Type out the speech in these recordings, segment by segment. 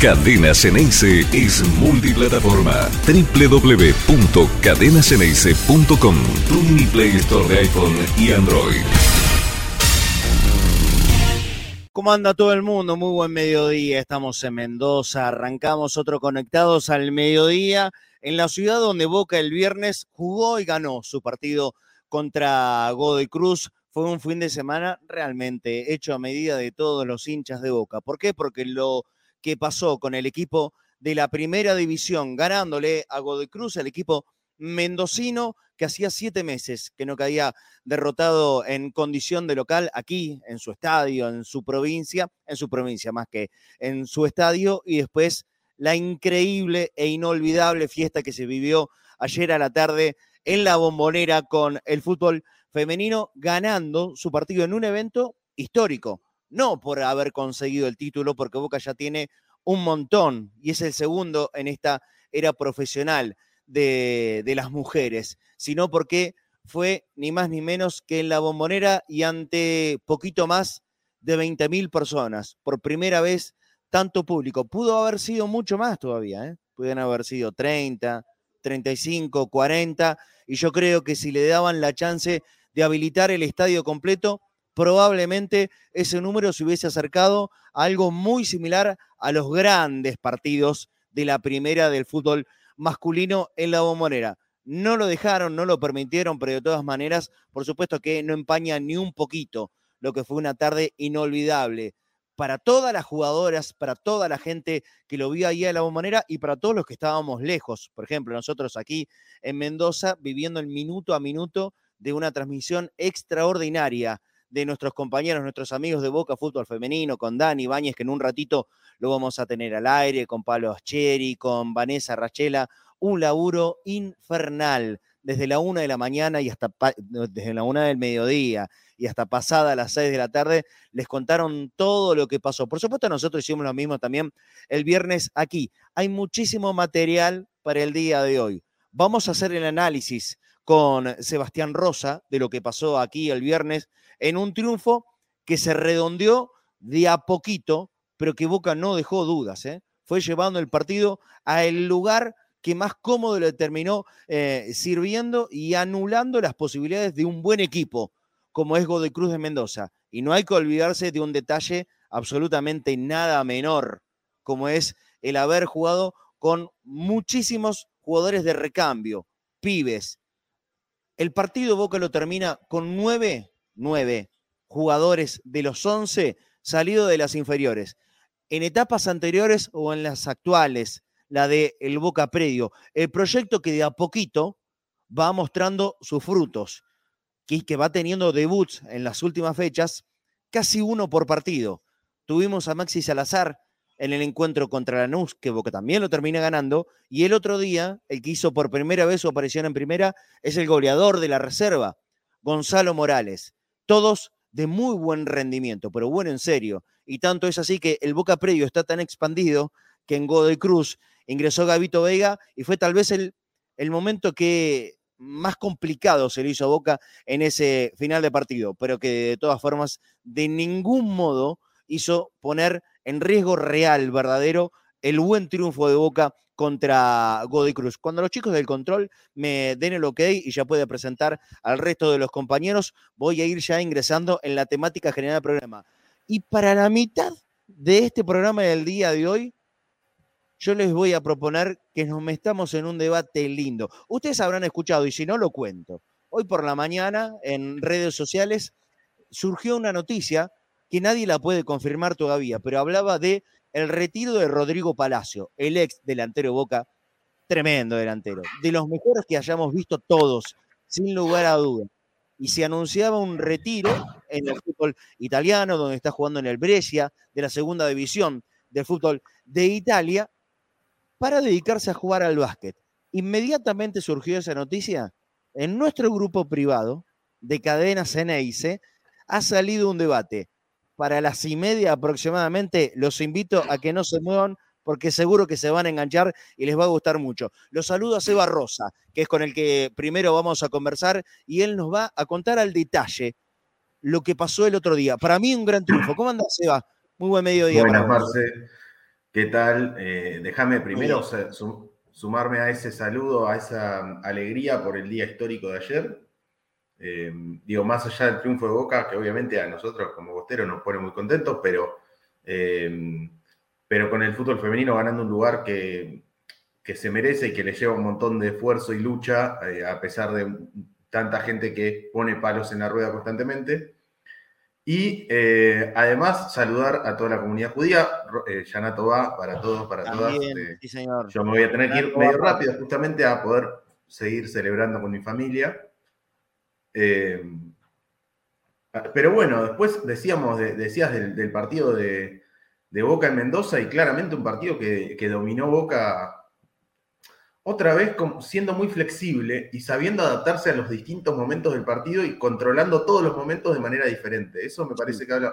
Cadena Ceneice es multiplataforma. www.cadenaceneice.com Tu mini Play Store de iPhone y Android. ¿Cómo anda todo el mundo? Muy buen mediodía. Estamos en Mendoza. Arrancamos otro Conectados al Mediodía en la ciudad donde Boca el viernes jugó y ganó su partido contra Godoy Cruz. Fue un fin de semana realmente hecho a medida de todos los hinchas de Boca. ¿Por qué? Porque lo que pasó con el equipo de la primera división, ganándole a Godoy Cruz, el equipo mendocino que hacía siete meses que no caía derrotado en condición de local aquí, en su estadio, en su provincia, en su provincia más que en su estadio, y después la increíble e inolvidable fiesta que se vivió ayer a la tarde en la bombonera con el fútbol femenino, ganando su partido en un evento histórico, no por haber conseguido el título, porque Boca ya tiene un montón y es el segundo en esta era profesional de, las mujeres, sino porque fue ni más ni menos que en la bombonera y ante poquito más de 20.000 personas. Por primera vez, tanto público. Pudo haber sido mucho más todavía, ¿eh? Pudieron haber sido 30, 35, 40, y yo creo que si le daban la chance de habilitar el estadio completo, probablemente ese número se hubiese acercado a algo muy similar a los grandes partidos de la primera del fútbol masculino en la bombonera. No lo dejaron, no lo permitieron, pero de todas maneras, por supuesto que no empaña ni un poquito lo que fue una tarde inolvidable para todas las jugadoras, para toda la gente que lo vio ahí a la bombonera y para todos los que estábamos lejos. Por ejemplo, nosotros aquí en Mendoza, viviendo el minuto a minuto de una transmisión extraordinaria de nuestros compañeros, nuestros amigos de Boca Fútbol Femenino, con Dani Ibáñez, que en un ratito lo vamos a tener al aire, con Pablo Ascheri, con Vanessa Rachela, un laburo infernal desde la una de la mañana y hasta desde la una del mediodía y hasta pasada las seis de la tarde, les contaron todo lo que pasó. Por supuesto, nosotros hicimos lo mismo también el viernes aquí. Hay muchísimo material para el día de hoy. Vamos a hacer el análisis con Sebastián Rosa de lo que pasó aquí el viernes en un triunfo que se redondeó de a poquito, pero que Boca no dejó dudas. ¿eh? Fue llevando el partido a el lugar que más cómodo le terminó eh, sirviendo y anulando las posibilidades de un buen equipo, como es Godoy Cruz de Mendoza. Y no hay que olvidarse de un detalle absolutamente nada menor, como es el haber jugado con muchísimos jugadores de recambio, pibes. El partido Boca lo termina con nueve nueve jugadores de los once salidos de las inferiores. En etapas anteriores o en las actuales, la de el Boca Predio, el proyecto que de a poquito va mostrando sus frutos, que, que va teniendo debuts en las últimas fechas, casi uno por partido. Tuvimos a Maxi Salazar en el encuentro contra Lanús, que Boca también lo termina ganando, y el otro día, el que hizo por primera vez su aparición en primera, es el goleador de la reserva, Gonzalo Morales todos de muy buen rendimiento, pero bueno en serio. Y tanto es así que el Boca Predio está tan expandido que en Godoy Cruz ingresó Gavito Vega y fue tal vez el, el momento que más complicado se le hizo a Boca en ese final de partido, pero que de todas formas de ningún modo hizo poner en riesgo real, verdadero, el buen triunfo de Boca contra Godoy Cruz. Cuando los chicos del control me den el ok y ya puede presentar al resto de los compañeros, voy a ir ya ingresando en la temática general del programa. Y para la mitad de este programa del día de hoy, yo les voy a proponer que nos metamos en un debate lindo. Ustedes habrán escuchado, y si no, lo cuento. Hoy por la mañana, en redes sociales, surgió una noticia que nadie la puede confirmar todavía, pero hablaba de el retiro de Rodrigo Palacio, el ex delantero Boca, tremendo delantero, de los mejores que hayamos visto todos, sin lugar a dudas. Y se anunciaba un retiro en el fútbol italiano, donde está jugando en el Brescia, de la segunda división del fútbol de Italia, para dedicarse a jugar al básquet. Inmediatamente surgió esa noticia. En nuestro grupo privado de Cadena Ceneice ha salido un debate para las y media aproximadamente. Los invito a que no se muevan porque seguro que se van a enganchar y les va a gustar mucho. Los saludo a Seba Rosa, que es con el que primero vamos a conversar y él nos va a contar al detalle lo que pasó el otro día. Para mí un gran triunfo. ¿Cómo andas, Seba? Muy buen mediodía. Buenas, Marce. ¿Qué tal? Eh, déjame primero sumarme a ese saludo, a esa alegría por el día histórico de ayer. Eh, digo, más allá del triunfo de Boca, que obviamente a nosotros como bosteros nos pone muy contentos, pero, eh, pero con el fútbol femenino ganando un lugar que, que, se merece y que le lleva un montón de esfuerzo y lucha, a pesar de tanta gente que pone palos en la rueda constantemente. Y eh, además saludar a toda la comunidad judía. Eh, Yanato va para todos, para todas. Eh, sí, señor. Yo me voy a tener que ir medio rápido justamente a poder seguir celebrando con mi familia. Pero bueno, después decíamos, decías del, partido de, Boca en Mendoza y claramente un partido que, que dominó Boca otra vez siendo muy flexible y sabiendo adaptarse a los distintos momentos del partido y controlando todos los momentos de manera diferente. Eso me parece que habla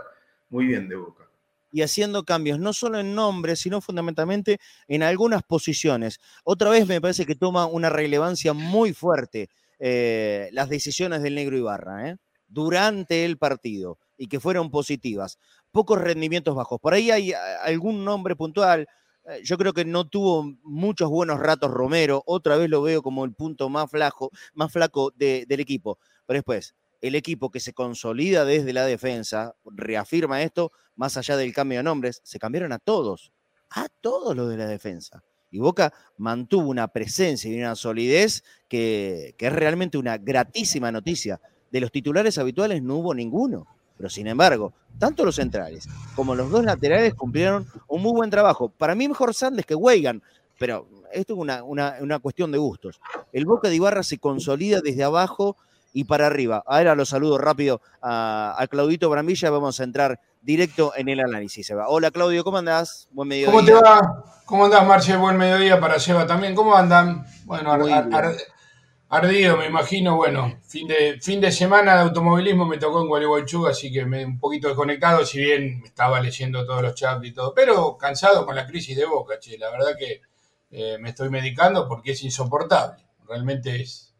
muy bien de Boca. Y haciendo cambios, no solo en nombres, sino fundamentalmente en algunas posiciones. Otra vez me parece que toma una relevancia muy fuerte eh, las decisiones del negro Ibarra ¿eh? durante el partido y que fueron positivas. Pocos rendimientos bajos. Por ahí hay algún nombre puntual, eh, yo creo que no tuvo muchos buenos ratos Romero. Otra vez lo veo como el punto más flaco, más flaco del equipo. Pero después, el equipo que se consolida desde la defensa, reafirma esto, más allá del cambio de nombres, se cambiaron a todos, a todos los de la defensa. Y Boca mantuvo una presencia y una solidez que, es realmente una gratísima noticia. De los titulares habituales no hubo ninguno. Pero sin embargo, tanto los centrales como los dos laterales cumplieron un muy buen trabajo. Para mí mejor Sandes que Weigan, pero esto es una, una, cuestión de gustos. El Boca de Ibarra se consolida desde abajo y para arriba. Ahora lo saludo rápido a, Claudito Brambilla, vamos a entrar directo en el análisis. Hola Claudio, ¿cómo andás? Buen mediodía. ¿Cómo te va? ¿Cómo andás, Marce? Buen mediodía para Seba también. ¿Cómo andan? Bueno, Ardido, me imagino, bueno, fin de, fin de semana de automovilismo me tocó en Gualeguaychú, así que me un poquito desconectado, si bien me estaba leyendo todos los chats y todo, pero cansado con la crisis de Boca, che, la verdad que eh, me estoy medicando porque es insoportable, realmente es,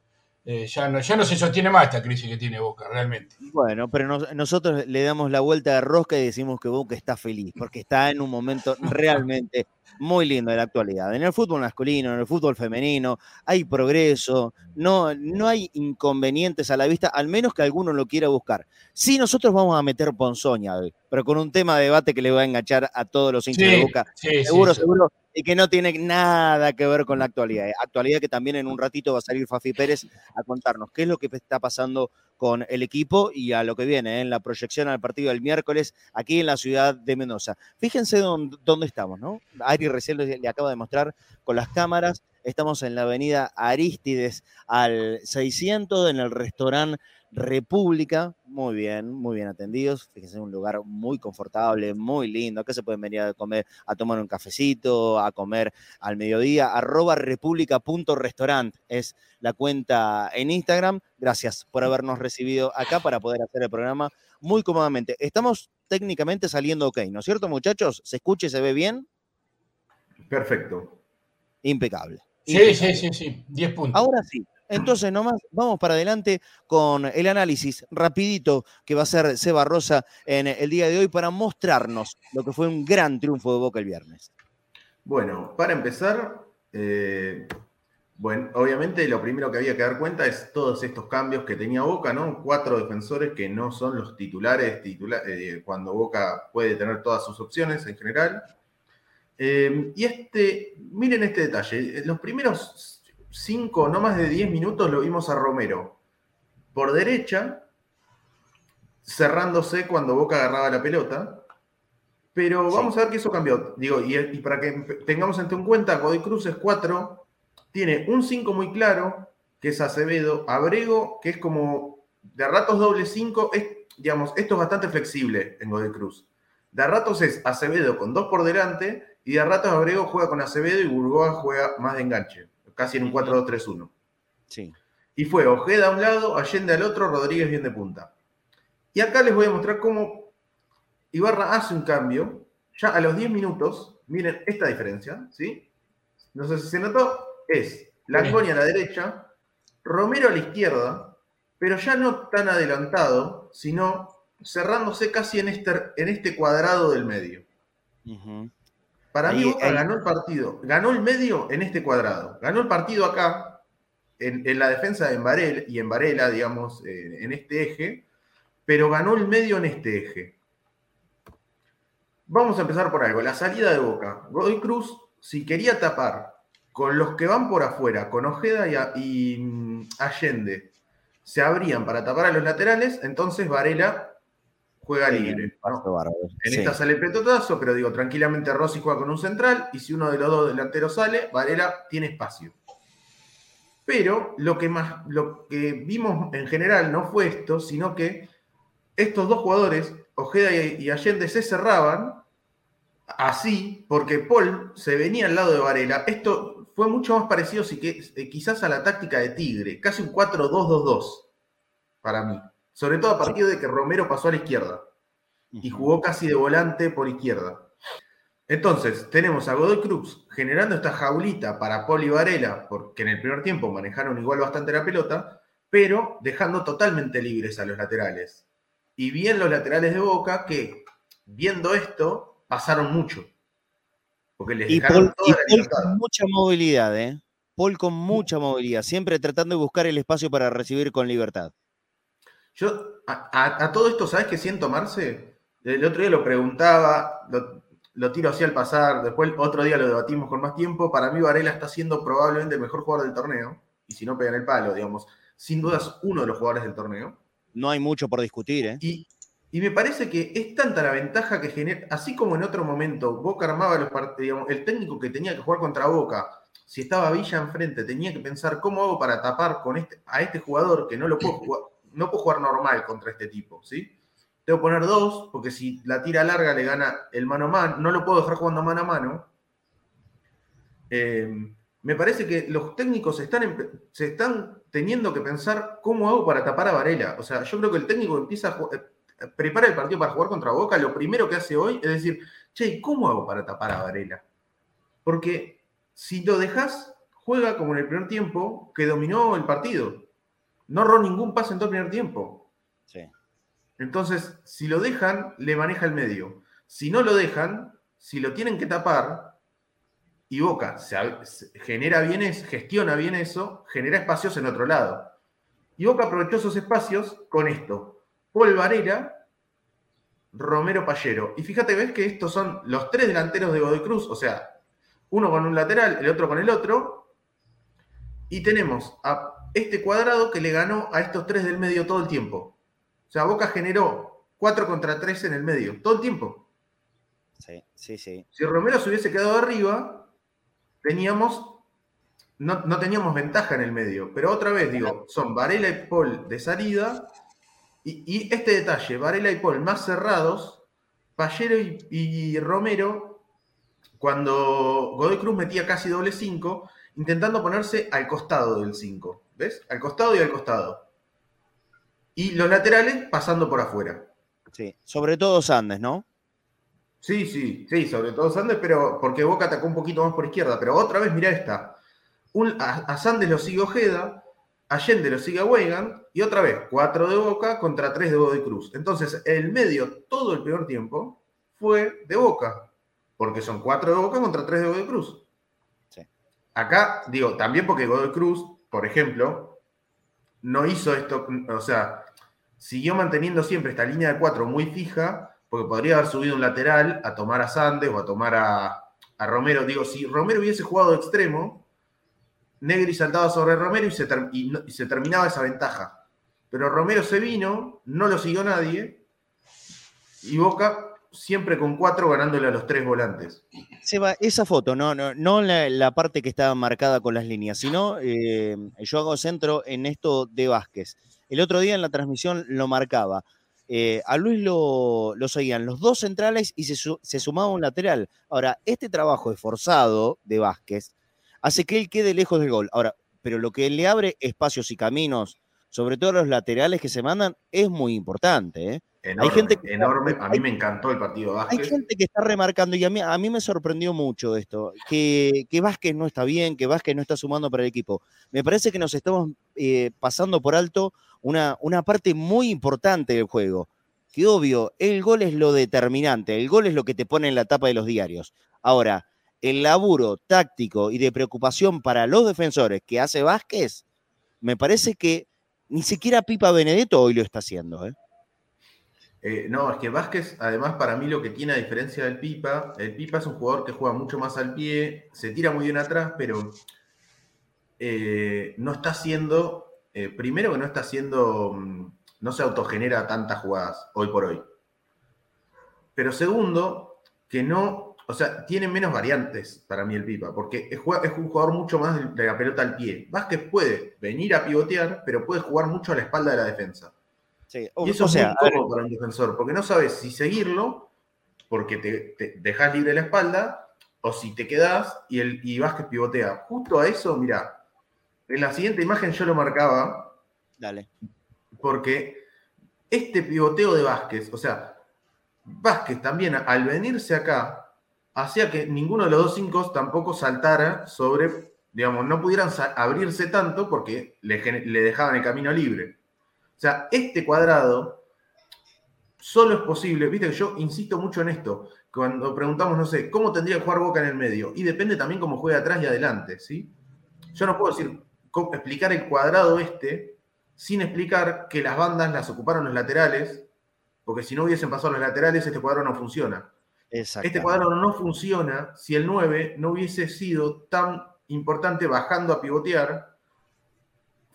eh, ya, no, ya no se sostiene más esta crisis que tiene Boca, realmente. Bueno, pero nosotros le damos la vuelta de rosca y decimos que Boca está feliz, porque está en un momento realmente muy lindo de la actualidad. En el fútbol masculino, en el fútbol femenino, hay progreso, no, no hay inconvenientes a la vista, al menos que alguno lo quiera buscar. Sí, nosotros vamos a meter ponzoña hoy, pero con un tema de debate que le va a enganchar a todos los hinchas de Boca. seguro, seguro y que no tiene nada que ver con la actualidad. ¿eh? Actualidad que también en un ratito va a salir Fafi Pérez a contarnos qué es lo que está pasando con el equipo y a lo que viene ¿eh? en la proyección al partido del miércoles aquí en la ciudad de Mendoza. Fíjense dónde, estamos, ¿no? Ari recién le acaba de mostrar con las cámaras. Estamos en la avenida Aristides al 600 en el restaurante República, muy bien, muy bien atendidos. Fíjense, un lugar muy confortable, muy lindo. Acá se pueden venir a comer, a tomar un cafecito, a comer al mediodía. Arroba república.restaurant es la cuenta en Instagram. Gracias por habernos recibido acá para poder hacer el programa muy cómodamente. Estamos técnicamente saliendo ok, ¿no es cierto, muchachos? ¿Se escucha y se ve bien? Perfecto. Impecable. Sí, sí, sí, sí. 10 puntos. Ahora sí, entonces, nomás vamos para adelante con el análisis rapidito que va a ser Seba Rosa en el día de hoy para mostrarnos lo que fue un gran triunfo de Boca el viernes. Bueno, para empezar, eh, bueno, obviamente lo primero que había que dar cuenta es todos estos cambios que tenía Boca, ¿no? Cuatro defensores que no son los titulares, eh, cuando Boca puede tener todas sus opciones en general. Eh, y este, miren este detalle, los primeros 5, no más de 10 minutos lo vimos a Romero por derecha, cerrándose cuando Boca agarraba la pelota. Pero vamos a ver que eso cambió. Digo, y, para que tengamos en cuenta, Godoy Cruz es 4, tiene un 5 muy claro, que es Acevedo, Abrego, que es como de ratos doble 5, digamos, esto es bastante flexible en Godoy Cruz. De ratos es Acevedo con 2 por delante, y de ratos Abrego juega con Acevedo y Burgoa juega más de enganche casi en un 4-2-3-1. Sí. Y fue Ojeda a un lado, Allende al otro, Rodríguez bien de punta. Y acá les voy a mostrar cómo Ibarra hace un cambio. Ya a los 10 minutos, miren esta diferencia, ¿sí? No sé si se notó, es Langoña a la derecha, Romero a la izquierda, pero ya no tan adelantado, sino cerrándose casi en este, en este cuadrado del medio. Para mí Boca ganó el partido, ganó el medio en este cuadrado, ganó el partido acá, en, la defensa de Varela y en Varela, digamos, eh, en este eje, pero ganó el medio en este eje. Vamos a empezar por algo, la salida de Boca. Godoy Cruz, si quería tapar con los que van por afuera, con Ojeda y, mm, Allende, se abrían para tapar a los laterales, entonces Varela juega libre. En esta sale el petotazo, pero digo, tranquilamente Rossi juega con un central y si uno de los dos delanteros sale, Varela tiene espacio. Pero lo que, más, lo que vimos en general no fue esto, sino que estos dos jugadores, Ojeda y Allende, se cerraban así porque Paul se venía al lado de Varela. Esto fue mucho más parecido si que, eh, quizás a la táctica de Tigre, casi un 4-2-2-2 para mí. Sobre todo a partir de que Romero pasó a la izquierda y jugó casi de volante por izquierda. Entonces, tenemos a Godoy Cruz generando esta jaulita para Paul y Varela, porque en el primer tiempo manejaron igual bastante la pelota, pero dejando totalmente libres a los laterales. Y bien los laterales de Boca que, viendo esto, pasaron mucho. Porque les y Paul, con mucha movilidad, ¿eh? Paul con mucha movilidad, siempre tratando de buscar el espacio para recibir con libertad. Yo, a, todo esto, ¿sabes qué siento, Marce? El otro día lo preguntaba, lo, tiro así al pasar, después otro día lo debatimos con más tiempo. Para mí, Varela está siendo probablemente el mejor jugador del torneo, y si no pegan el palo, digamos, sin dudas uno de los jugadores del torneo. No hay mucho por discutir, ¿eh? Y, y me parece que es tanta la ventaja que genera, así como en otro momento Boca armaba los partidos, el técnico que tenía que jugar contra Boca, si estaba Villa enfrente, tenía que pensar cómo hago para tapar con este, a este jugador que no lo puedo jugar no puedo jugar normal contra este tipo, ¿sí? Tengo que poner dos, porque si la tira larga le gana el mano a mano, no lo puedo dejar jugando mano a mano. Eh, me parece que los técnicos están, se están teniendo que pensar cómo hago para tapar a Varela. O sea, yo creo que el técnico empieza a eh, prepara el partido para jugar contra Boca, lo primero que hace hoy es decir, che, ¿cómo hago para tapar a Varela? Porque si lo dejas, juega como en el primer tiempo que dominó el partido. No erró ningún pase en todo el primer tiempo. Sí. Entonces, si lo dejan, le maneja el medio. Si no lo dejan, si lo tienen que tapar, y Boca genera bien gestiona bien eso, genera espacios en otro lado. Y Boca aprovechó esos espacios con esto. Paul Varela, Romero Pallero. Y fíjate, ves que estos son los tres delanteros de Godoy Cruz, o sea, uno con un lateral, el otro con el otro. Y tenemos a este cuadrado que le ganó a estos tres del medio todo el tiempo. O sea, Boca generó 4 contra 3 en el medio, todo el tiempo. Sí, sí, sí. Si Romero se hubiese quedado arriba, teníamos, no, teníamos ventaja en el medio. Pero otra vez, digo, son Varela y Paul de salida. Y, este detalle, Varela y Paul más cerrados, Pallero y, y Romero, cuando Godoy Cruz metía casi doble 5, intentando ponerse al costado del 5. ¿Ves? Al costado y al costado. Y los laterales pasando por afuera. Sí, sobre todo Sandes, ¿no? Sí, sí, sí, sobre todo Sandes, pero porque Boca atacó un poquito más por izquierda. Pero otra vez, mira esta. a, Sandes lo sigue Ojeda, Allende lo sigue a Weigand, y otra vez, cuatro de Boca contra tres de Godoy Cruz. Entonces, el medio, todo el primer tiempo, fue de Boca, porque son cuatro de Boca contra tres de Godoy Cruz. Sí. Acá, digo, también porque Godoy Cruz por ejemplo, no hizo esto, o sea, siguió manteniendo siempre esta línea de cuatro muy fija, porque podría haber subido un lateral a tomar a Sandes o a tomar a, Romero. Digo, si Romero hubiese jugado de extremo, Negri saltaba sobre Romero y se, y se terminaba esa ventaja. Pero Romero se vino, no lo siguió nadie, y Boca siempre con cuatro ganándole a los tres volantes. Seba, esa foto, no, no, no la, parte que estaba marcada con las líneas, sino eh, yo hago centro en esto de Vázquez. El otro día en la transmisión lo marcaba. Eh, a Luis lo, seguían los dos centrales y se, se, sumaba un lateral. Ahora, este trabajo esforzado de Vázquez hace que él quede lejos del gol. Ahora, pero lo que le abre espacios y caminos, sobre todo los laterales que se mandan, es muy importante. ¿eh? Enorme, hay gente enorme. A mí me encantó el partido Vázquez. Hay gente que está remarcando, y a mí, a mí me sorprendió mucho esto, que, que, Vázquez no está bien, que Vázquez no está sumando para el equipo. Me parece que nos estamos eh, pasando por alto una, una parte muy importante del juego. que obvio, el gol es lo determinante, el gol es lo que te pone en la tapa de los diarios. Ahora, el laburo táctico y de preocupación para los defensores que hace Vázquez, me parece que ni siquiera Pipa Benedetto hoy lo está haciendo. ¿eh? Eh, no, es que Vázquez, además, para mí lo que tiene a diferencia del Pipa, el Pipa es un jugador que juega mucho más al pie, se tira muy bien atrás, pero eh, no está haciendo, primero que no está haciendo mm, no se autogenera tantas jugadas hoy por hoy. Pero segundo, que no, o sea, tiene menos variantes para mí el Pipa, porque es, un jugador mucho más de la pelota al pie. Vázquez puede venir a pivotear, pero puede jugar mucho a la espalda de la defensa. Y eso es muy cómodo para un defensor, porque no sabes si seguirlo, porque te, dejas libre la espalda, o si te quedas y, el, y Vázquez pivotea. Justo a eso, mira, en la siguiente imagen yo lo marcaba. Dale porque este pivoteo de Vázquez, o sea, Vázquez también al venirse acá, hacía que ninguno de los dos cinco tampoco saltara sobre, digamos, no pudieran abrirse tanto porque le, dejaban el camino libre. O sea, este cuadrado solo es posible, viste que yo insisto mucho en esto, cuando preguntamos, no sé, ¿cómo tendría que jugar Boca en el medio? Y depende también cómo juega atrás y adelante, ¿sí? Yo no puedo decir, explicar el cuadrado este sin explicar que las bandas las ocuparon los laterales, porque si no hubiesen pasado los laterales, este cuadro no funciona. Este cuadro no funciona si el 9 no hubiese sido tan importante bajando a pivotear,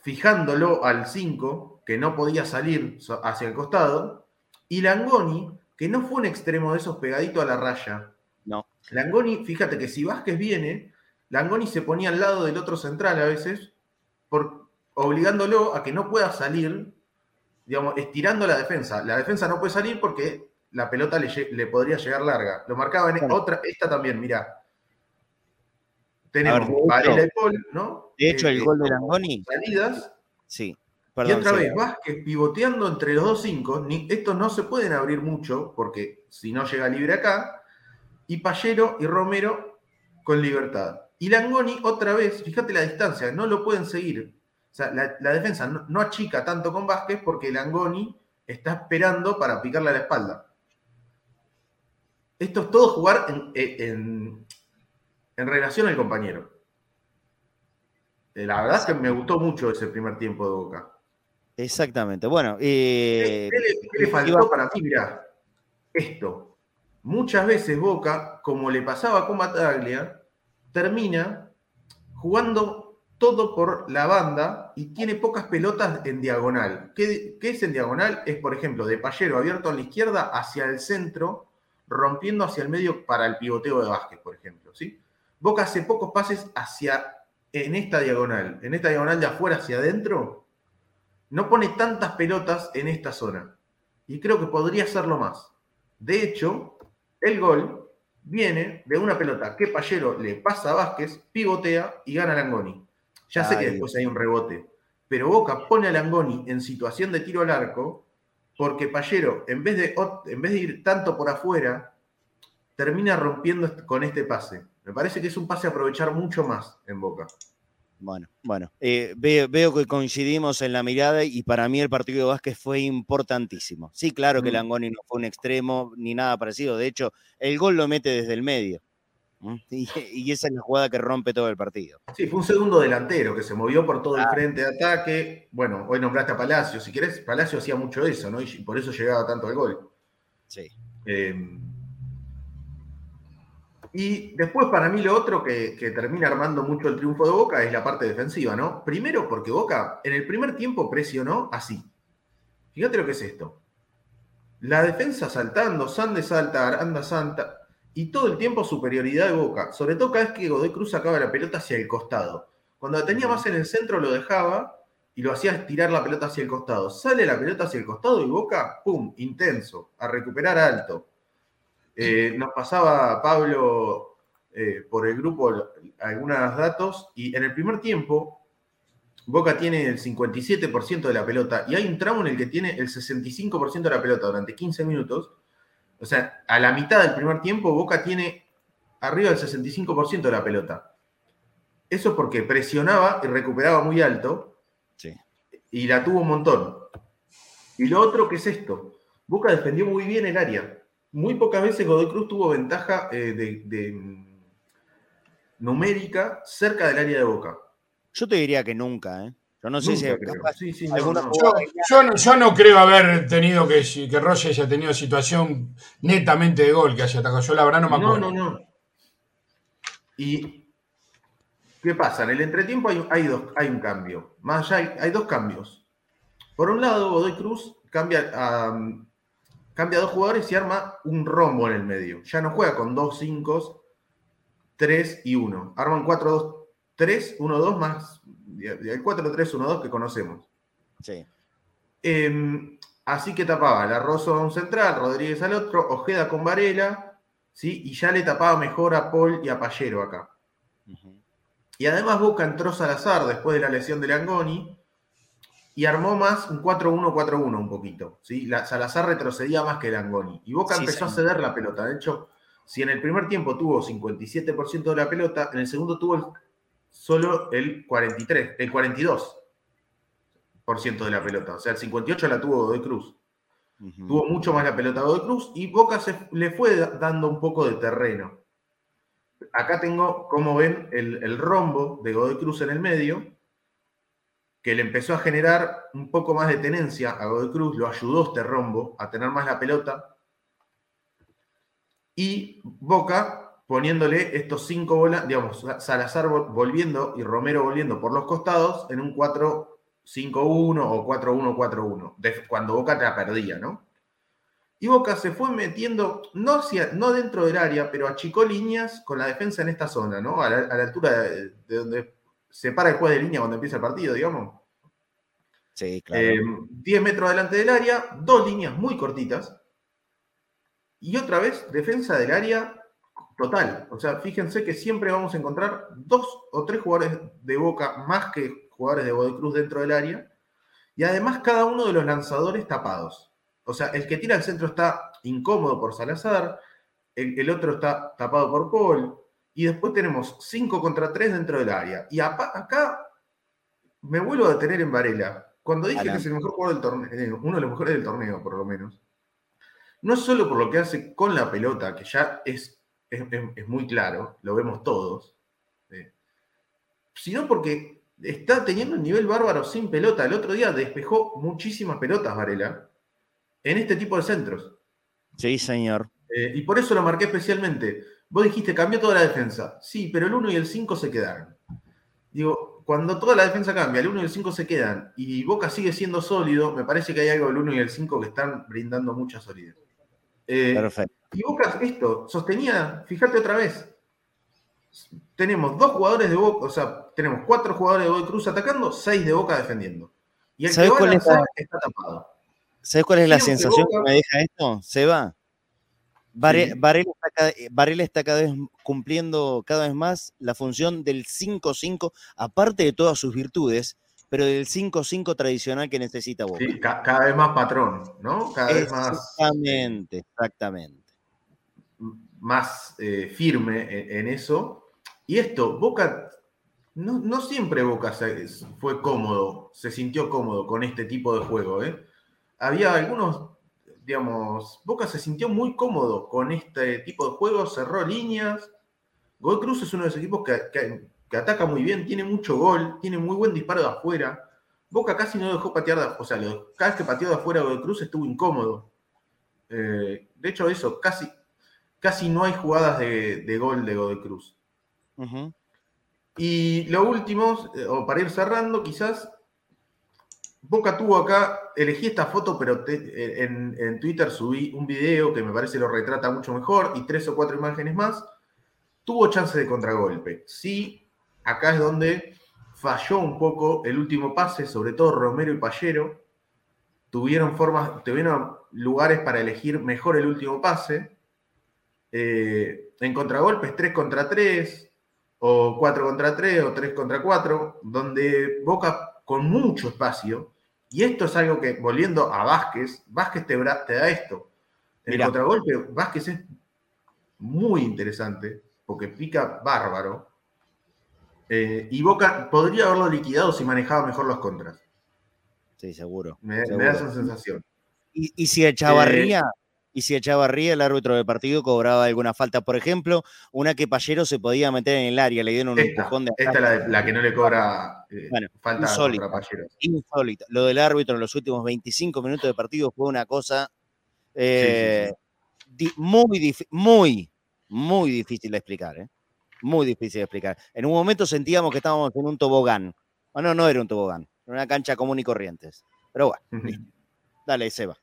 fijándolo al 5, que no podía salir hacia el costado, y Langoni, que no fue un extremo de esos pegadito a la raya. No. Langoni, fíjate que si Vázquez viene, Langoni se ponía al lado del otro central a veces, por, obligándolo a que no pueda salir, digamos, estirando la defensa. La defensa no puede salir porque la pelota le, podría llegar larga. Lo marcaba en otra, esta también, mirá. Tenemos y Paul, ¿no? De hecho, el eh, gol de Langoni. Salidas. Sí. Y otra vez, Vázquez pivoteando entre los dos cinco. Estos no se pueden abrir mucho porque si no llega libre acá. Y Pallero y Romero con libertad. Y Langoni otra vez, fíjate la distancia, no lo pueden seguir sea, la, defensa no, achica tanto con Vázquez porque Langoni está esperando para picarle a la espalda. Esto es todo jugar en, relación al compañero. Eh, la verdad es que me gustó mucho ese primer tiempo de Boca. Exactamente. Bueno, eh, ¿Qué, le, faltó para ti? Mirá, esto. Muchas veces Boca, como le pasaba con Bataglia, termina jugando todo por la banda y tiene pocas pelotas en diagonal. ¿Qué, es en diagonal? Es, por ejemplo, de Pallero abierto a la izquierda hacia el centro, rompiendo hacia el medio para el pivoteo de Vázquez, por ejemplo. ¿sí? Boca hace pocos pases hacia en esta diagonal, en esta diagonal de afuera hacia adentro, no pone tantas pelotas en esta zona. Y creo que podría hacerlo más. De hecho, el gol viene de una pelota que Pallero le pasa a Vázquez, pivotea y gana Langoni. Ya sé que después hay un rebote, pero Boca pone a Langoni en situación de tiro al arco porque Pallero, en vez de, en vez de ir tanto por afuera, termina rompiendo con este pase. Me parece que es un pase a aprovechar mucho más en Boca. Bueno, bueno, eh, veo, que coincidimos en la mirada y para mí el partido de Vázquez fue importantísimo. Sí, claro que mm. Langoni no fue un extremo ni nada parecido. De hecho, el gol lo mete desde el medio. Y, esa es la jugada que rompe todo el partido. Sí, fue un segundo delantero que se movió por todo el ah. frente de ataque. Bueno, hoy nombraste a Palacio. Si querés, Palacio hacía mucho eso, ¿no? Y por eso llegaba tanto al gol. Sí. Em, y después, para mí, lo otro que, termina armando mucho el triunfo de Boca es la parte defensiva, ¿no? Primero, porque Boca en el primer tiempo presionó así. Fíjate lo que es esto. La defensa saltando, Sande salta, Aranda Santa, y todo el tiempo superioridad de Boca, sobre todo cada vez que Godoy Cruz sacaba la pelota hacia el costado. Cuando la tenía más en el centro lo dejaba y lo hacía tirar la pelota hacia el costado. Sale la pelota hacia el costado y Boca, ¡pum!, intenso, a recuperar alto. Eh, nos pasaba Pablo eh, por el grupo algunos datos y en el primer tiempo Boca tiene el 57% de la pelota y hay un tramo en el que tiene el 65% de la pelota durante 15 minutos o sea, a la mitad del primer tiempo, Boca tiene arriba del 65% de la pelota. Eso porque presionaba y recuperaba muy alto. Sí. Y la tuvo un montón. Y lo otro, que es esto? Boca defendió muy bien el área. Muy pocas veces Godoy Cruz tuvo ventaja eh, de, mm, numérica cerca del área de Boca. Yo te diría que nunca, ¿eh? Yo no sé si yo, no, creo haber tenido que, que Roger haya tenido situación netamente de gol que haya atacado. Yo la verdad no me acuerdo. No, no, no. Y ¿qué pasa? En el entretiempo hay, dos, hay un cambio. Más allá hay, dos cambios. Por un lado, Godoy Cruz cambia a, cambia dos jugadores y arma un rombo en el medio. Ya no juega con dos cinco, tres y uno. Arman cuatro, dos, tres, uno, dos más el 4-3-1-2 que conocemos. Sí. Em, así que tapaba la Rosso a un central, Rodríguez al otro, Ojeda con Varela, ¿sí? y ya le tapaba mejor a Paul y a Pallero acá. Y además Boca entró Salazar después de la lesión de Langoni y armó más un 4-1-4-1 un poquito. ¿sí? La, Salazar retrocedía más que Langoni. Y Boca empezó a ceder la pelota. De hecho, si en el primer tiempo tuvo 57% de la pelota, en el segundo tuvo el solo el 43, el 42% de la pelota. O sea, el 58 la tuvo Godoy Cruz. Tuvo mucho más la pelota Godoy Cruz y Boca se, le fue dando un poco de terreno. Acá tengo, como ven, el, el rombo de Godoy Cruz en el medio, que le empezó a generar un poco más de tenencia a Godoy Cruz, lo ayudó este rombo a tener más la pelota. Y Boca poniéndole estos cinco bolas, digamos, Salazar volviendo y Romero volviendo por los costados en un 4-5-1 o 4-1-4-1, cuando Boca te la perdía, ¿no? Y Boca se fue metiendo, no, no dentro del área, pero achicó líneas con la defensa en esta zona, ¿no? A la, altura de, donde se para el juez de línea cuando empieza el partido, digamos. Sí, claro. 10 eh, metros delante del área, dos líneas muy cortitas. Y otra vez, defensa del área total. O sea, fíjense que siempre vamos a encontrar dos o tres jugadores de Boca más que jugadores de Godoy Cruz dentro del área. Y además cada uno de los lanzadores tapados. O sea, el que tira al centro está incómodo por Salazar, el, otro está tapado por Paul. Y después tenemos cinco contra tres dentro del área. Y acá me vuelvo a detener en Varela. Cuando dije que es el mejor jugador del torneo, uno de los mejores del torneo, por lo menos. No solo por lo que hace con la pelota, que ya es es, muy claro, lo vemos todos, sino porque está teniendo un nivel bárbaro sin pelota. El otro día despejó muchísimas pelotas Varela en este tipo de centros. Sí, señor. Eh, y por eso lo marqué especialmente. Vos dijiste, cambió toda la defensa. Sí, pero el 1 y el 5 se quedaron. Digo, cuando toda la defensa cambia, el 1 y el 5 se quedan y Boca sigue siendo sólido, me parece que hay algo del 1 y el 5 que están brindando mucha solidez. Eh, Perfecto. Y Boca, esto, sostenía, fíjate otra vez, tenemos dos jugadores de Boca, o sea, tenemos cuatro jugadores de Boca Cruz atacando, seis de Boca defendiendo. Y el que va a está tapado. ¿Sabes cuál es la sensación que, me deja esto, Seba? Varela, está cada, vez cumpliendo cada vez más la función del 5-5, aparte de todas sus virtudes, pero del 5-5 tradicional que necesita Boca. Sí, cada vez más patrón, ¿no? Cada vez más. Exactamente, exactamente más eh, firme en, eso. Y esto, Boca, no, siempre Boca fue cómodo, se sintió cómodo con este tipo de juego. ¿eh? Había algunos, digamos, Boca se sintió muy cómodo con este tipo de juego, cerró líneas. Gold Cruz es uno de esos equipos que, ataca muy bien, tiene mucho gol, tiene muy buen disparo de afuera. Boca casi no dejó patear de o sea, cada vez que pateó de afuera Gold Cruz estuvo incómodo. Eh, de hecho, eso, casi, casi no hay jugadas de, gol de Godoy Cruz. Y lo último, eh, o para ir cerrando, quizás, Boca tuvo acá, elegí esta foto, pero en, Twitter subí un video que me parece lo retrata mucho mejor y tres o cuatro imágenes más. Tuvo chance de contragolpe. Sí, acá es donde falló un poco el último pase, sobre todo Romero y Pallero. Tuvieron formas, tuvieron lugares para elegir mejor el último pase. Eh, en contragolpes 3 contra 3, o 4 contra 3, o 3 contra 4, donde Boca con mucho espacio, y esto es algo que, volviendo a Vázquez, Vázquez te, da esto. En el contragolpe, Vázquez es muy interesante, porque pica bárbaro, eh, y Boca podría haberlo liquidado si manejaba mejor los contras. Sí, seguro. Me, da esa sensación. Y, si Echavarría, y si Echavarría, el árbitro del partido, cobraba alguna falta. Por ejemplo, una que Pallero se podía meter en el área, le dieron un empujón de. Esta es la, que no le cobra eh, falta insólita, Pallero. Insólita. Lo del árbitro en los últimos 25 minutos de partido fue una cosa eh, muy, muy, muy difícil de explicar. ¿eh? Muy difícil de explicar. En un momento sentíamos que estábamos en un tobogán. O no, no era un tobogán, era una cancha común y corrientes. Pero bueno, dale, Seba,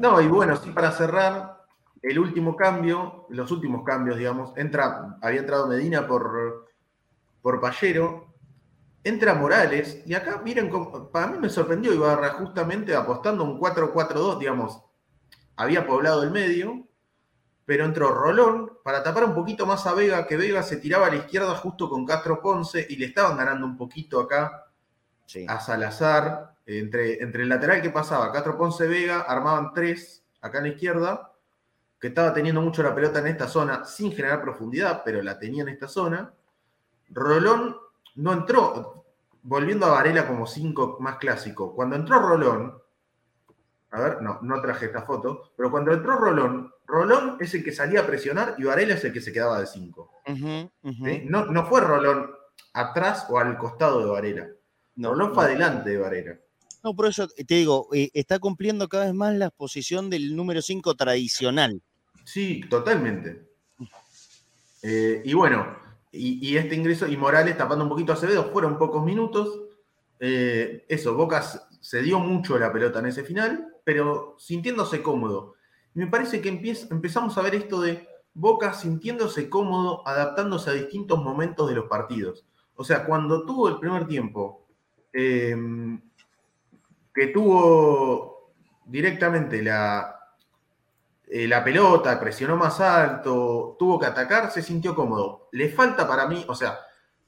No, y bueno, sí, para cerrar, el último cambio, los últimos cambios, digamos, entra, había entrado Medina por, por Pallero, entra Morales, y acá miren, para mí me sorprendió Ibarra justamente apostando un 4-4-2, digamos, había poblado el medio, pero entró Rolón para tapar un poquito más a Vega, que Vega se tiraba a la izquierda justo con Castro Ponce y le estaban ganando un poquito acá a Salazar. Entre, entre el lateral que pasaba, Castro Ponce Vega, armaban tres acá en la izquierda, que estaba teniendo mucho la pelota en esta zona, sin generar profundidad, pero la tenía en esta zona. Rolón no entró, volviendo a Varela como cinco más clásico. Cuando entró Rolón, a ver, no, no traje esta foto, pero cuando entró Rolón, Rolón es el que salía a presionar y Varela es el que se quedaba de 5. no, no, fue Rolón atrás o al costado de Varela. Rolón fue adelante de Varela. No, por eso te digo, eh, está cumpliendo cada vez más la posición del número 5 tradicional. Sí, totalmente. Eh, y bueno, y, este ingreso, y Morales tapando un poquito a Acevedo, fueron pocos minutos. Eh, eso, Bocas se dio mucho la pelota en ese final, pero sintiéndose cómodo me parece que empezamos a ver esto de Boca sintiéndose cómodo, adaptándose a distintos momentos de los partidos. O sea, cuando tuvo el primer tiempo, em, que tuvo directamente la, eh, la pelota, presionó más alto, tuvo que atacar, se sintió cómodo. Le falta para mí, o sea,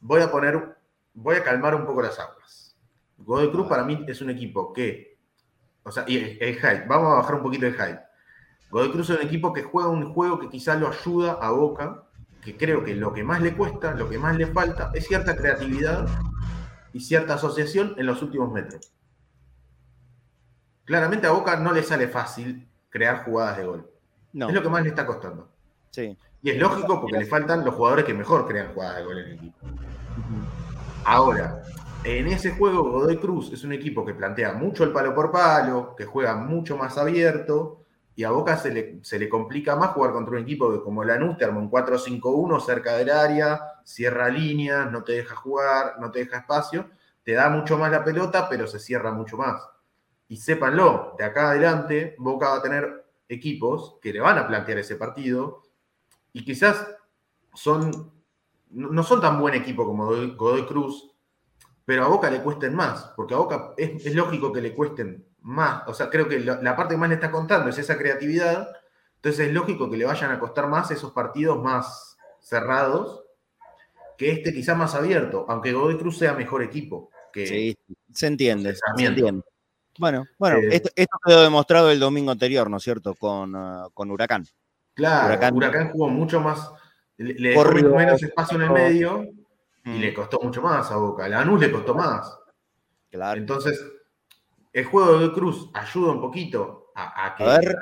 voy a poner, voy a calmar un poco las aguas. Godoy Cruz para mí es un equipo que, o sea, y el hype, vamos a bajar un poquito el hype Godoy Cruz es un equipo que juega un juego que quizás lo ayuda a Boca, que creo que lo que más le cuesta, lo que más le falta, es cierta creatividad y cierta asociación en los últimos metros. Claramente a Boca no le sale fácil crear jugadas de gol. Es lo que más le está costando. Sí. Y es lógico porque le faltan los jugadores que mejor crean jugadas de gol en el equipo. Ahora, en ese juego Godoy Cruz es un equipo que plantea mucho el palo por palo, que juega mucho más abierto, y a Boca se le, se le complica más jugar contra un equipo que como Lanús te arma un 4-5-1 cerca del área, cierra líneas, no te deja jugar, no te deja espacio, te da mucho más la pelota, pero se cierra mucho más. Y sépanlo, de acá adelante Boca va a tener equipos que le van a plantear ese partido y quizás son, no son tan buen equipo como Godoy Cruz, pero a Boca le cuesten más, porque a Boca es, es lógico que le cuesten más, o sea, creo que la, parte que más le está contando es esa creatividad, entonces es lógico que le vayan a costar más esos partidos más cerrados que este quizá más abierto, aunque Godoy Cruz sea mejor equipo. Que sí, se entiende, se entiende. Bueno, bueno, eh, esto, quedó demostrado el domingo anterior, ¿no es cierto? Con, uh, con Huracán. Claro, Huracán, jugó mucho más, le, dejó menos espacio en el medio y mm. le costó mucho más a Boca. A Lanús le costó más. Claro. Entonces, el juego de Cruz ayuda un poquito a, que. A ver.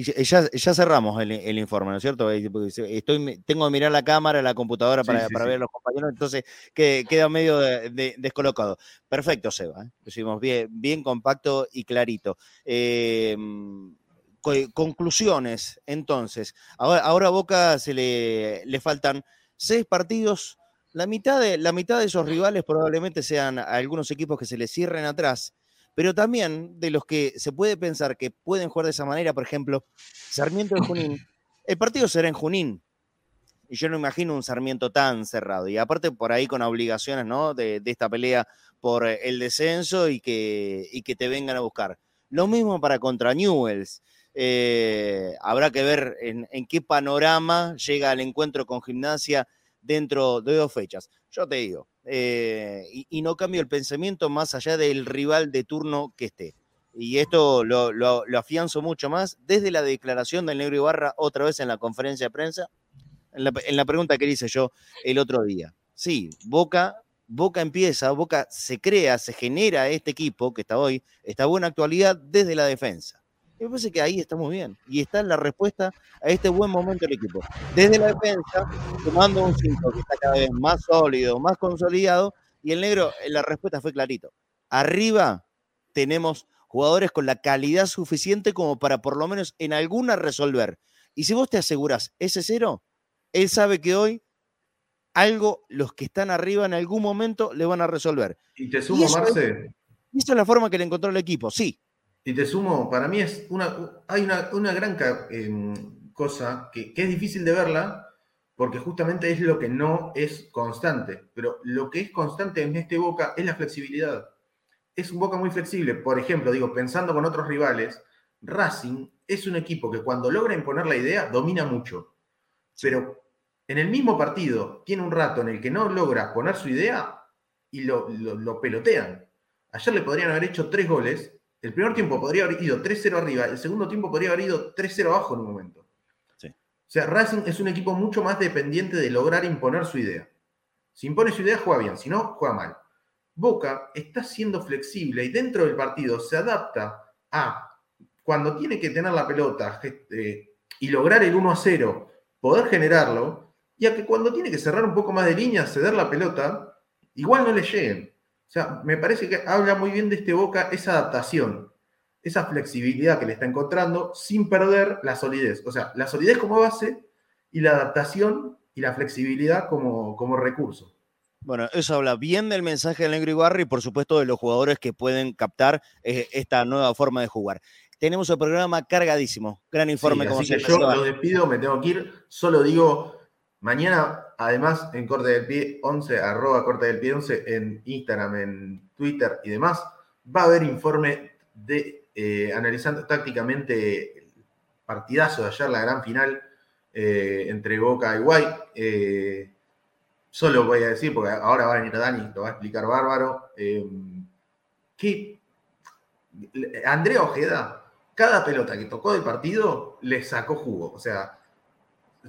Y ya, cerramos el, informe, ¿no es cierto? Estoy, tengo que mirar la cámara, la computadora para, ver a los compañeros, entonces queda medio descolocado. Perfecto, Seba. ¿eh? Lo bien, bien compacto y clarito. Em, conclusiones, entonces. Ahora, ahora a Boca se le, le faltan seis partidos. La mitad, de, la mitad de esos rivales probablemente sean algunos equipos que se le cierren atrás pero también de los que se puede pensar que pueden jugar de esa manera, por ejemplo, Sarmiento de Junín. El partido será en Junín. Y yo no imagino un Sarmiento tan cerrado. Y aparte por ahí con obligaciones, ¿no? De, esta pelea por el descenso y que, que te vengan a buscar. Lo mismo para contra Newells. Eh, habrá que ver en, qué panorama llega el encuentro con gimnasia dentro de dos fechas. Yo te digo, eh, y, no cambio el pensamiento más allá del rival de turno que esté. Y esto lo, afianzo mucho más desde la declaración del Negro Ibarra otra vez en la conferencia de prensa, en la, pregunta que hice yo el otro día. Sí, Boca, Boca empieza, Boca se crea, se genera este equipo que está hoy, está buena actualidad desde la defensa. Y me parece que ahí estamos bien. Y está la respuesta a este buen momento del equipo. Desde la defensa, tomando un 5 que está cada vez más sólido, más consolidado. Y el negro, eh, la respuesta fue clarito. Arriba tenemos jugadores con la calidad suficiente como para por lo menos en alguna resolver. Y si vos te aseguras ese cero, él sabe que hoy algo los que están arriba en algún momento le van a resolver. Y te sumo, Marce. Y esa es la forma que le encontró el equipo, sí. Y te sumo, para mí es una, hay una, gran em, cosa que, que, es difícil de verla, porque justamente es lo que no es constante. Pero lo que es constante en este Boca es la flexibilidad. Es un Boca muy flexible. Por ejemplo, digo, pensando con otros rivales, Racing es un equipo que cuando logra imponer la idea domina mucho. Pero en el mismo partido tiene un rato en el que no logra poner su idea y lo, pelotean. Ayer le podrían haber hecho tres goles. El primer tiempo podría haber ido 3-0 arriba, el segundo tiempo podría haber ido 3-0 abajo en un momento. O sea, Racing es un equipo mucho más dependiente de lograr imponer su idea. Si impone su idea, juega bien, si no, juega mal. Boca está siendo flexible y dentro del partido se adapta a cuando tiene que tener la pelota eh, y lograr el 1 0, poder generarlo, y a que cuando tiene que cerrar un poco más de línea, ceder la pelota, igual no le lleguen. O sea, me parece que habla muy bien de este Boca esa adaptación, esa flexibilidad que le está encontrando sin perder la solidez. O sea, la solidez como base y la adaptación y la flexibilidad como, como recurso. Bueno, eso habla bien del mensaje del Negro y por supuesto de los jugadores que pueden captar eh, esta nueva forma de jugar. Tenemos el programa cargadísimo. Gran informe como así que yo lo despido, me tengo que ir. Solo digo Mañana, además, en Corte del Pie 11, arroba Corte del Pie 11, en Instagram, en Twitter y demás, va a haber informe de eh, analizando tácticamente el partidazo de ayer, la gran final eh, entre Boca y Guay. Eh, solo voy a decir, porque ahora va a venir Dani, lo va a explicar bárbaro, que Andrea Ojeda, cada pelota que tocó del partido, le sacó jugo. O sea,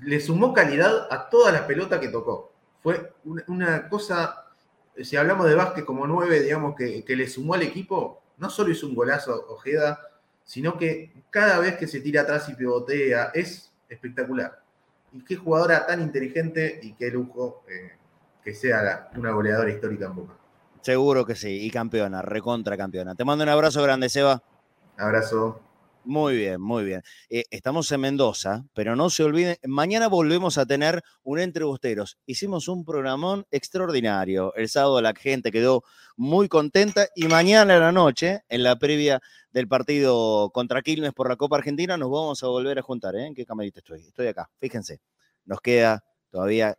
le sumó calidad a toda la pelota que tocó. Fue una, cosa, si hablamos de básquet como nueve, digamos, que, le sumó al equipo, no solo hizo un golazo Ojeda, sino que cada vez que se tira atrás y pivotea es espectacular. Y qué jugadora tan inteligente y qué lujo eh, que sea una goleadora histórica en Boca. Seguro que sí, y campeona, recontra campeona. Te mando un abrazo grande, Seba. Abrazo. Muy bien, muy bien. Eh, estamos en Mendoza, pero no se olviden, mañana volvemos a tener un Entre Bosteros. Hicimos un programón extraordinario. El sábado la gente quedó muy contenta y mañana a la noche, en la previa del partido contra Quilmes por la Copa Argentina, nos vamos a volver a juntar. ¿eh? ¿En qué camarita estoy? Estoy acá, fíjense. Nos queda todavía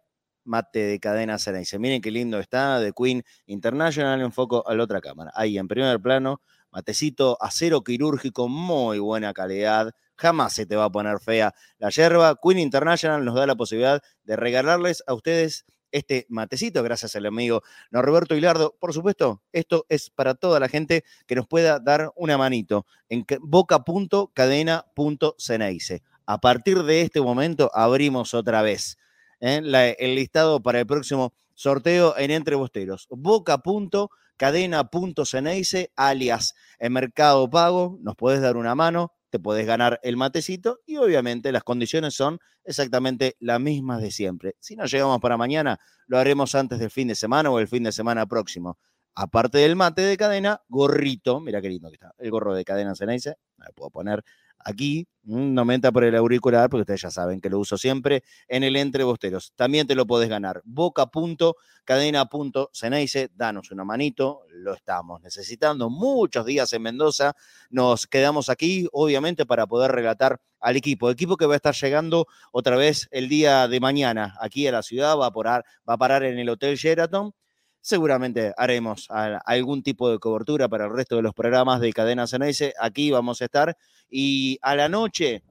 mate de cadena dice Miren qué lindo está, de Queen International, enfoco a la otra cámara. Ahí en primer plano matecito acero quirúrgico, muy buena calidad. Jamás se te va a poner fea la yerba. Queen International nos da la posibilidad de regalarles a ustedes este matecito, gracias al amigo Norberto Hilardo. Por supuesto, esto es para toda la gente que nos pueda dar una manito en boca.cadena.ceneice. A partir de este momento abrimos otra vez ¿eh? el listado para el próximo sorteo en Entre Bosteros. Boca.cadena.ceneice cadena.ceneice, alias en Mercado Pago, nos puedes dar una mano, te puedes ganar el matecito y obviamente las condiciones son exactamente las mismas de siempre. Si no llegamos para mañana, lo haremos antes del fin de semana o el fin de semana próximo. Aparte del mate de cadena, gorrito, mira qué lindo que está, el gorro de cadena Ceneice, me puedo poner aquí, no me por el auricular, porque ustedes ya saben que lo uso siempre en el Entre Bosteros. También te lo podés ganar. Boca.cadena.ceneice, danos una manito, lo estamos necesitando. Muchos días en Mendoza, nos quedamos aquí, obviamente, para poder relatar al equipo. Equipo que va a estar llegando otra vez el día de mañana aquí a la ciudad, va a parar, va a parar en el Hotel Sheraton seguramente haremos algún tipo de cobertura para el resto de los programas de Cadena Ceneice. Aquí vamos a estar y a la noche,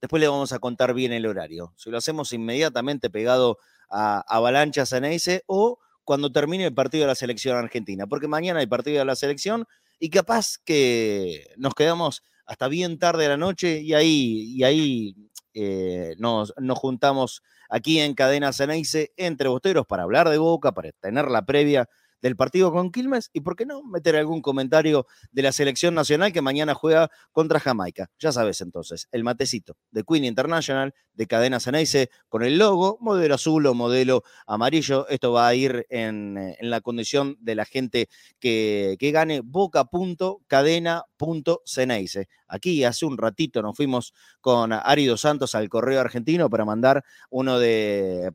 después le vamos a contar bien el horario. Si lo hacemos inmediatamente pegado a Avalancha Ceneice o cuando termine el partido de la selección argentina, porque mañana hay partido de la selección y capaz que nos quedamos hasta bien tarde de la noche y ahí, y ahí eh, nos, nos juntamos aquí en Cadena Ceneice entre bosteros para hablar de Boca, para tener la previa del partido con Quilmes y, ¿por qué no?, meter algún comentario de la selección nacional que mañana juega contra Jamaica. Ya sabes entonces, el matecito de Queen International, de Cadena Ceneice, con el logo, modelo azul o modelo amarillo. Esto va a ir en, eh, la condición de la gente que, que gane boca.cadena.ceneice. Aquí hace un ratito nos fuimos con Arido Santos al correo argentino para mandar uno de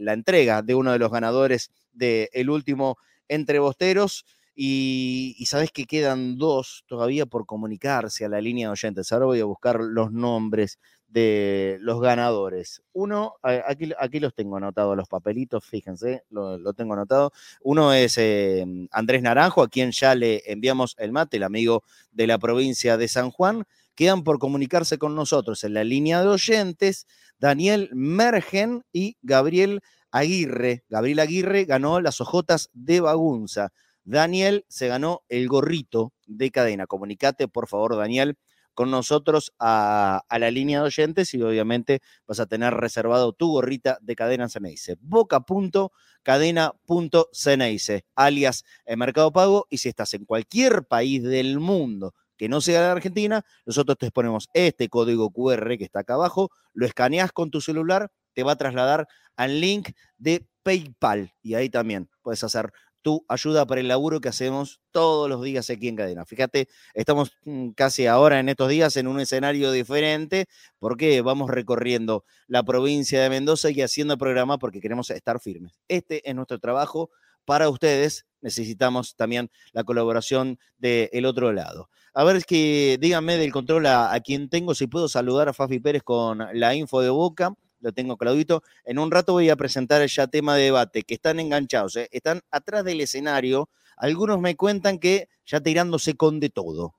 la, entrega de uno de los ganadores del último Entre Bosteros. Y, y, sabes que quedan dos todavía por comunicarse a la línea de oyentes. Ahora voy a buscar los nombres de los ganadores. Uno, aquí, aquí los tengo anotados, los papelitos, fíjense, lo, tengo anotado. Uno es em, Andrés Naranjo, a quien ya le enviamos el mate, el amigo de la provincia de San Juan. Quedan por comunicarse con nosotros en la línea de oyentes Daniel Mergen y Gabriel Aguirre. Gabriel Aguirre ganó las ojotas de Bagunza. Daniel se ganó el gorrito de cadena. Comunicate, por favor, Daniel, con nosotros a, la línea de oyentes y obviamente vas a tener reservado tu gorrita de cadena Ceneice. Boca.cadena.ceneice, alias el Mercado Pago. Y si estás en cualquier país del mundo que no sea la Argentina, nosotros te ponemos este código QR que está acá abajo, lo escaneas con tu celular, te va a trasladar al link de PayPal y ahí también puedes hacer tu ayuda para el laburo que hacemos todos los días aquí en Cadena. Fíjate, estamos mm, casi ahora en estos días en un escenario diferente porque vamos recorriendo la provincia de Mendoza y haciendo programa porque queremos estar firmes. Este es nuestro trabajo para ustedes. Necesitamos también la colaboración del otro lado. A ver, es que díganme del control a, a quien tengo, si puedo saludar a Fafi Pérez con la info de Boca lo tengo Claudito. En un rato voy a presentar ya tema de debate, que están enganchados, ¿eh? están atrás del escenario. Algunos me cuentan que ya tirándose con de todo.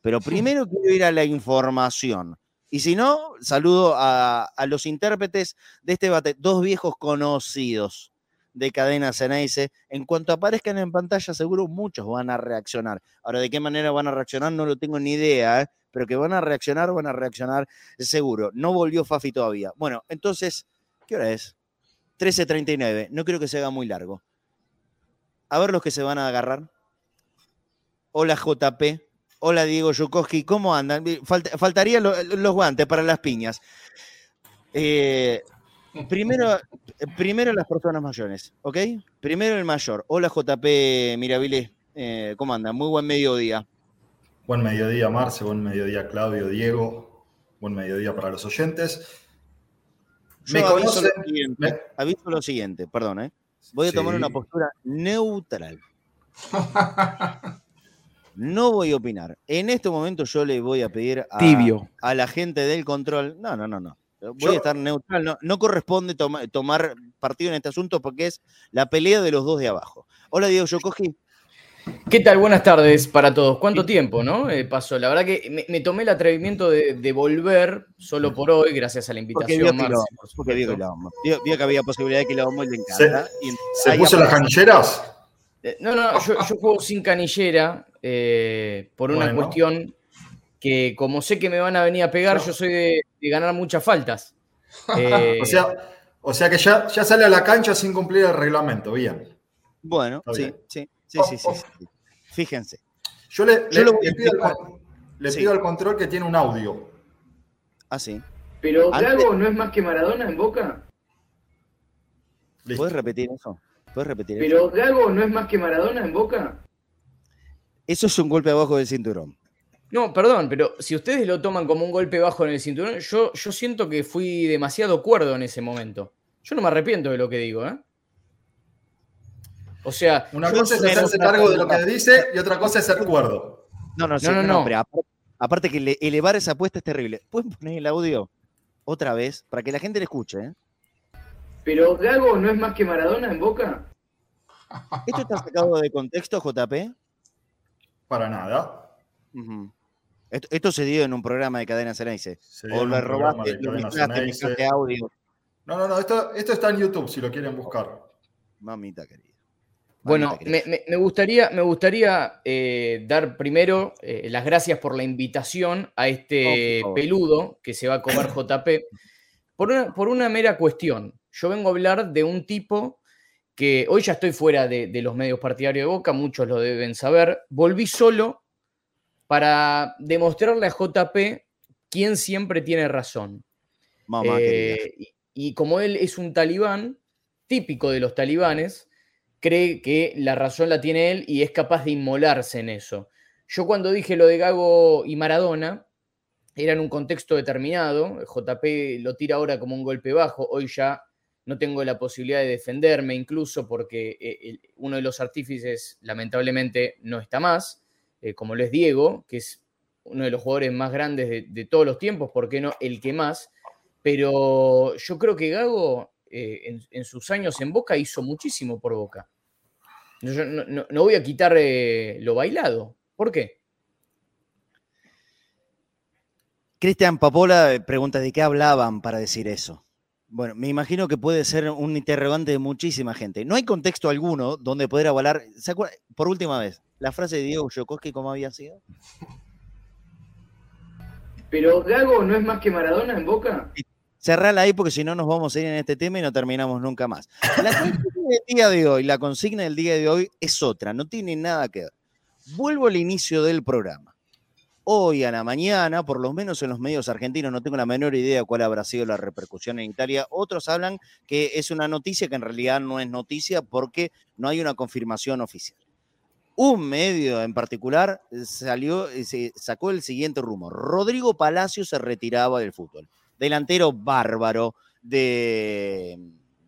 Pero primero quiero ir a la información. Y si no, saludo a, los intérpretes de este debate, dos viejos conocidos de Cadena Ceneice. En cuanto aparezcan en pantalla, seguro muchos van a reaccionar. Ahora, ¿de qué manera van a reaccionar? No lo tengo ni idea. ¿eh? Pero que van a reaccionar, van a reaccionar seguro. No volvió Fafi todavía. Bueno, entonces, ¿qué hora es? 13.39. No creo que se haga muy largo. A ver los que se van a agarrar. Hola JP. Hola Diego Yukoski. ¿Cómo andan? faltarían los guantes para las piñas. Eh, primero, primero las personas mayores, ¿ok? Primero el mayor. Hola JP Mirabile. Eh, ¿Cómo andan? Muy buen mediodía. Buen mediodía, Marce, buen mediodía, Claudio, Diego, buen mediodía para los oyentes. Me aviso, lo siguiente, aviso lo siguiente, perdón, ¿eh? voy a tomar una postura neutral. No voy a opinar. En este momento yo le voy a pedir a, Tibio. a la gente del control. No, no, no, no. Voy a estar neutral. No, corresponde tomar partido en este asunto porque es la pelea de los dos de abajo. Hola, Diego Yokoji. ¿Qué tal? Buenas tardes para todos. ¿Cuánto tiempo, no? Eh, pasó. La verdad que me, tomé el atrevimiento de, volver solo por hoy, gracias a la invitación. Porque vio, que que había posibilidad de que lo le encanta. ¿Se, ¿se puso las canilleras? Eh, no, no, yo, juego sin canillera eh, por una cuestión que, como sé que me van a venir a pegar, yo soy de, ganar muchas faltas. o, sea, o sea que ya, ya sale a la cancha sin cumplir el reglamento, bien. Bueno, sí, sí. Sí, sí, sí, Fíjense. Yo le, pido, al control que tiene un audio. Ah, sí. Pero Gago no es más que Maradona en Boca. ¿Puedes repetir eso? ¿Puedes repetir Pero Gago no es más que Maradona en Boca. Eso es un golpe abajo del cinturón. No, perdón, pero si ustedes lo toman como un golpe bajo en el cinturón, yo, yo siento que fui demasiado cuerdo en ese momento. Yo no me arrepiento de lo que digo, ¿eh? O sea, una cosa es hacerse cargo de lo que dice y otra cosa es ser cuerdo. No, no, no, no, aparte, que elevar esa apuesta es terrible. ¿Pueden poner el audio otra vez para que la gente le escuche? ¿eh? Pero Gago no es más que Maradona en Boca. ¿Esto está sacado de contexto, JP? Para nada. esto, se dio en un programa de cadena Ceneice. O le robaste, lo mezclaste, audio. No, no, no, esto, esto está en YouTube si lo quieren buscar. Mamita querida. Bueno, me, gustaría, me gustaría eh, dar primero eh, las gracias por la invitación a este peludo que se va a comer JP por una, por una mera cuestión. Yo vengo a hablar de un tipo que hoy ya estoy fuera de, los medios partidarios de Boca, muchos lo deben saber. Volví solo para demostrarle a JP quién siempre tiene razón. Eh, y, como él es un talibán, típico de los talibanes, cree que la razón la tiene él y es capaz de inmolarse en eso. Yo cuando dije lo de Gago y Maradona, era en un contexto determinado, JP lo tira ahora como un golpe bajo, hoy ya no tengo la posibilidad de defenderme incluso porque eh, uno de los artífices lamentablemente no está más, eh, como lo es Diego, que es uno de los jugadores más grandes de, todos los tiempos, ¿por qué no el que más? Pero yo creo que Gago eh, en, sus años en Boca hizo muchísimo por Boca. Yo no, voy a quitar lo bailado. ¿Por qué? Cristian Papola eh, pregunta de qué hablaban para decir eso. Bueno, me imagino que puede ser un interrogante de muchísima gente. No hay contexto alguno donde poder avalar. ¿se Por última vez, la frase de Diego Yokoski, ¿cómo había sido? Pero Gago no es más que Maradona en Boca. Cerrala ahí porque si no nos vamos a ir en este tema y no terminamos nunca más. La consigna del día de hoy, la consigna del día de hoy es otra, no tiene nada que ver. Vuelvo al inicio del programa hoy a la mañana, por lo menos en los medios argentinos, no tengo la menor idea cuál habrá sido la repercusión en Italia. Otros hablan que es una noticia que en realidad no es noticia porque no hay una confirmación oficial. Un medio en particular salió, se sacó el siguiente rumor. Rodrigo Palacio se retiraba del fútbol. Delantero bárbaro de,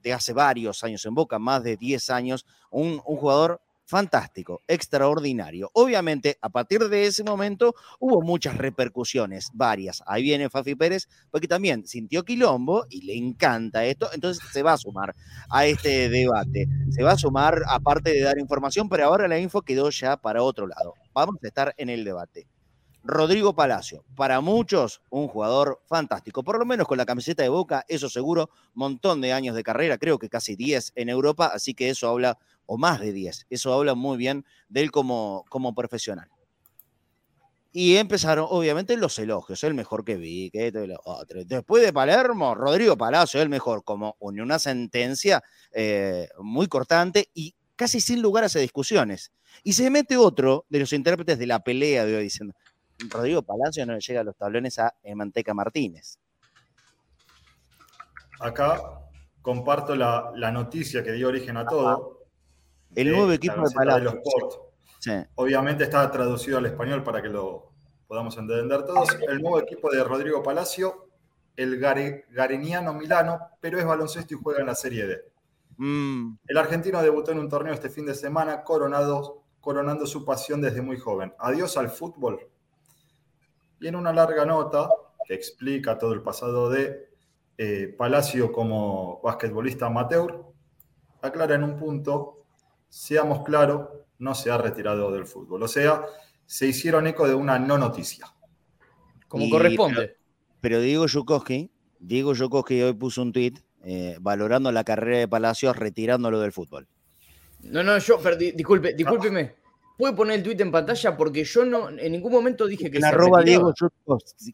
de hace varios años en Boca, más de 10 años, un, un jugador fantástico, extraordinario. Obviamente, a partir de ese momento hubo muchas repercusiones, varias. Ahí viene Fafi Pérez, porque también sintió quilombo y le encanta esto, entonces se va a sumar a este debate. Se va a sumar, aparte de dar información, pero ahora la info quedó ya para otro lado. Vamos a estar en el debate. Rodrigo Palacio, para muchos un jugador fantástico, por lo menos con la camiseta de Boca, eso seguro, montón de años de carrera, creo que casi 10 en Europa, así que eso habla o más de 10. Eso habla muy bien de él como, como profesional. Y empezaron, obviamente, los elogios, el mejor que vi, que Después de Palermo, Rodrigo Palacio, el mejor, como una sentencia eh, muy cortante y casi sin lugar a discusiones. Y se mete otro de los intérpretes de la pelea de hoy diciendo, Rodrigo Palacio no le llega a los tablones a Manteca Martínez. Acá comparto la, la noticia que dio origen a todo, el nuevo equipo de Palacio. Obviamente está traducido al español para que lo podamos entender todos. El nuevo equipo de Rodrigo Palacio, el Gareniano Milano, pero es baloncesto y juega en la Serie D. Mm. El argentino debutó en un torneo este fin de semana coronado, coronando su pasión desde muy joven. Adiós al fútbol. Y en una larga nota que explica todo el pasado de eh, Palacio como basquetbolista amateur, aclara en un punto seamos claros, no se ha retirado del fútbol. O sea, se hicieron eco de una no noticia. Como corresponde. Pero, Diego Yukoski, Diego Yukoski hoy puso un tuit eh, valorando la carrera de Palacios retirándolo del fútbol. No, no, yo, perdí, disculpe, discúlpeme. ¿Puede poner el tuit en pantalla? Porque yo no en ningún momento dije que en se arroba Diego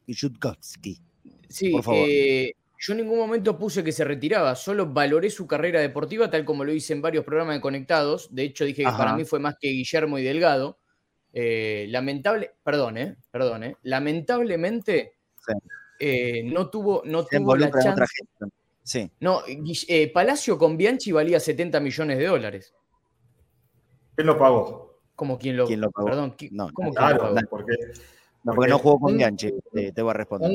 Yukoski. Sí, por favor. Eh, yo en ningún momento puse que se retiraba, solo valoré su carrera deportiva, tal como lo hice en varios programas de Conectados. De hecho, dije que para mí fue más que Guillermo y Delgado. Eh, lamentable, perdón, eh, perdón, eh, lamentablemente eh, no tuvo, no tuvo la chance. Sí. No, Palacio con Bianchi valía 70 millones de dólares. ¿Quién lo pagó? ¿Cómo quién lo, ¿Quién lo pagó? Perdón, no, ¿cómo claro, pagó? Porque, no, porque, no jugó con Bianchi, te, voy a responder.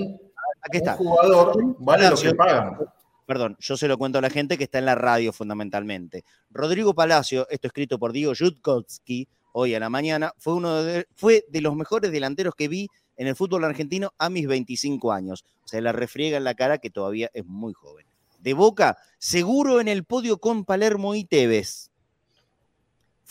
Aquí está. Un jugador vale lo que pagan. Perdón, yo se lo cuento a la gente que está en la radio fundamentalmente. Rodrigo Palacio, esto escrito por Diego Jutkowski, hoy a la mañana, fue uno de, fue de los mejores delanteros que vi en el fútbol argentino a mis 25 años. O sea, la refriega en la cara que todavía es muy joven. De Boca, seguro en el podio con Palermo y Tevez.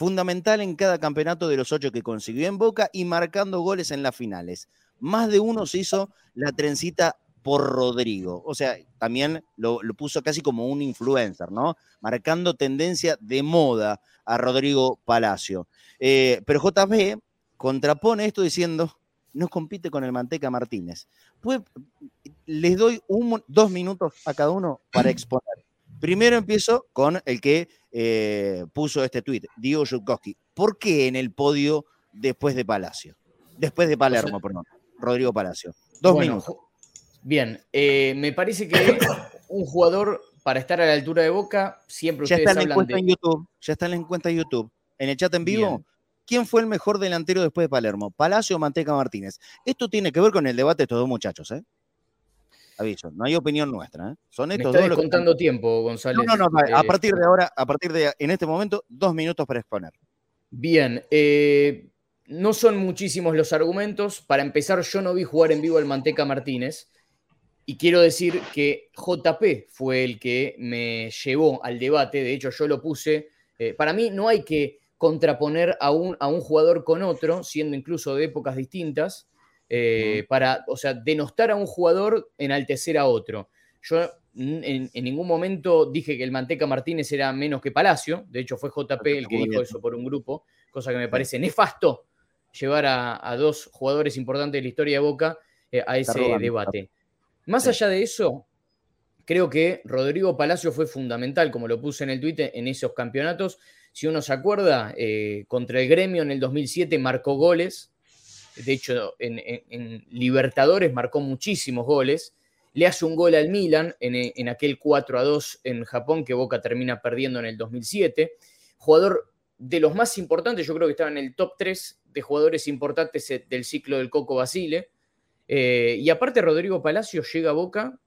Fundamental en cada campeonato de los ocho que consiguió en Boca y marcando goles en las finales más de uno se hizo la trencita por Rodrigo. O sea, también lo, puso casi como un influencer, ¿no? Marcando tendencia de moda a Rodrigo Palacio. Eh, pero JB contrapone esto diciendo, no compite con el Manteca Martínez. Pues, les doy dos minutos a cada uno para exponer Primero empiezo con el que eh, puso este tuit, Diego Yutkowski. ¿Por qué en el podio después de Palacio? Después de Palermo, perdón. Rodrigo Palacio. Dos minutos. Bien, eh, me parece que un jugador para estar a la altura de Boca, siempre ya ustedes está en la hablan encuesta de... en YouTube. Ya está en la encuesta en YouTube. En el chat en vivo, Bien. ¿quién fue el mejor delantero después de Palermo? ¿Palacio o Manteca Martínez? Esto tiene que ver con el debate de estos dos muchachos, ¿eh? Aviso, no hay opinión nuestra, ¿eh? Son Me estos está dos los descontando tiempo, González. No, no, no, a Eh, partir de ahora, a partir de en este momento, dos minutos para exponer. Bien, eh, no son muchísimos los argumentos. Para empezar, yo no vi jugar en vivo al Manteca Martínez. Y quiero decir que JP fue el que me llevó al debate. De hecho, yo lo puse. eh, para mí no hay que contraponer a un, a un jugador con otro, siendo incluso de épocas distintas, eh, para, o sea, denostar a un jugador, enaltecer a otro. Yo en, en ningún momento dije que el Manteca Martínez era menos que Palacio. De hecho, fue JP el que dijo eso por un grupo, cosa que me parece nefasto llevar a, a dos jugadores importantes de la historia de Boca eh, a ese robando. debate. Más Sí. allá de eso, creo que Rodrigo Palacio fue fundamental, como lo puse en el Twitter, en esos campeonatos. Si uno se acuerda, eh, contra el gremio en el 2007 marcó goles. De hecho, en, Libertadores marcó muchísimos goles. Le hace un gol al Milan en, en aquel 4 a 2 en Japón que Boca termina perdiendo en el 2007. Jugador de los más importantes, yo creo que estaba en el top 3 de jugadores importantes eh, del ciclo del Coco Basile. Eh, y aparte, Rodrigo Palacio llega a Boca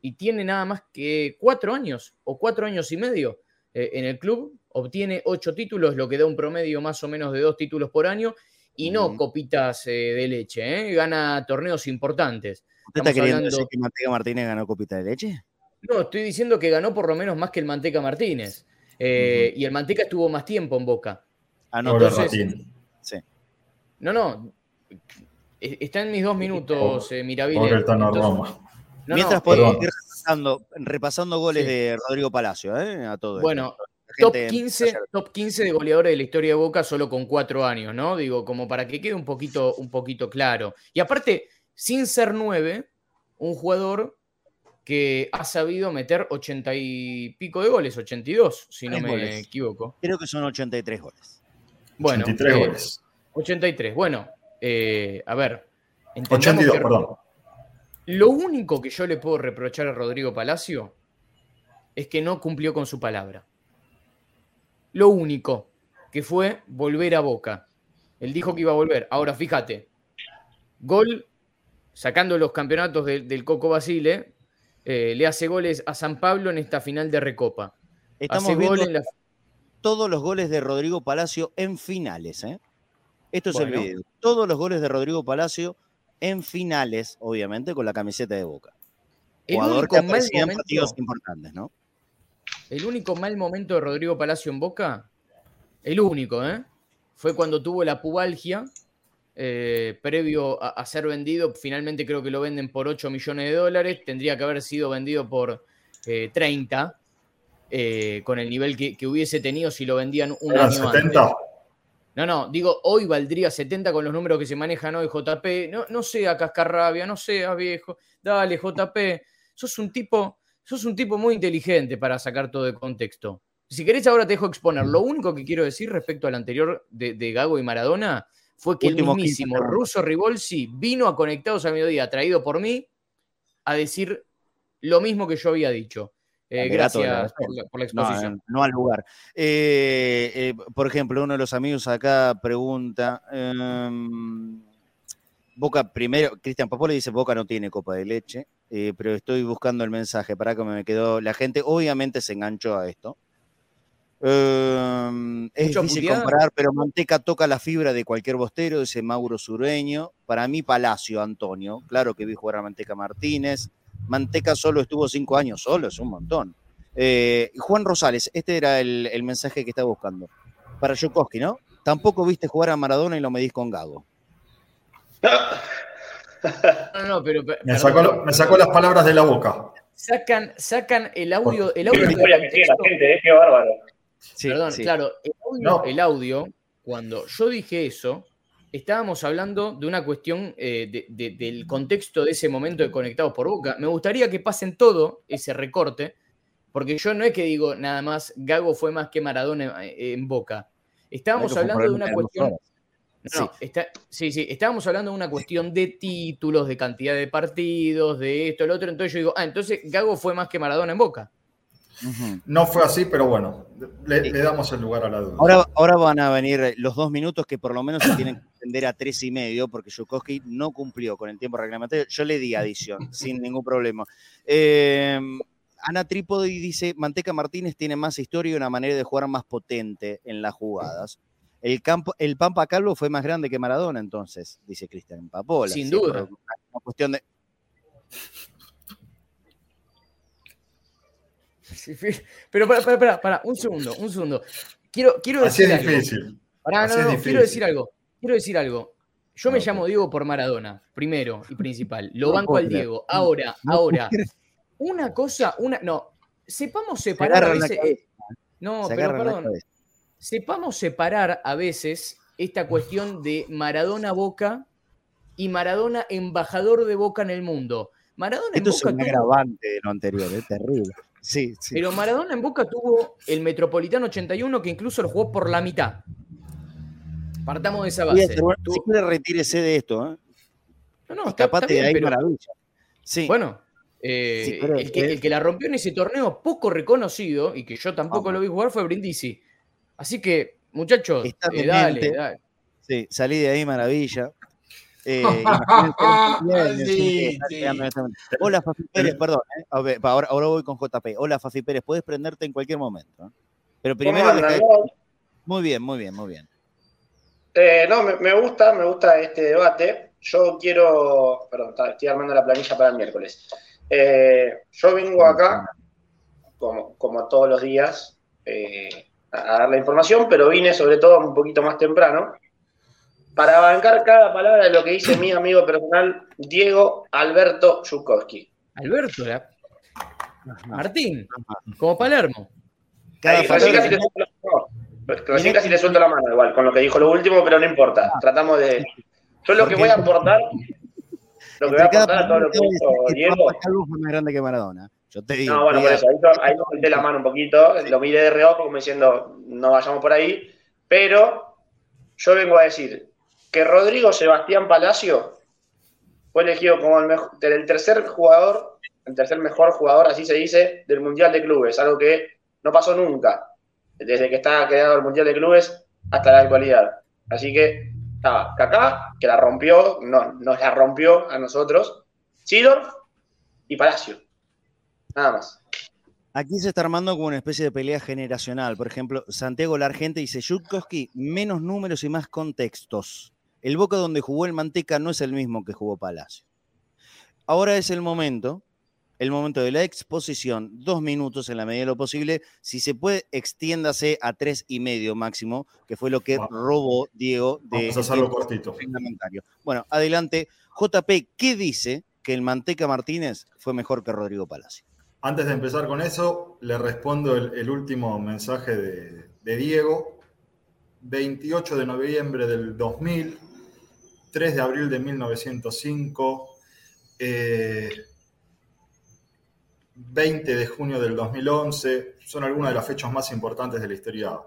y tiene nada más que cuatro años o cuatro años y medio eh, en el club. Obtiene ocho títulos, lo que da un promedio más o menos de dos títulos por año y no copitas eh, de leche. ¿eh? Gana torneos importantes. ¿Usted está queriendo hablando- decir que Manteca Martínez ganó copita de leche? No, estoy diciendo que ganó por lo menos más que el Manteca Martínez. Eh, Y el Manteca estuvo más tiempo en Boca. Ah, no, entonces- Ratín. No, no. e- Está en mis dos minutos, eh, Entonces- Roma. no, Mientras no, podemos eh, ir repasando, repasando goles Sí. de Rodrigo Palacio, ¿eh? A todo esto. Bueno, top gente- 15, top 15 de goleadores de la historia de Boca solo con cuatro años, ¿no? Digo, como para que quede un poquito, un poquito claro. Y aparte, sin ser nueve, un jugador que ha sabido meter 80 y pico de goles, 82, si no me goles. equivoco. Creo que son 83 goles. Bueno, 83 eh, goles. 83. Bueno, eh, a ver. entendamos 82, que perdón. Lo único que yo le puedo reprochar a Rodrigo Palacio es que no cumplió con su palabra. Lo único que fue volver a Boca. Él dijo que iba a volver. Ahora fíjate, gol sacando los campeonatos del- del Coco Basile, eh, le hace goles a San Pablo en esta final de Recopa. Estamos hace gol viendo en la todos los goles de Rodrigo Palacio en finales, ¿eh? Esto es Bueno. el video. Todos los goles de Rodrigo Palacio en finales, obviamente, con la camiseta de Boca. el Jugador que mal momento- partidos importantes, ¿no? El único mal momento de Rodrigo Palacio en Boca, el único, ¿eh? Fue cuando tuvo la pubalgia, eh, previo a, a ser vendido. Finalmente creo que lo venden por 8 millones de dólares. Tendría que haber sido vendido por eh, 30, eh, con el nivel que, que hubiese tenido si lo vendían un ¿Eran año 70? antes. No, no, digo, hoy valdría 70 con los números que se manejan hoy, JP. No, no sea cascarrabia, no seas viejo. Dale, JP. Sos un tipo, sos un tipo muy inteligente para sacar todo de contexto. Si querés, ahora te dejo exponer. Lo único que quiero decir respecto al anterior de, de Gago y Maradona fue que el 15 mismísimo segundos. Russo Rivolsi vino a Conectados al Mediodía, traído por mí, a decir lo mismo que yo había dicho. Eh, gracias por la, por la No, exposición. eh, no al lugar. Eh, eh, por ejemplo, uno de los amigos acá pregunta. em, Boca, primero, Cristian Papole dice Boca no tiene copa de leche, eh, pero estoy buscando el mensaje para que me quedó. La gente obviamente se enganchó a esto. Em, es difícil puteada. comparar, pero Manteca toca la fibra de cualquier bostero, dice Mauro Sureño. Para mí, Palacio, Antonio. Claro que vi jugar a Manteca Martínez. Manteca solo estuvo cinco años, solo es un montón. Eh, Juan Rosales, este era el, el mensaje que estaba buscando. Para Yukoski, ¿no? Tampoco viste jugar a Maradona y lo medís con Gago. No, no, pero, Me perdón, sacó, me sacó las palabras de la boca. sacan, sacan el audio, el audio Qué de historia que tiene la contexto. gente, eh, qué bárbaro. Sí, Perdón, sí. claro, el audio, No. el audio, cuando yo dije eso, estábamos hablando de una cuestión eh, de- de- del contexto de ese momento de Conectados por Boca. Me gustaría que pasen todo ese recorte Porque yo no es que digo nada más, Gago fue más que Maradona en, Boca. Estábamos hablando de una cuestión... No, sí. sí, sí, estábamos hablando de una cuestión de títulos, de cantidad de partidos, de esto, el otro. Entonces yo digo, ah, entonces Gago fue más que Maradona en Boca. No fue así, pero bueno, le, damos el lugar a la duda. Ahora, ahora van a venir los dos minutos que por lo menos se tienen que extender a tres y medio, porque Yukoski no cumplió con el tiempo reglamentario. Yo le di adición, sin ningún problema. Eh, Ana Trípodi dice: Manteca Martínez tiene más historia y una manera de jugar más potente en las jugadas. El, campo, el Pampa Calvo fue más grande que Maradona, entonces, dice Cristian Papola. Sin duda. Una cuestión de. Pero para, para, para, para, un segundo, un segundo. Quiero, quiero decir Así es difícil. no, quiero decir algo. Quiero decir algo. Yo me llamo Diego por Maradona, primero y principal. Lo banco al Diego. Ahora, ahora. Una cosa, una. No. Sepamos separar a veces. no, pero perdón sepamos separar a veces esta cuestión de Maradona Boca y Maradona embajador de Boca en el mundo. Maradona Esto en Boca es un agravante de lo anterior, es terrible. Sí, sí. Pero Maradona en Boca tuvo el Metropolitano 81 que incluso lo jugó por la mitad. Partamos de esa base. Si quiere retírese de esto, ¿eh? No, no, está, de ahí maravilla. Sí. Bueno, eh, el, que, la rompió en ese torneo poco reconocido y que yo tampoco lo vi jugar fue Brindisi. Así que, muchachos, eh, dale, dale. Sí, salí de ahí, maravilla. Eh, Hola, Fafi Pérez, perdón. Eh. ahora, ahora, voy con JP. Hola, Fafi Pérez, puedes prenderte en cualquier momento. Pero primero. Muy bien, muy bien, muy bien. no, me, gusta, me gusta este debate. Yo quiero. Perdón, estoy armando la planilla para el miércoles. yo vengo acá, como, como todos los días, a dar la información, pero vine sobre todo un poquito más temprano para bancar cada palabra de lo que dice mi amigo personal Diego Alberto Zukowski. Alberto, ¿la? Martín, como Palermo. recién, casi le suelto la mano, igual, con lo que dijo lo último, pero no importa. Ah. Tratamos de. Yo lo que voy a aportar, lo que voy a aportar a todo lo que dijo Diego. fue más grande que Maradona. Yo te digo. No, bueno, por eso, ahí, lo solté la mano un poquito, lo miré de reojo como diciendo, no vayamos por ahí, pero yo vengo a decir que Rodrigo Sebastián Palacio fue elegido como el, mejor, el tercer jugador, el tercer mejor jugador, así se dice, del Mundial de Clubes, algo que no pasó nunca, desde que está creado el Mundial de Clubes hasta la actualidad. Así que estaba Kaká, que la rompió, no, nos la rompió a nosotros, Sidorf y Palacio. Nada más. Aquí se está armando como una especie de pelea generacional. Por ejemplo, Santiago Largente dice, Yutkowski, menos números y más contextos. El Boca donde jugó el Manteca no es el mismo que jugó Palacio. Ahora es el momento, el momento de la exposición, dos minutos en la medida de lo posible. Si se puede, extiéndase a tres y medio máximo, que fue lo que robó Diego de, Vamos a hacerlo cortito. Bueno, adelante. JP, ¿qué dice que el Manteca Martínez fue mejor que Rodrigo Palacio? Antes de empezar con eso, le respondo el, último mensaje de, Diego. 28 de noviembre del 2000, 3 de abril de 1905, 20 eh, de junio del 2011, son algunas de las fechas más importantes de la historia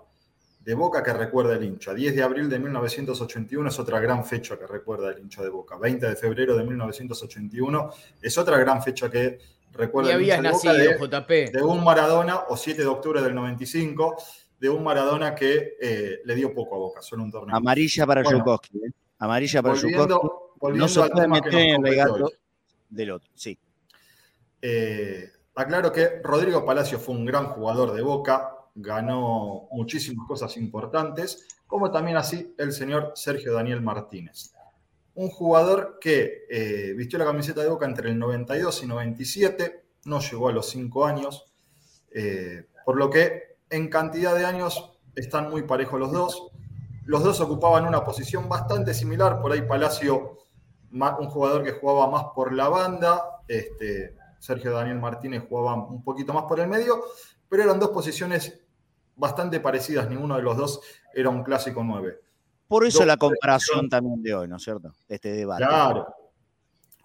de Boca que recuerda el hincha. 10 de abril de 1981 es otra gran fecha que recuerda el hincha de Boca. 20 de febrero de 1981 es otra gran fecha que recuerdo. había nacido, de, JP. De un Maradona, o 7 de octubre del 95, de un Maradona que eh, le dio poco a Boca, solo un torneo. Amarilla para bueno, ¿eh? Amarilla para volviendo, no se puede meter en el gato del otro, sí. Eh, aclaro que Rodrigo Palacio fue un gran jugador de Boca, ganó muchísimas cosas importantes, como también así el señor Sergio Daniel Martínez un jugador que eh, vistió la camiseta de Boca entre el 92 y 97, no llegó a los 5 años, eh, por lo que en cantidad de años están muy parejos los dos. Los dos ocupaban una posición bastante similar, por ahí Palacio, un jugador que jugaba más por la banda, este, Sergio Daniel Martínez jugaba un poquito más por el medio, pero eran dos posiciones bastante parecidas, ninguno de los dos era un clásico 9. Por eso la comparación también de hoy, ¿no es cierto? Este debate. Claro,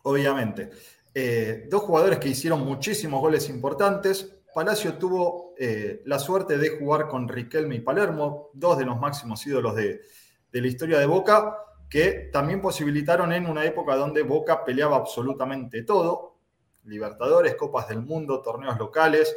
obviamente. Eh, dos jugadores que hicieron muchísimos goles importantes. Palacio tuvo eh, la suerte de jugar con Riquelme y Palermo, dos de los máximos ídolos de, de la historia de Boca, que también posibilitaron en una época donde Boca peleaba absolutamente todo, Libertadores, Copas del Mundo, torneos locales.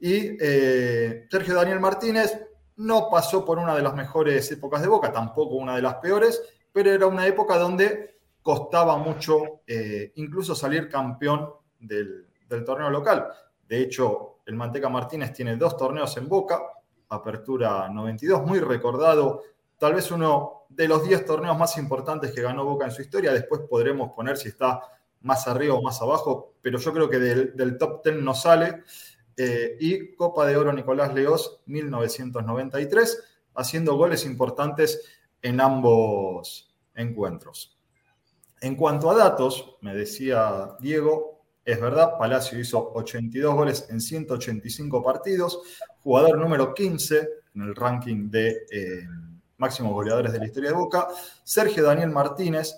Y eh, Sergio Daniel Martínez no pasó por una de las mejores épocas de Boca, tampoco una de las peores, pero era una época donde costaba mucho eh, incluso salir campeón del, del torneo local. De hecho, el Manteca Martínez tiene dos torneos en Boca, Apertura 92, muy recordado, tal vez uno de los 10 torneos más importantes que ganó Boca en su historia. Después podremos poner si está más arriba o más abajo, pero yo creo que del, top 10 no sale. Eh, y Copa de Oro Nicolás Leos, 1993, haciendo goles importantes en ambos encuentros. En cuanto a datos, me decía Diego, es verdad, Palacio hizo 82 goles en 185 partidos, jugador número 15 en el ranking de eh, máximos goleadores de la historia de Boca. Sergio Daniel Martínez,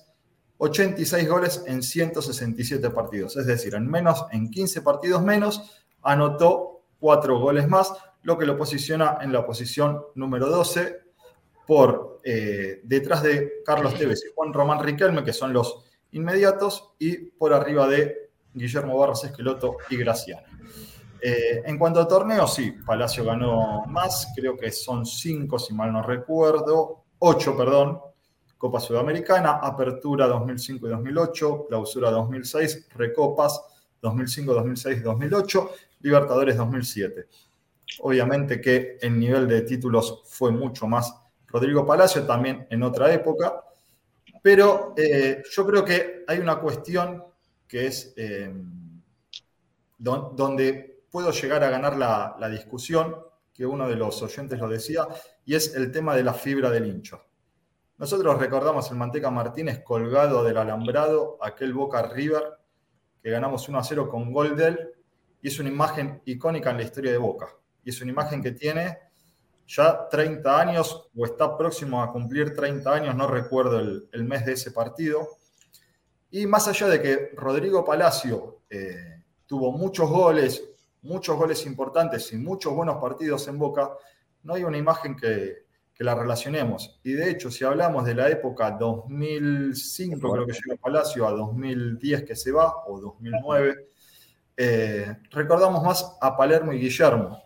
86 goles en 167 partidos, es decir, en menos, en 15 partidos menos, anotó 4 goles más, lo que lo posiciona en la posición número 12 por eh, detrás de Carlos Tevez y Juan Román Riquelme, que son los inmediatos, y por arriba de Guillermo Barros Esqueloto y Graciano. Eh, en cuanto a torneos, sí, Palacio ganó más, creo que son 5 si mal no recuerdo, 8, perdón, Copa Sudamericana, Apertura 2005 y 2008, Clausura 2006, Recopas 2005, 2006 y 2008, Libertadores 2007. Obviamente que el nivel de títulos fue mucho más Rodrigo Palacio, también en otra época, pero eh, yo creo que hay una cuestión que es eh, donde puedo llegar a ganar la, discusión, que uno de los oyentes lo decía, y es el tema de la fibra del hincho. Nosotros recordamos el Manteca Martínez colgado del alambrado, aquel Boca River, que ganamos 1 a 0 con gol de él, y es una imagen icónica en la historia de Boca. Y es una imagen que tiene ya 30 años, o está próximo a cumplir 30 años, no recuerdo el, mes de ese partido. Y más allá de que Rodrigo Palacio eh, tuvo muchos goles, muchos goles importantes y muchos buenos partidos en Boca, no hay una imagen que, que la relacionemos. Y de hecho, si hablamos de la época 2005, creo que llegó Palacio, a 2010 que se va, o 2009, eh, recordamos más a Palermo y Guillermo.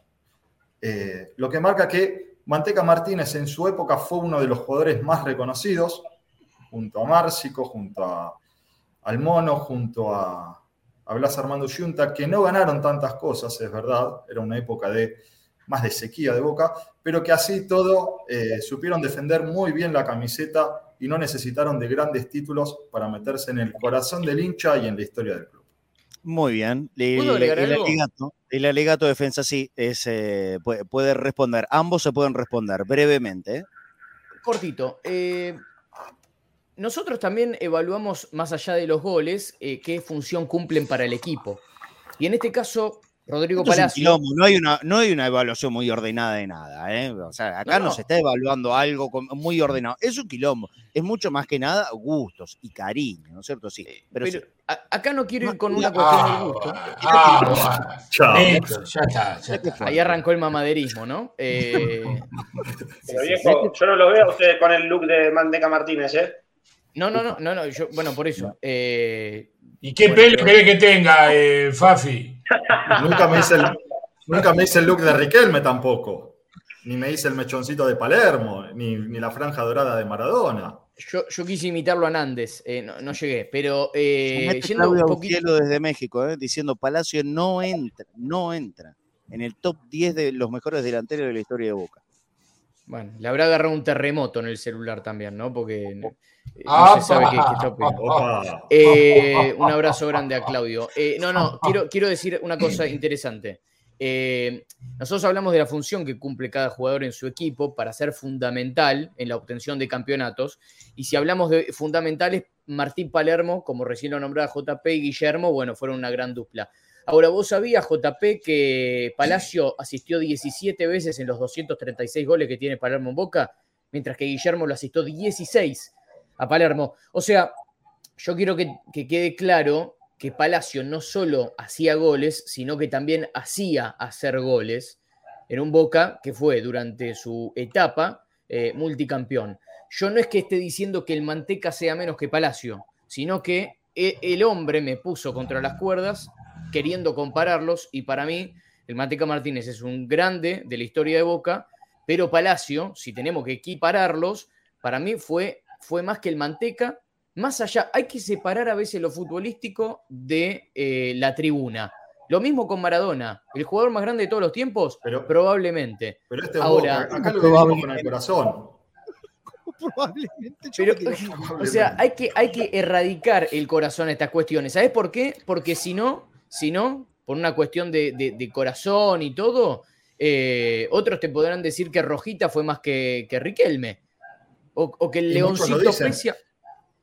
Eh, lo que marca que Manteca Martínez en su época fue uno de los jugadores más reconocidos, junto a Márcico, junto a, al Mono, junto a, a Blas Armando Yunta, que no ganaron tantas cosas, es verdad, era una época de más de sequía de Boca, pero que así todo eh, supieron defender muy bien la camiseta y no necesitaron de grandes títulos para meterse en el corazón del hincha y en la historia del club. Muy bien. El, alegato, el, alegato, defensa sí es, eh, puede, responder. Ambos se pueden responder brevemente. ¿eh? Cortito. nosotros también evaluamos, más allá de los goles, qué función cumplen para el equipo. Y en este caso, Rodrigo Palacio. no, hay una, no hay una evaluación muy ordenada de nada. ¿eh? O sea, acá no, se está evaluando algo muy ordenado. Es un quilombo. Es mucho más que nada gustos y cariño, ¿no es cierto? Sí. Pero, acá no quiero ir con una cuestión de gusto. Ah, ya está, Ahí arrancó el mamaderismo, ¿no? Eh, pero viejo, yo no lo veo a usted con el look de Mandeca Martínez, ¿eh? No, no, no, no, no yo, bueno, por eso. Eh, ¿Y qué pelo querés que tenga, eh, Fafi? Nunca, me hice el, nunca me hice el look de Riquelme tampoco. Ni me hice el mechoncito de Palermo, ni, la franja dorada de Maradona. Yo, yo quise imitarlo a Nández, eh, no, llegué, pero eh, yendo un poquito desde México, eh, diciendo Palacio no entra, no entra en el top 10 de los mejores delanteros de la historia de Boca. Bueno, le habrá agarrado un terremoto en el celular también, ¿no? Porque no, se sabe qué, está eh, un abrazo grande a Claudio. Eh, no, no, quiero, quiero decir una cosa interesante. Eh, nosotros hablamos de la función que cumple cada jugador en su equipo para ser fundamental en la obtención de campeonatos. Y si hablamos de fundamentales, Martín Palermo, como recién lo nombraba JP y Guillermo, bueno, fueron una gran dupla. Ahora, vos sabías, JP, que Palacio asistió 17 veces en los 236 goles que tiene Palermo en Boca, mientras que Guillermo lo asistió 16 a Palermo. O sea, yo quiero que, quede claro que Palacio no solo hacía goles, sino que también hacía hacer goles en un Boca que fue durante su etapa eh, multicampeón. Yo no es que esté diciendo que el Manteca sea menos que Palacio, sino que e, el hombre me puso contra las cuerdas queriendo compararlos y para mí el Manteca Martínez es un grande de la historia de Boca, pero Palacio, si tenemos que equipararlos, para mí fue, fue más que el Manteca. Más allá, hay que separar a veces lo futbolístico de eh, la tribuna. Lo mismo con Maradona, el jugador más grande de todos los tiempos, probablemente. Pero este Ahora, acá lo vivimos con el corazón. Probablemente. o sea, hay que, hay que erradicar el corazón a estas cuestiones. ¿Sabes por qué? Porque si no, si no, por una cuestión de, corazón y todo, eh, otros te podrán decir que Rojita fue más que, que Riquelme. O, que el Leoncito Precia.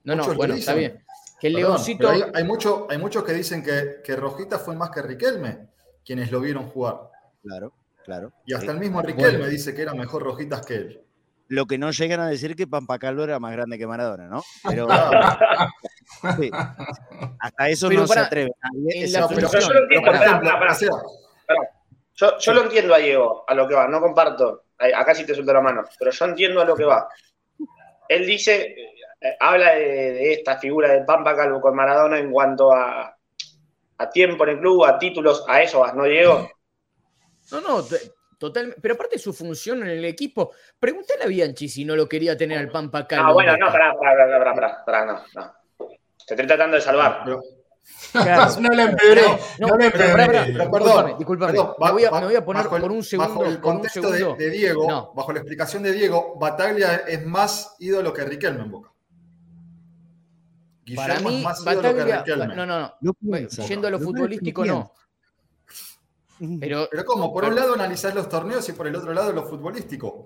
No, no, bueno, está bien. Que el Leoncito. Hay, hay, hay, muchos que dicen que, Rojita fue más que Riquelme, quienes lo vieron jugar. Claro, claro. Y hasta el mismo Riquelme dice que era mejor Rojitas que él. Lo que no llegan a decir que Pampacalvo era más grande que Maradona, ¿no? Pero hasta eso no se atreve. Yo lo entiendo a Diego, a lo que va, no comparto. Acá sí te suelto la mano, pero yo entiendo a lo que va. Él dice, eh, habla de, esta figura de Pampa Calvo con Maradona en cuanto a, a tiempo en el club, a títulos, a eso vas, ¿no, Diego? No, no, Total, pero aparte de su función en el equipo, pregúntale a Bianchi si no lo quería tener al Pampa acá. Ah, bueno, no, pará, pará, pará, pará, no, no. Te estoy tratando de salvar. no le empeoré. No, no, le empeoré. Perdón, discúlpame. me, voy a, me, voy a, poner por un segundo. Bajo el contexto De, Diego, bajo la explicación de Diego, Bataglia es más ídolo que Riquelme en Boca. Guillermo Para mí, es más ídolo que Riquelme. No, no, no. Yendo a lo futbolístico, no. Pero, pero ¿cómo? Por un lado analizar los torneos y por el otro lado lo futbolístico.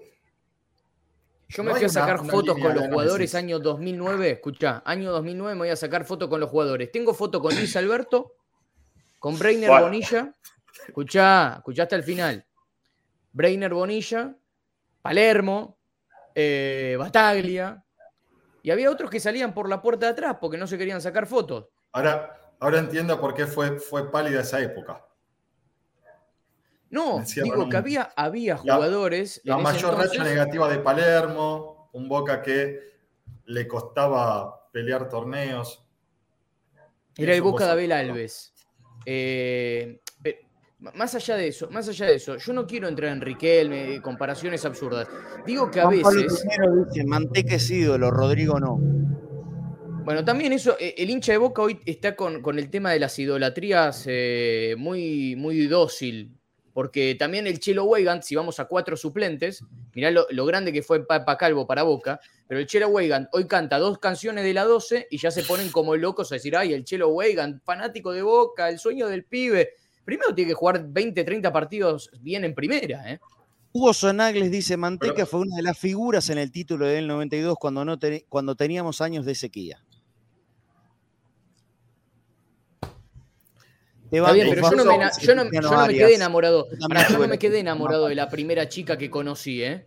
Yo me fui a sacar fotos con los jugadores año 2009. Escucha, año 2009 me voy a sacar fotos con los jugadores. Tengo foto con Luis Alberto, con Breiner Bonilla. Escuchá, escuchá hasta el final. Breiner Bonilla, Palermo, eh, Bataglia. Y había otros que salían por la puerta de atrás porque no se querían sacar fotos. Ahora, ahora entiendo por qué fue, fue pálida esa época. No, digo que había, había jugadores. La, mayor racha negativa de Palermo, un Boca que le costaba pelear torneos. Era el Boca de Abel Alves. Eh, más allá de eso, más allá de eso, yo no quiero entrar en Riquelme, comparaciones absurdas. Digo que a veces. Primero dice, Manteca es ídolo, Rodrigo no. Bueno, también eso, eh, el hincha de Boca hoy está con, el tema de las idolatrías eh, muy, muy dócil porque también el Chelo Weigand, si vamos a cuatro suplentes, mirá lo, grande que fue Papa Calvo para Boca, pero el Chelo Weigand hoy canta dos canciones de la 12 y ya se ponen como locos a decir, ay, el Chelo Weigand, fanático de Boca, el sueño del pibe. Primero tiene que jugar 20, 30 partidos bien en primera, ¿eh? Hugo Sonagles dice, Manteca fue una de las figuras en el título del 92 cuando, no cuando teníamos años de sequía. Está bien, pero yo no, me, yo no, yo no me quedé enamorado. yo no me quedé enamorado de la primera chica que conocí, ¿eh?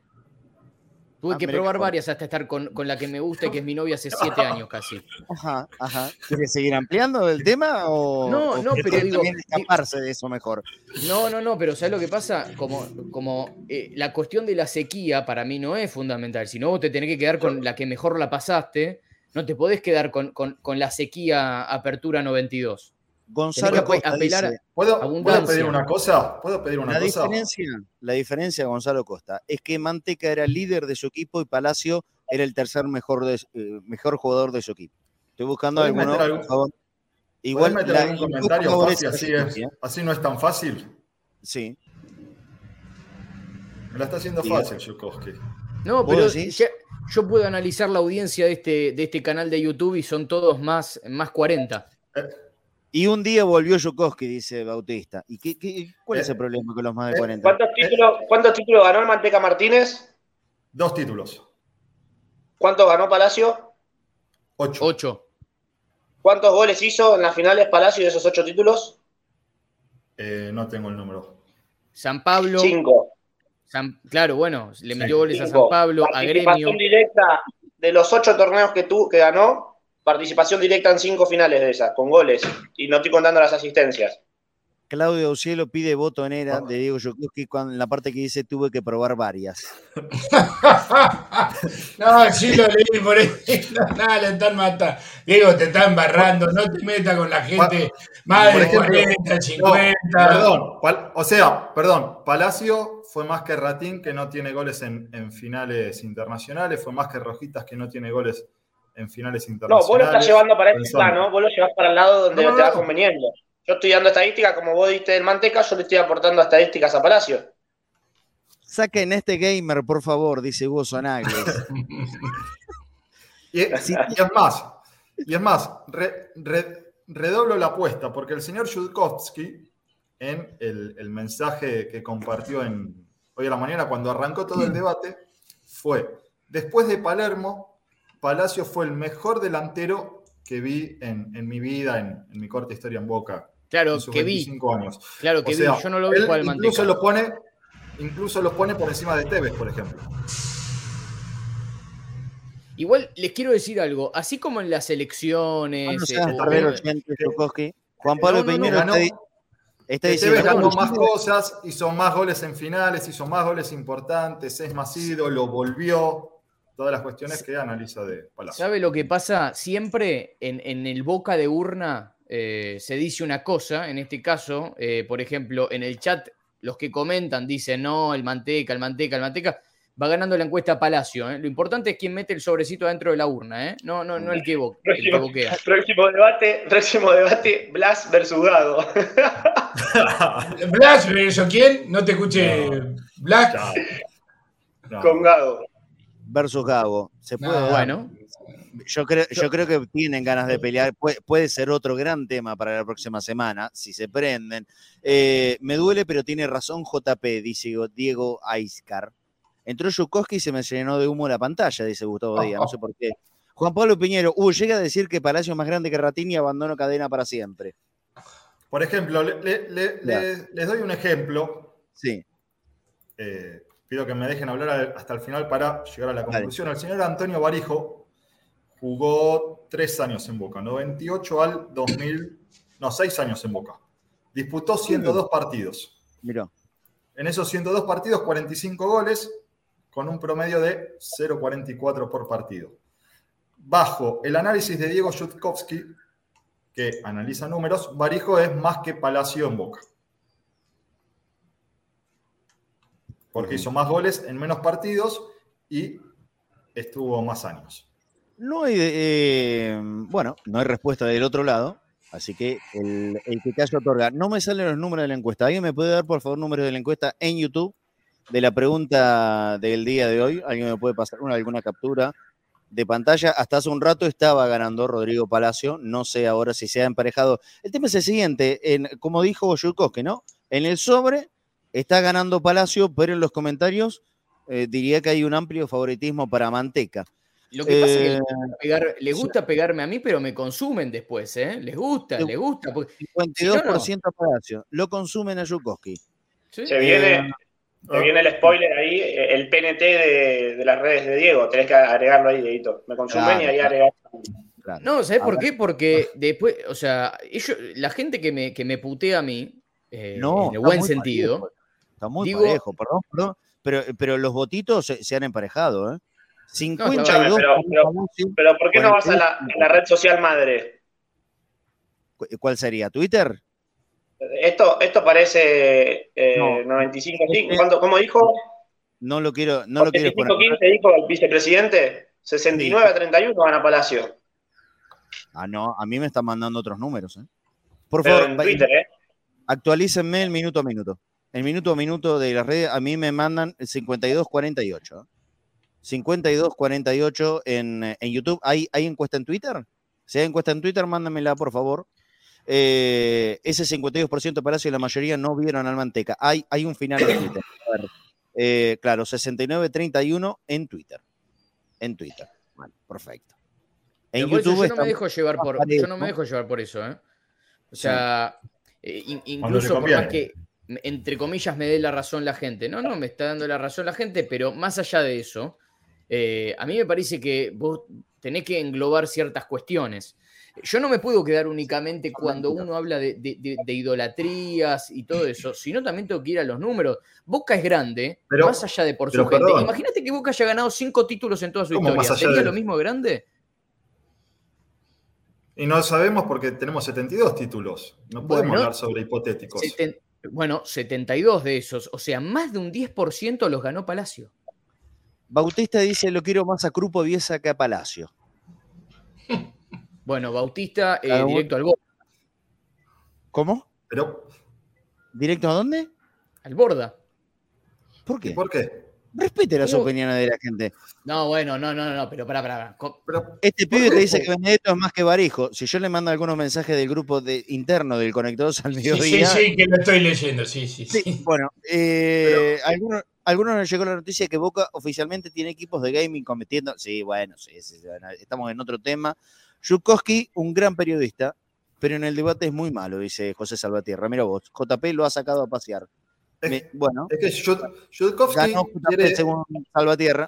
Tuve ah, que probar varias hasta estar con, con, la que me gusta y que es mi novia hace siete años casi. Ajá, ajá. ¿Quieres seguir ampliando el tema o.? No, no, pero digo. escaparse de eso mejor. No, no, no, pero ¿sabes lo que pasa? Como, como eh, la cuestión de la sequía para mí no es fundamental. Si no, vos te tenés que quedar con la que mejor la pasaste. No te podés quedar con, con, con la sequía Apertura 92. Gonzalo Costa ¿Puedo, pedir una cosa? ¿Puedo pedir una la cosa? Diferencia, la diferencia, Gonzalo Costa, es que Manteca era líder de su equipo y Palacio era el tercer mejor, de, eh, mejor jugador de su equipo. Estoy buscando alguno, por favor. Igual meter algún comentario fácil, así, así no es tan fácil. Sí. Me la está haciendo fácil, Yukovsky. No, pero yo puedo analizar la audiencia de este, de este canal de YouTube y son todos más, más 40. Eh, y un día volvió Yukovsky, dice Bautista. ¿Y qué, cuál es el eh, problema con los más de 40? Eh, ¿Cuántos títulos, ganó el Manteca Martínez? Dos títulos. ¿Cuántos ganó Palacio? Ocho. Ocho. ¿Cuántos goles hizo en las finales Palacio de esos ocho títulos? Eh, no tengo el número. San Pablo. Cinco. claro, bueno, le metió goles a San Pablo, a Gremio. directa de los ocho torneos que, tú, que ganó, participación directa en cinco finales de esas, con goles. Y no estoy contando las asistencias. Claudio Cielo pide voto en era de Diego Yokoski en la parte que dice tuve que probar varias. no, sí lo leí por ahí. No, le están matando. Diego, te están barrando. No te metas con la gente más de 40, 50. perdón, o sea, perdón. Palacio fue más que Ratín, que no tiene goles en, finales internacionales. Fue más que Rojitas, que no tiene goles en finales internacionales. No, vos lo estás llevando para este plano. Vos lo llevas para el lado donde te va conveniendo. Yo estoy dando estadísticas, como vos diste del Manteca, yo le estoy aportando estadísticas a Palacio. Saquen este gamer, por favor, dice Hugo Sonagles. y, es más, y es más, redoblo la apuesta, porque el señor Yudkowski, en el, mensaje que compartió en, hoy a la mañana, cuando arrancó todo el debate, fue, después de Palermo, Palacio fue el mejor delantero que vi en, mi vida, en, en mi corta historia en Boca. Claro, que vi. Años. Claro, que vi. Yo no lo vi incluso lo pone Incluso los pone por encima de Tevez, por ejemplo. Igual les quiero decir algo, así como en las elecciones. Eh, Juan Pablo Peñero está, diciendo. ganó más cosas, hizo más goles en finales, hizo más goles importantes, es más ídolo, volvió. Todas las cuestiones que analiza de Palacio. ¿Sabe lo que pasa? Siempre en, en el boca de urna eh, se dice una cosa, en este caso, eh, por ejemplo, en el chat los que comentan dicen, no, el manteca, el manteca, el manteca, va ganando la encuesta Palacio. ¿eh? Lo importante es quién mete el sobrecito dentro de la urna, no, no, no el que, boquea. Próximo debate, próximo debate, Blas versus Gago. ¿Blas versus quién? No te escuché. ¿Blas? Con Gago. Versus Gago. Se puede. bueno yo creo, yo creo que tienen ganas de pelear. puede ser otro gran tema para la próxima semana, si se prenden. Eh, me duele, pero tiene razón JP, dice Diego Aiscar. Entró Yukoski y se me llenó de humo la pantalla, dice Gustavo Díaz, no sé por qué. Juan Pablo Piñero, uh, llega a decir que Palacio es más grande que Ratín y abandonó cadena para siempre. Por ejemplo, les doy un ejemplo. Sí. Eh, pido que me dejen hablar hasta el final para llegar a la conclusión. El señor Antonio Barijo jugó tres años en Boca, 98 al 2000, no, seis años en Boca. Disputó 102 partidos. Miró. En esos 102 partidos, 45 goles, con un promedio de 0,44 por partido. Bajo el análisis de Diego Shutkowski, que analiza números, Barijo es más que Palacio en Boca. Porque hizo más goles en menos partidos y estuvo más años. No hay, eh, bueno, no hay respuesta del otro lado, así que el, el que caso otorga. No me salen los números de la encuesta. ¿Alguien me puede dar, por favor, números de la encuesta en YouTube de la pregunta del día de hoy? ¿Alguien me puede pasar una, alguna captura de pantalla? Hasta hace un rato estaba ganando Rodrigo Palacio. No sé ahora si se ha emparejado. El tema es el siguiente, en, como dijo que ¿no? En el sobre está ganando Palacio, pero en los comentarios eh, diría que hay un amplio favoritismo para Manteca. Lo que pasa es que eh, les gusta pegarme a mí, pero me consumen después, ¿eh? Les gusta, les gusta. 52% Palacio. Lo consumen a Yukoski. Se, viene, eh, ah. viene el spoiler ahí, el PNT de, las redes de Diego. Tenés que agregarlo ahí, Dieguito. Me consumen y ahí agregar. No, ¿sabes por qué? Porque después, o sea, ellos, la gente que me, que me putea a mí, eh, en el buen sentido. Está muy parejo, perdón, perdón. Pero, pero los votitos se, se han emparejado, ¿eh? 52 pero, ¿por qué no vas a la, red social madre? ¿Cuál sería? ¿Twitter? Esto, esto parece eh, 95 ¿Cómo dijo? No lo quiero, no lo quiero poner. 15 dijo el vicepresidente. 69 a 31 van a Palacio. Ah, no, a mí me están mandando otros números. ¿eh? Por favor, Twitter, ¿eh? actualícenme el minuto a minuto. El minuto a minuto de las redes, a mí me mandan el 52-48. 5248 en, en YouTube. ¿Hay, ¿Hay encuesta en Twitter? Si hay encuesta en Twitter, mándamela, por favor. Eh, ese 52% de Palacio y la mayoría no vieron al Manteca. Hay, hay un final en Twitter. Eh, claro, 6931 en Twitter. En Twitter. Bueno, perfecto. En YouTube yo no, me dejo llevar por, yo no me dejo llevar por eso, ¿eh? O sea, eh, incluso por más que, entre comillas, me dé la razón la gente. No, no, me está dando la razón la gente, pero más allá de eso, Eh, a mí me parece que vos tenés que englobar ciertas cuestiones. Yo no me puedo quedar únicamente cuando uno habla de, idolatrías y todo eso, sino también tengo que ir a los números. Boca es grande, más allá de por su gente. Imagínate que Boca haya ganado cinco títulos en toda su historia. ¿Sería lo mismo grande? Y no sabemos porque tenemos 72 títulos. No podemos hablar sobre hipotéticos. Bueno, 72 de esos. O sea, más de un 10% los ganó Palacio. Bautista dice, lo quiero más a Grupo Viesa que a Palacio. Bueno, Bautista, eh, directo al Borda. ¿Cómo? Pero... ¿Directo a dónde? Al Borda. ¿Por qué? ¿Por qué? Respete las opiniones de la gente. No, bueno, no, no, no, pero para, para. Este pibe te dice que Benedetto es más que Barijo. Si yo le mando algunos mensajes del grupo de, interno del Conectados al Mediodía. Sí, sí, que lo estoy leyendo, sí, sí. sí. Bueno, eh, algunos, algunos nos llegó la noticia que Boca oficialmente tiene equipos de gaming cometiendo. Sí, bueno, sí, estamos en otro tema. Yukowski, un gran periodista, pero en el debate es muy malo, dice José Salvatierra. Mira vos, JP lo ha sacado a pasear bueno, es que Jodkowski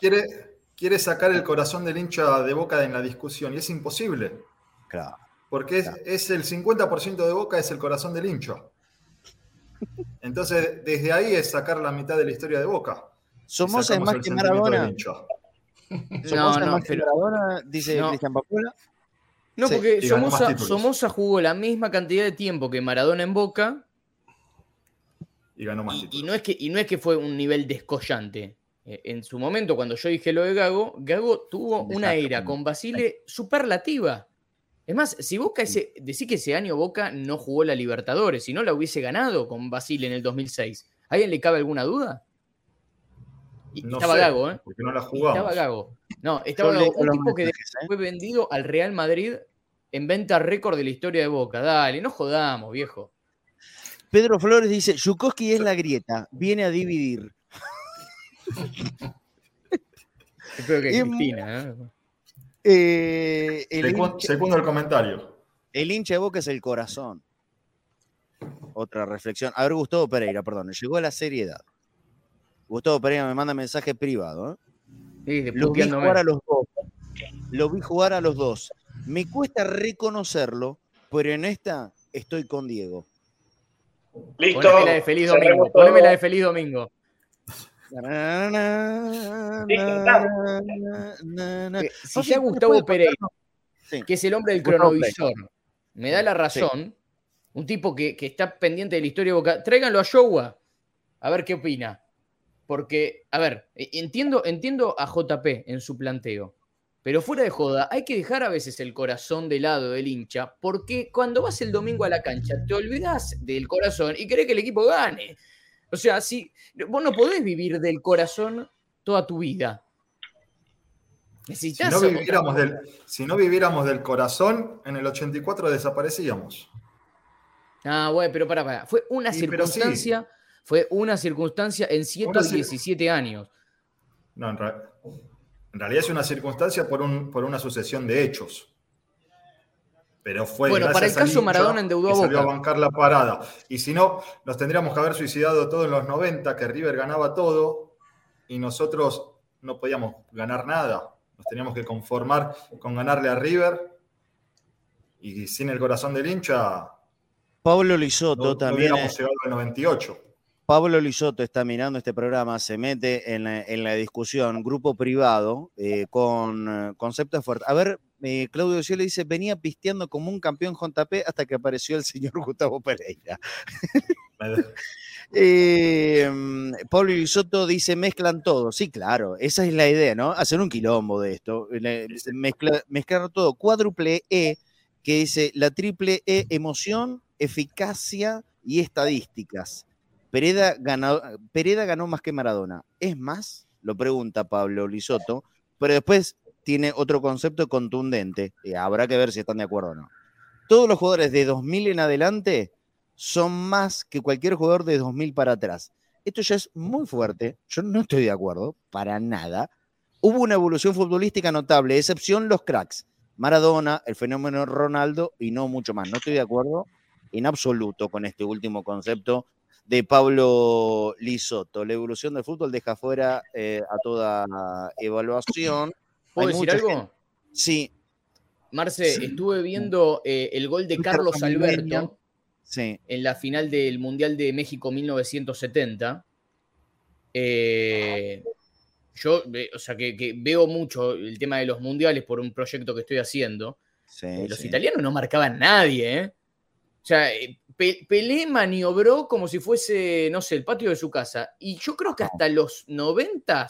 quiere, quiere, sacar el corazón del hincha de Boca en la discusión y es imposible. Claro. Porque Es, el 50% de Boca es el corazón del hincha. Entonces, desde ahí es sacar la mitad de la historia de Boca. Somos más que Maradona. Somos no, más que Maradona, dice Cristian Papula. No, porque Somoza, Somoza jugó la misma cantidad de tiempo que Maradona en Boca y ganó más y, no es que, y no es que fue un nivel descollante. Eh, en su momento, cuando yo dije lo de Gago, Gago tuvo una era con Basile superlativa. Es más, si Boca ese, decís que ese año Boca no jugó la Libertadores, si no la hubiese ganado con Basile en el 2006, ¿a alguien le cabe alguna duda? estaba Gago, ¿eh? Porque no la jugamos. Estaba Gago. No, estaba Gago, un tipo que ¿eh? fue vendido al Real Madrid en venta récord de la historia de Boca. Dale, no jodamos, viejo. Pedro Flores dice, Yukoski es la grieta, viene a dividir. Espero que Cristina. Eh, el segundo el comentario. El hincha de Boca es el corazón. Otra reflexión. A ver, Gustavo Pereira, perdón, llegó a la seriedad. Gustavo Pereira me manda mensaje privado. ¿eh? Lo vi jugar a los dos. Lo vi jugar a los dos. Me cuesta reconocerlo, pero en esta estoy con Diego. Listo. Poneme la de Feliz Domingo. Poneme la de Feliz Domingo. Si ya Gustavo Pereira, que es el hombre del cronovisor, me da la razón, un tipo que, que, está pendiente de la historia de Boca, tráiganlo a Showa, a ver qué opina. Porque, a ver, entiendo, entiendo a JP en su planteo. Pero fuera de joda, hay que dejar a veces el corazón de lado del hincha, porque cuando vas el domingo a la cancha te olvidas del corazón y querés que el equipo gane. O sea, si, vos no podés vivir del corazón toda tu vida. Si no, viviéramos del, si no viviéramos del corazón, en el 84 desaparecíamos. Ah, bueno, pero para, para. Fue una circunstancia, fue una circunstancia en 117 años. No, en realidad en realidad es una circunstancia por, un, por una sucesión de hechos. Pero fue. Bueno, para el caso Maradona endeudó a Boca. a bancar la parada. Y si no, nos tendríamos que haber suicidado todo en los 90, que River ganaba todo y nosotros no podíamos ganar nada. Nos teníamos que conformar con ganarle a River y sin el corazón del hincha. Pablo Lisoto también. No hubiéramos llegado al 98. Pablo Lisoto está mirando este programa, se mete en la, discusión, grupo privado, eh, con eh, conceptos fuertes. A ver, eh, Claudio Cielo dice, venía pisteando como un campeón JP hasta que apareció el señor Gustavo Pereira. Pablo Lisoto dice, mezclan todo. Sí, claro, esa es la idea, ¿no? Hacer un quilombo de esto, mezclar todo. Cuádruple E, que dice la triple E, emoción, eficacia y estadísticas. Pereda ganó, Pereda ganó más que Maradona. ¿Es más? Lo pregunta Pablo Lisoto, pero después tiene otro concepto contundente. Y habrá que ver si están de acuerdo o no. Todos los jugadores de 2000 en adelante son más que cualquier jugador de 2000 para atrás. Esto ya es muy fuerte. Yo no estoy de acuerdo, para nada. Hubo una evolución futbolística notable, excepción los cracks. Maradona, el fenómeno Ronaldo y no mucho más. No estoy de acuerdo en absoluto con este último concepto de Pablo Lisoto. La evolución del fútbol deja fuera eh, a toda evaluación. ¿Puedo Hay decir algo? gente- Sí, Marce, Sí. estuve viendo eh, el gol de Carlos. Alberto sí. en la final del Mundial de México 1970. Eh, yo, o sea, que, que veo mucho el tema de los mundiales por un proyecto que estoy haciendo. sí, los italianos no marcaban nadie, ¿eh? O sea, Pe- Pelé maniobró como si fuese, no sé, el patio de su casa. Y yo creo que hasta los 90,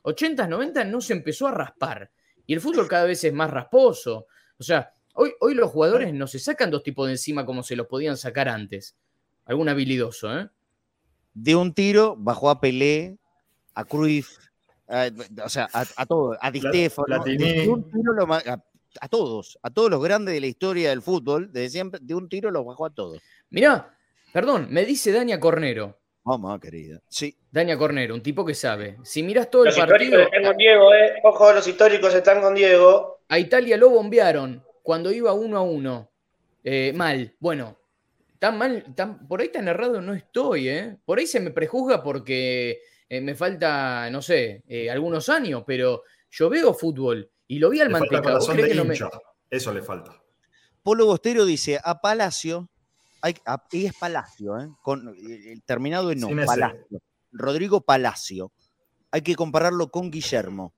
80, 90 no se empezó a raspar. Y el fútbol cada vez es más rasposo. O sea, hoy, hoy los jugadores no se sacan dos tipos de encima como se los podían sacar antes. Algún habilidoso, ¿eh? De un tiro bajó a Pelé, a Cruyff, a- o sea, a, a todos, a Di a, a todos, a todos los grandes de la historia del fútbol, desde siempre, de un tiro los bajó a todos. Mirá, perdón, me dice Dania Cornero. Vamos, querida. Sí, Dania Cornero, un tipo que sabe. Si mirás todo el Los partido, históricos están con Diego, eh. Ojo, los históricos están con Diego. a Italia lo bombearon cuando iba uno a uno. Eh, mal. Bueno, tan mal, tan, por ahí tan errado no estoy, ¿eh? Por ahí se me prejuzga porque eh, me falta, no sé, eh, algunos años, pero yo veo fútbol y lo vi al manteca. ¿Vos corazón creés de que no me- hincha. Eso le falta. Polo Bostero dice a Palacio, hay, es Palacio, ¿eh? Con, terminado en no. Palacio. Rodrigo Palacio. Hay que compararlo con Guillermo.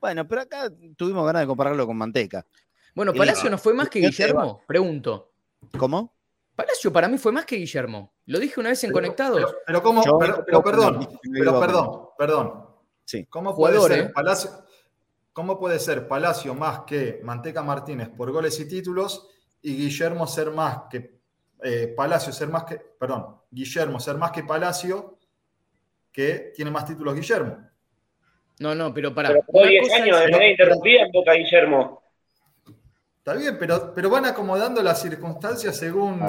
Bueno, pero acá tuvimos ganas de compararlo con Manteca. Bueno, Palacio no fue más que Guillermo, pregunto. ¿Cómo? Palacio para mí fue más que Guillermo. Lo dije una vez en Conectados. Pero, pero cómo, Yo- pero, pero perdón, pero perdón, perdón. Sí. ¿Cómo Jugador, puede ser ¿eh? Palacio? ¿Cómo puede ser Palacio más que Manteca Martínez por goles y títulos y Guillermo ser más que eh, Palacio ser más que, perdón, Guillermo ser más que Palacio que tiene más títulos Guillermo? No, no, pero para. Pero jugó 10 años de manera interrumpida en Boca Guillermo. Está bien, pero, pero van acomodando las circunstancias según.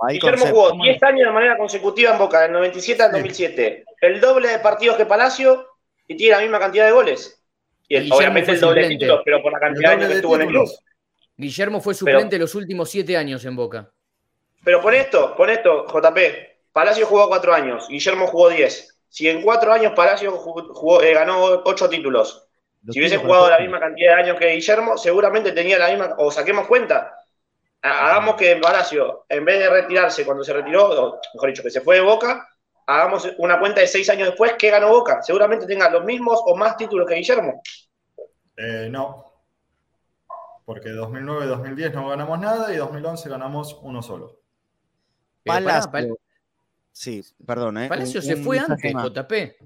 Hay Guillermo concepto. jugó 10 años de manera consecutiva en Boca, del 97 al Sí. 2007. El doble de partidos que Palacio y tiene la misma cantidad de goles. Y el- Guillermo obviamente fue el doble de suplente. títulos, pero por la cantidad de años que estuvo en el club. títulos. Guillermo fue suplente los últimos siete años en Boca. Pero pon esto, pon esto, JP. Palacio jugó 4 años, Guillermo jugó 10. Si en 4 años Palacio jugó- jugó- eh, ganó 8 títulos, Lo si hubiese jugado la misma cantidad de años que Guillermo, seguramente tenía la misma, o saquemos cuenta, ha- hagamos que Palacio, en vez de retirarse cuando se retiró, o mejor dicho, que se fue de Boca, hagamos una cuenta de seis años después, ¿qué ganó Boca? Seguramente tenga los mismos o más títulos que Guillermo. Eh, no. Porque 2009-2010 no ganamos nada y 2011 ganamos uno solo. Pará, Palacio. Pal- Sí, perdón, ¿eh? Palacio Un- se un fue antes, más. JP.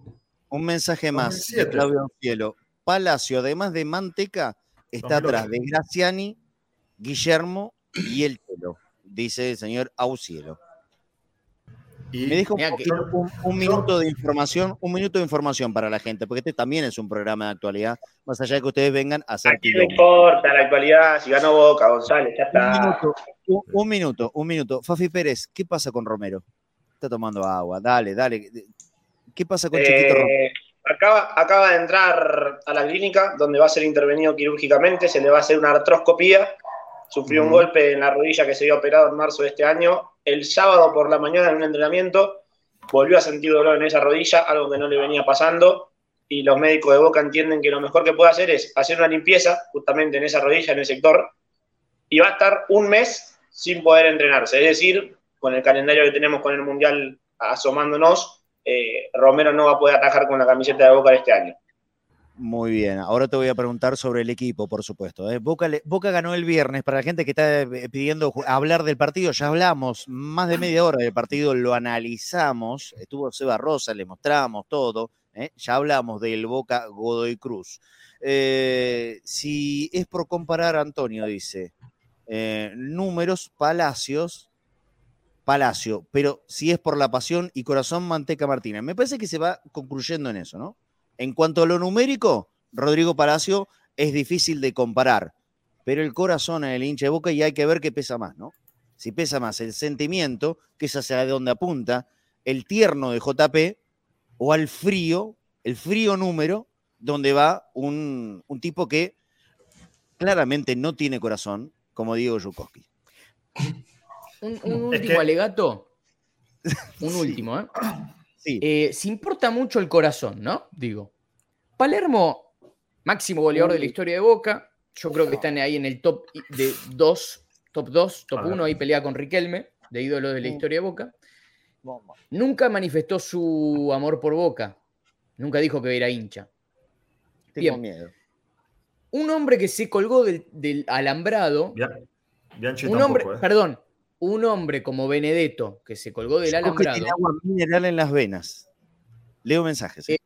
Un mensaje más de 2007. Claudio Cielo. Palacio, además de Manteca, está 2008. atrás de Graciani, Guillermo y el Chelo, dice el señor Aucielo. Y Me deja un, Mirá que- poquito- un- un minuto de información, un minuto de información para la gente, porque este también es un programa de actualidad, más allá de que ustedes vengan a hacer ¿A quién le quilombo. importa la actualidad? Si ganó Boca, González, ya Un está. minuto, un, un minuto, un minuto. Fafi Pérez, ¿qué pasa con Romero? Está tomando agua, dale, dale. ¿Qué pasa con Chiquito Romero? Eh, acaba, acaba de entrar a la clínica donde va a ser intervenido quirúrgicamente, se le va a hacer una artroscopía. Sufrió un golpe en la rodilla que se había operado en marzo de este año. El sábado por la mañana en un entrenamiento volvió a sentir dolor en esa rodilla, algo que no le venía pasando. Y los médicos de Boca entienden que lo mejor que puede hacer es hacer una limpieza justamente en esa rodilla, en el sector. Y va a estar un mes sin poder entrenarse. Es decir, con el calendario que tenemos con el Mundial asomándonos, eh, Romero no va a poder atajar con la camiseta de Boca este año. Muy bien, ahora te voy a preguntar sobre el equipo, por supuesto. ¿eh? Boca, ganó el viernes, para la gente que está eh, pidiendo hablar del partido, ya hablamos más de media hora del partido, lo analizamos, estuvo Seba Rosa, le mostramos todo, ¿eh? ya hablamos del Boca Godoy Cruz. Si es por comparar, Antonio dice, números, Palacios, Palacio, pero si es por la pasión y corazón, Manteca Martínez. Me parece que se va concluyendo en eso, ¿no? En cuanto a lo numérico, Rodrigo Palacio es difícil de comparar, pero el corazón en el hincha de boca y hay que ver qué pesa más, ¿no? Si pesa más el sentimiento, que es hacia donde apunta, el tierno de JP, o al frío, el frío número, donde va un, un tipo que claramente no tiene corazón, como Diego Yukoski. Un, un Es último que- alegato. Un último, ¿eh? Sí. Eh, Se importa mucho el corazón, ¿no? Digo. Palermo, máximo goleador de la historia de Boca. Yo creo que están ahí en el top de 2, top 2, top 1, ahí pelea con Riquelme, de ídolo de la historia de Boca. Nunca manifestó su amor por Boca. Nunca dijo que era hincha. Tengo Bien. miedo. Un hombre que se colgó del, del alambrado. Bia- Bianchi Un tampoco, hombre, ¿eh? perdón, un hombre como Benedetto, que se colgó del alambrado. Que tiene agua mineral en las venas. Leo mensajes. ¿eh? Eh,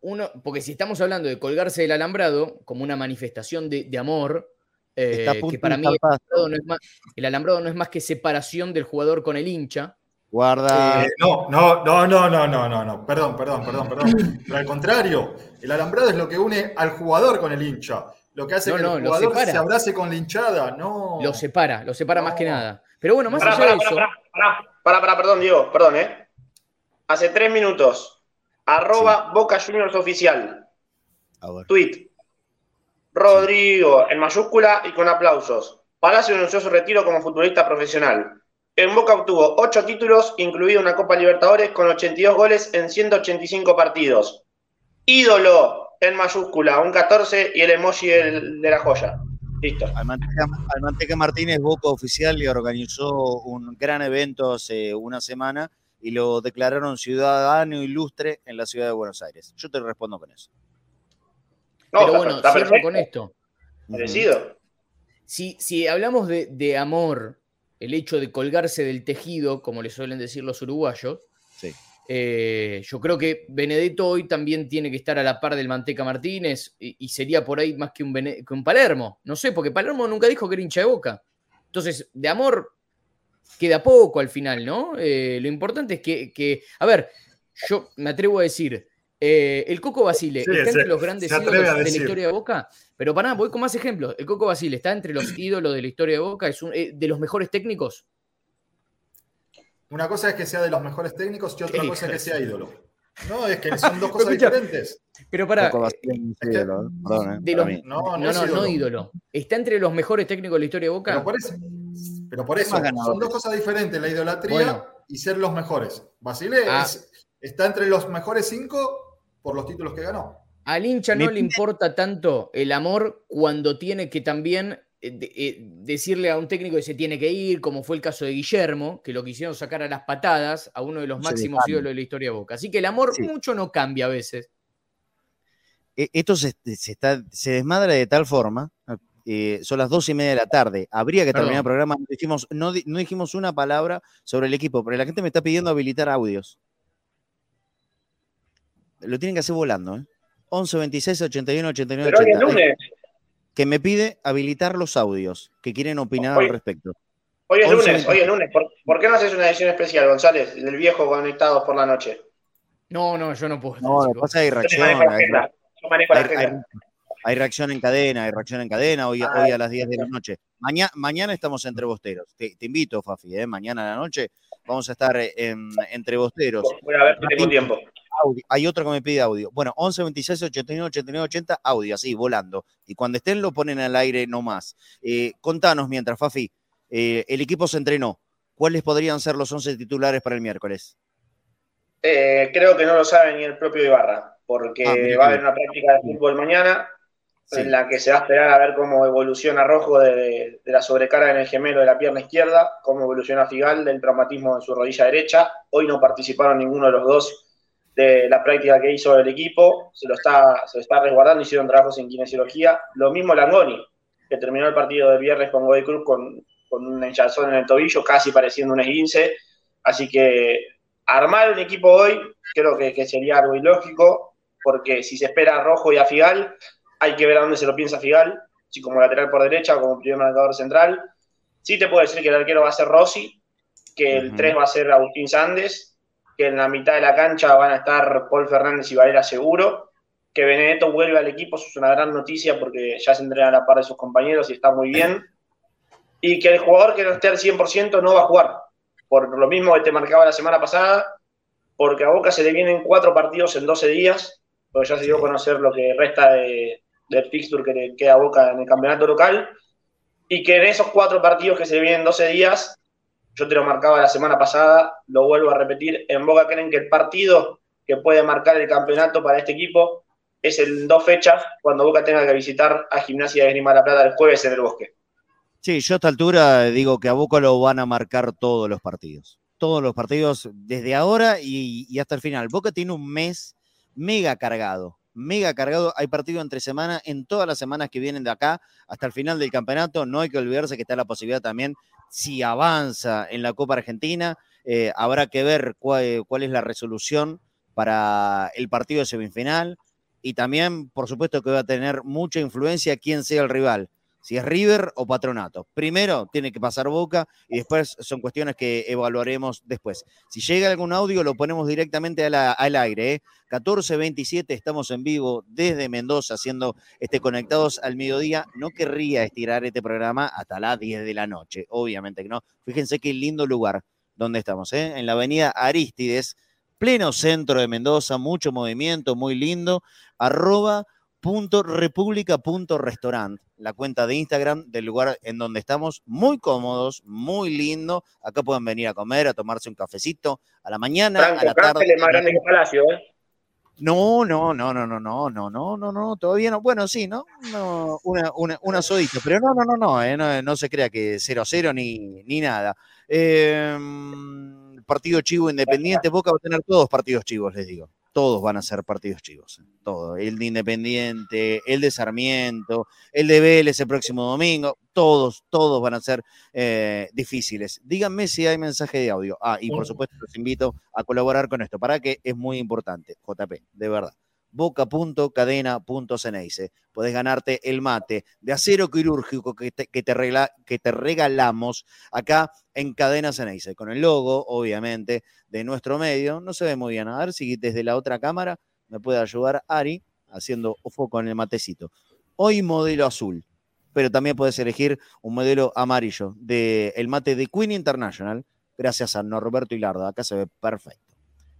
uno, porque si estamos hablando de colgarse del alambrado como una manifestación de, amor, eh, que para mí el alambrado, no es más, que separación del jugador con el hincha. Guarda. no, no, no, no, no, no, no, no. Perdón, perdón, perdón, perdón. Pero al contrario, el alambrado es lo que une al jugador con el hincha. Lo que hace no, que no, el jugador se abrace con la hinchada. No. Lo separa, lo separa más que nada. Pero bueno, más Pará, allá pará, de pará, eso, pará, pará, pará, pará, perdón, Diego, perdón, ¿eh? Hace tres minutos, arroba Boca Juniors Oficial, A ver. tweet, Rodrigo, en mayúscula y con aplausos. Palacio anunció su retiro como futbolista profesional. En Boca obtuvo ocho títulos, incluida una Copa Libertadores con 82 goles en 185 partidos. Ídolo, en mayúscula, un 14 y el emoji de la joya. Listo. Almanteca, Almanteca Martínez, Boca Oficial, le organizó un gran evento hace una semana y lo declararon ciudadano ilustre en la ciudad de Buenos Aires. Yo te respondo con eso. No, pero está- bueno, está cierro perfecto, con esto. merecido. Si, si hablamos de, de amor, el hecho de colgarse del tejido, como le suelen decir los uruguayos, Sí. Eh, yo creo que Benedetto hoy también tiene que estar a la par del Manteca Martínez y, y sería por ahí más que un, Bene- que un Palermo. No sé, porque Palermo nunca dijo que era hincha de boca. Entonces, de amor queda poco al final, ¿no? Eh, lo importante es que, que- a ver, yo me atrevo a decir, eh, el Coco Basile Sí, está se- entre los grandes ídolos de la historia de Boca, pero para voy con más ejemplos. El Coco Basile está entre los ídolos de la historia de Boca, es un, eh, de los mejores técnicos. Una cosa es que sea de los mejores técnicos y otra Sí. cosa es que sea ídolo. No, es que son dos cosas Escucha, diferentes. Pero para, ídolo, ¿eh? Perdón, ¿eh? de Para mí. No, no, no, es no, ídolo. ídolo. Está entre los mejores técnicos de la historia de Boca. Pero por eso, pero por eso Más ganadores. son dos cosas diferentes, la idolatría Bueno. y ser los mejores. Basile Ah. es- está entre los mejores cinco por los títulos que ganó. Al hincha Me no le importa tanto el amor cuando tiene que también eh, de- eh, decirle a un técnico que se tiene que ir, como fue el caso de Guillermo, que lo quisieron sacar a las patadas a uno de los Se máximos dejaron. ídolos de la historia de Boca. Así que el amor Sí. mucho no cambia a veces. E- Esto se, se está, se desmadra de tal forma. eh, son las dos y media de la tarde. Habría que Perdón. terminar el programa. No dijimos, no, no dijimos una palabra sobre el equipo, pero la gente me está pidiendo habilitar audios. Lo tienen que hacer volando, ¿eh? 11 26 81 89 Pero hoy es 80. lunes. Que me pide habilitar los audios que quieren opinar Hoy- al respecto. Hoy es 11, lunes, hoy es lunes. ¿Por, por qué no haces una edición especial, González, del viejo conectados por la noche? No, no, yo no puedo. No, lo pasa es que hay Yo reacción. manejo la hay- agenda. Yo manejo la hay, hay- agenda. hay reacción en cadena, hay reacción en cadena hoy, Ah, hoy a las 10 de la noche. Mañana, mañana estamos entre bosteros. Te, te invito, Fafi, ¿eh? mañana a la noche vamos a estar eh, en- entre bosteros. Voy a ver si tengo tiempo. Audio. Hay otro que me pide audio. Bueno, 11 26 89 89 80, audio, así, volando. Y cuando estén lo ponen al aire nomás. Eh, contanos mientras, Fafi, eh, el equipo se entrenó. ¿Cuáles podrían ser los 11 titulares para el miércoles? Eh, creo que no lo sabe ni el propio Ibarra, porque Ah, va a haber una práctica de fútbol mañana Sí. en la que se va a esperar a ver cómo evoluciona Rojo de, de la sobrecarga en el gemelo de la pierna izquierda, cómo evoluciona Figal del traumatismo en su rodilla derecha. Hoy no participaron ninguno de los dos de la práctica que hizo el equipo, se lo está, se lo está resguardando, hicieron trabajos en kinesiología. Lo mismo Langoni, que terminó el partido de viernes con Godoy Cruz con, con un hinchazón en el tobillo, casi pareciendo un esguince. Así que armar un equipo hoy creo que, que sería algo ilógico, porque si se espera a Rojo y a Figal, hay que ver a dónde se lo piensa Figal, si como lateral por derecha o como primer marcador central. Sí te puedo decir que el arquero va a ser Rossi, que el. 3 va a ser Agustín Sandes, que en la mitad de la cancha van a estar Paul Fernández y Valera seguro, que Benedetto vuelve al equipo, eso es una gran noticia porque ya se entrena a la par de sus compañeros y está muy bien, y que el jugador que no esté al 100% no va a jugar, por lo mismo que te marcaba la semana pasada, porque a Boca se le vienen cuatro partidos en 12 días, porque ya se dio a conocer lo que resta de, del fixture que le queda a Boca en el campeonato local, y que en esos cuatro partidos que se le vienen en 12 días, yo te lo marcaba la semana pasada, lo vuelvo a repetir, en Boca creen que el partido que puede marcar el campeonato para este equipo es en dos fechas, cuando Boca tenga que visitar a Gimnasia de Grima La Plata el jueves en el Bosque. Sí, yo a esta altura digo que a Boca lo van a marcar todos los partidos. Todos los partidos desde ahora y, y hasta el final. Boca tiene un mes mega cargado mega cargado. Hay partido entre semana en todas las semanas que vienen de acá hasta el final del campeonato. No hay que olvidarse que está la posibilidad también, si avanza en la Copa Argentina, eh, habrá que ver cuál, cuál, es la resolución para el partido de semifinal. Y también, por supuesto, que va a tener mucha influencia quién sea el rival si es River o Patronato. Primero tiene que pasar Boca y después son cuestiones que evaluaremos después. Si llega algún audio, lo ponemos directamente al aire. ¿eh? 14.27, estamos en vivo desde Mendoza, haciendo este Conectados al Mediodía. No querría estirar este programa hasta las 10 de la noche, obviamente que no. Fíjense qué lindo lugar donde estamos, ¿eh? en la avenida Aristides, pleno centro de Mendoza, mucho movimiento, muy lindo. Arroba república.restaurant, la cuenta de Instagram del lugar en donde estamos, muy cómodos, muy lindo. Acá pueden venir a comer, a tomarse un cafecito a la mañana, a la tarde. más grande que Palacio, ¿eh? No, no, no, no, no, no, no, no, no, no, todavía no. Bueno, sí, ¿no? no una, una, una sodita, pero no, no, no, no, eh, no, no, se crea que 0 a 0 ni, ni nada. Eh, partido chivo independiente, Boca va a tener todos partidos chivos, les digo todos van a ser partidos chivos. ¿eh? Todo. El de Independiente, el de Sarmiento, el de Vélez el próximo domingo. Todos, todos van a ser eh, difíciles. Díganme si hay mensaje de audio. Ah, y por supuesto los invito a colaborar con esto, para que es muy importante, JP, de verdad boca.cadena.ceneice. Podés ganarte el mate de acero quirúrgico que te, que te, regla, que te regalamos acá en Cadena Ceneice, con el logo, obviamente, de nuestro medio. No se ve muy bien. A ver si desde la otra cámara me puede ayudar Ari haciendo foco en el matecito. Hoy modelo azul, pero también puedes elegir un modelo amarillo del el mate de Queen International, gracias a Norberto Hilardo. Acá se ve perfecto.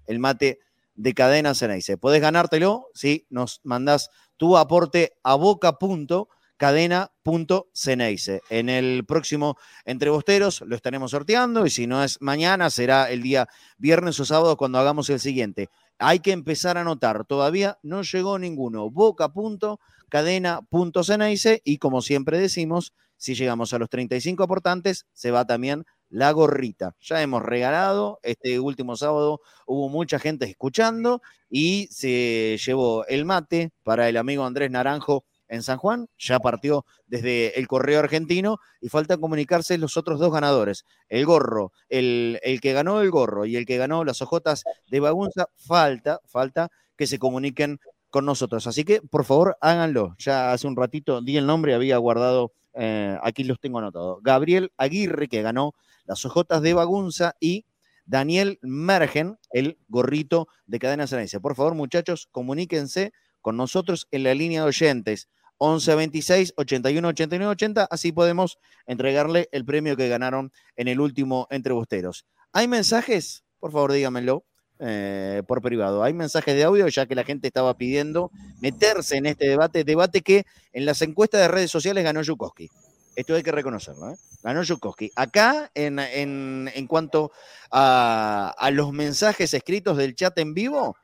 El mate de Cadena Ceneice. Podés ganártelo si nos mandás tu aporte a boca.cadena.ceneice. En el próximo Entre Bosteros lo estaremos sorteando y si no es mañana, será el día viernes o sábado cuando hagamos el siguiente. Hay que empezar a anotar. Todavía no llegó ninguno. Boca.cadena.ceneice y como siempre decimos, si llegamos a los 35 aportantes, se va también la gorrita. Ya hemos regalado, este último sábado hubo mucha gente escuchando y se llevó el mate para el amigo Andrés Naranjo en San Juan, ya partió desde el correo argentino y falta comunicarse los otros dos ganadores. El gorro, el, el que ganó el gorro y el que ganó las ojotas de Bagunza, falta, falta que se comuniquen con nosotros. Así que, por favor, háganlo. Ya hace un ratito di el nombre, había guardado, eh, aquí los tengo anotados. Gabriel Aguirre, que ganó las ojotas de Bagunza y Daniel Mergen, el gorrito de Cadena Ceneice. Por favor, muchachos, comuníquense con nosotros en la línea de oyentes 11 26 81 89 80, así podemos entregarle el premio que ganaron en el último Entrebosteros. ¿Hay mensajes? Por favor, dígamelo eh, por privado. Hay mensajes de audio, ya que la gente estaba pidiendo meterse en este debate, debate que en las encuestas de redes sociales ganó Yukoski. Esto hay que reconocerlo, ¿eh? Ganó Yukoski. Acá, en, en, en cuanto a, a, los mensajes escritos del chat en vivo,